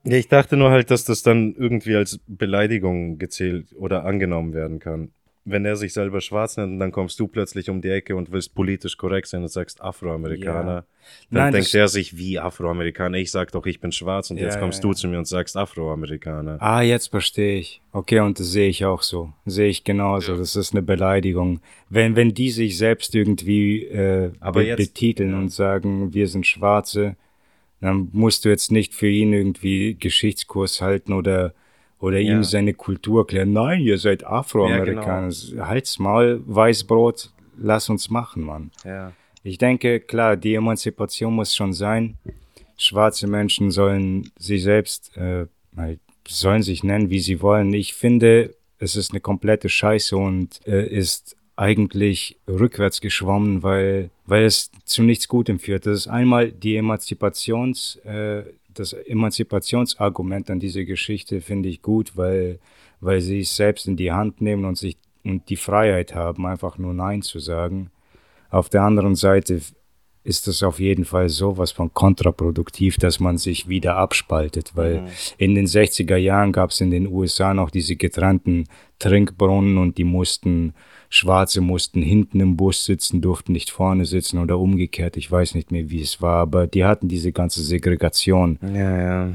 Ja, ich dachte nur halt, dass das dann irgendwie als Beleidigung gezählt oder angenommen werden kann. Wenn er sich selber schwarz nennt und dann kommst du plötzlich um die Ecke und willst politisch korrekt sein und sagst Afroamerikaner, Ja. dann Nein, denkt er sich wie Afroamerikaner. Ich sag doch, ich bin schwarz und Ja, jetzt kommst ja, du zu mir und sagst Afroamerikaner. Ah, jetzt verstehe ich. Okay, und das sehe ich auch so. Sehe ich genauso. Das ist eine Beleidigung. Wenn, wenn die sich selbst irgendwie äh, Aber be jetzt- betiteln und sagen, wir sind Schwarze, dann musst du jetzt nicht für ihn irgendwie Geschichtskurs halten oder, oder Ja. ihm seine Kultur klären. Nein, ihr seid Afroamerikaner. Halt's Maul, Weißbrot, lass uns machen, Mann. Ja. Ich denke, klar, die Emanzipation muss schon sein. Schwarze Menschen sollen sich selbst, äh, halt, sollen sich nennen, wie sie wollen. Ich finde, es ist eine komplette Scheiße und äh, ist eigentlich rückwärts geschwommen, weil, weil es zu nichts Gutem führt. Das ist einmal die Emanzipations, äh, das Emanzipationsargument an diese Geschichte finde ich gut, weil, weil sie es selbst in die Hand nehmen und sich und die Freiheit haben, einfach nur Nein zu sagen. Auf der anderen Seite ist es auf jeden Fall sowas von kontraproduktiv, dass man sich wieder abspaltet, weil in den 60er Jahren gab es in den USA noch diese getrennten Trinkbrunnen und die mussten, Schwarze mussten hinten im Bus sitzen, durften nicht vorne sitzen oder umgekehrt, ich weiß nicht mehr, wie es war, aber die hatten diese ganze Segregation Ja, ja.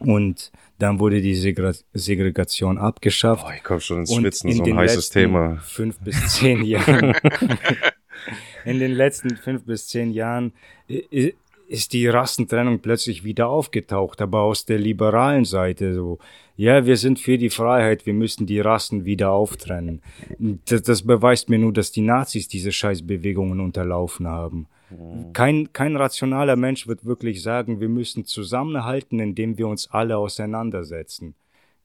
und dann wurde die Segra Segregation abgeschafft. Boah, ich komm schon ins Schwitzen, in so ein den heißes letzten Thema. Fünf bis zehn Jahren. in den letzten fünf bis zehn Jahren i- i- ist die Rassentrennung plötzlich wieder aufgetaucht, aber aus der liberalen Seite so. Ja, wir sind für die Freiheit, wir müssen die Rassen wieder auftrennen. Das, das beweist mir nur, dass die Nazis diese Scheißbewegungen unterlaufen haben. Kein, kein rationaler Mensch wird wirklich sagen, wir müssen zusammenhalten, indem wir uns alle auseinandersetzen.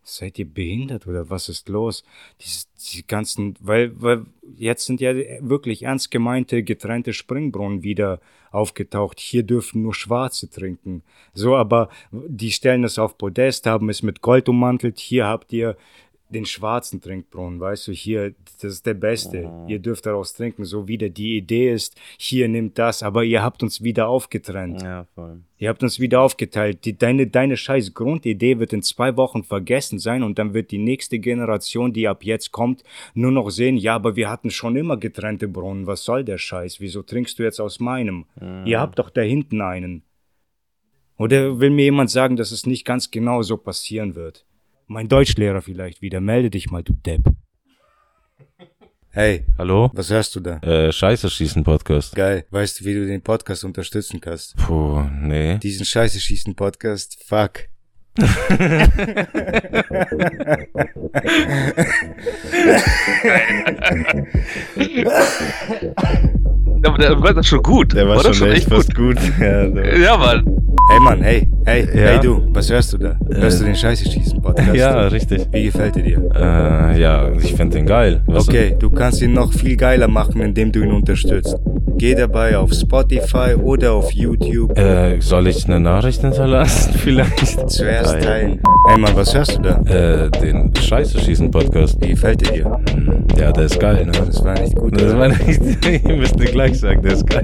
Seid ihr behindert oder was ist los? Diese, die ganzen, weil, weil jetzt sind ja wirklich ernst gemeinte getrennte Springbrunnen wieder aufgetaucht. Hier dürfen nur Schwarze trinken. So, aber die stellen es auf Podest, haben es mit Gold ummantelt. Hier habt ihr den schwarzen Trinkbrunnen, weißt du, hier, das ist der beste. Ihr dürft daraus trinken, so wieder die Idee ist, hier nimmt das, aber ihr habt uns wieder aufgetrennt. Ja, voll. Ihr habt uns wieder aufgeteilt. Die, deine, deine scheiß Grundidee wird in zwei Wochen vergessen sein und dann wird die nächste Generation, die ab jetzt kommt, nur noch sehen, ja, aber wir hatten schon immer getrennte Brunnen. Was soll der Scheiß? Wieso trinkst du jetzt aus meinem? Ihr habt doch da hinten einen. Oder will mir jemand sagen, dass es nicht ganz genau so passieren wird? Mein Deutschlehrer vielleicht wieder. Melde dich mal, du Depp. Hey, Hallo? was hörst du da? Äh, Scheiße schießen Podcast. Geil. Weißt du, wie du den Podcast unterstützen kannst? Puh, nee. Diesen Scheiße schießen Podcast, fuck. Aber der war doch schon gut. Der war, doch schon echt fast gut. Ja, der- Ja, Mann. Hey Mann, hey, hey, Ja? hey du, was hörst du da? Hörst du den Scheiße schießen Podcast? ja richtig. Wie gefällt er dir? Äh, ja, ich find den geil. Was- Okay, du kannst ihn noch viel geiler machen, indem du ihn unterstützt. Geh dabei auf Spotify oder auf YouTube. Äh, soll ich eine Nachricht hinterlassen vielleicht? Zuerst Geil. teilen. Hey Mann, was hörst du da? Äh, den Scheiße schießen Podcast. Wie gefällt er dir? Ja, der ist geil, ne? Das war nicht gut. Das oder? war nicht, ihr müsst mir gleich sagen, der ist geil.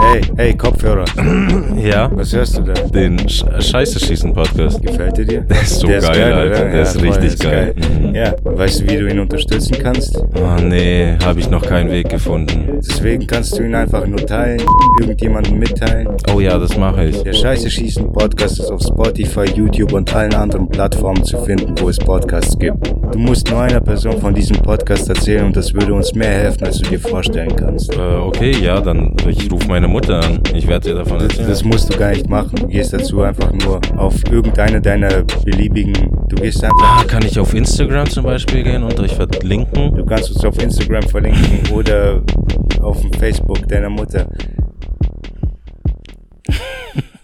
Hey, hey, Kopfhörer, Ja, was hörst du da? den Sch Scheiße schießen Podcast. Gefällt er dir? Der ist so geil, Alter. Der ist voll, richtig geil. Mhm. Ja, weißt du, wie du ihn unterstützen kannst? Oh nee, habe ich noch keinen Weg gefunden. Deswegen kannst du ihn einfach nur teilen, irgendjemandem mitteilen. Oh ja, das mache ich. Der Scheiße schießen Podcast ist auf Spotify, YouTube und allen anderen Plattformen zu finden, wo es Podcasts gibt. Du musst nur einer Person von diesem Podcast erzählen und das würde uns mehr helfen, als als du dir vorstellen kannst. Äh, okay, ja, dann also ich rufe meine Mutter an. Ich werde dir davon erzählen. Das, das, musst du gar nicht machen. Du gehst dazu einfach nur auf irgendeine deiner beliebigen. Du gehst einfach. Ah, kann ich auf Instagram zum Beispiel gehen und euch verlinken? Du kannst uns auf Instagram verlinken oder auf dem Facebook deiner Mutter.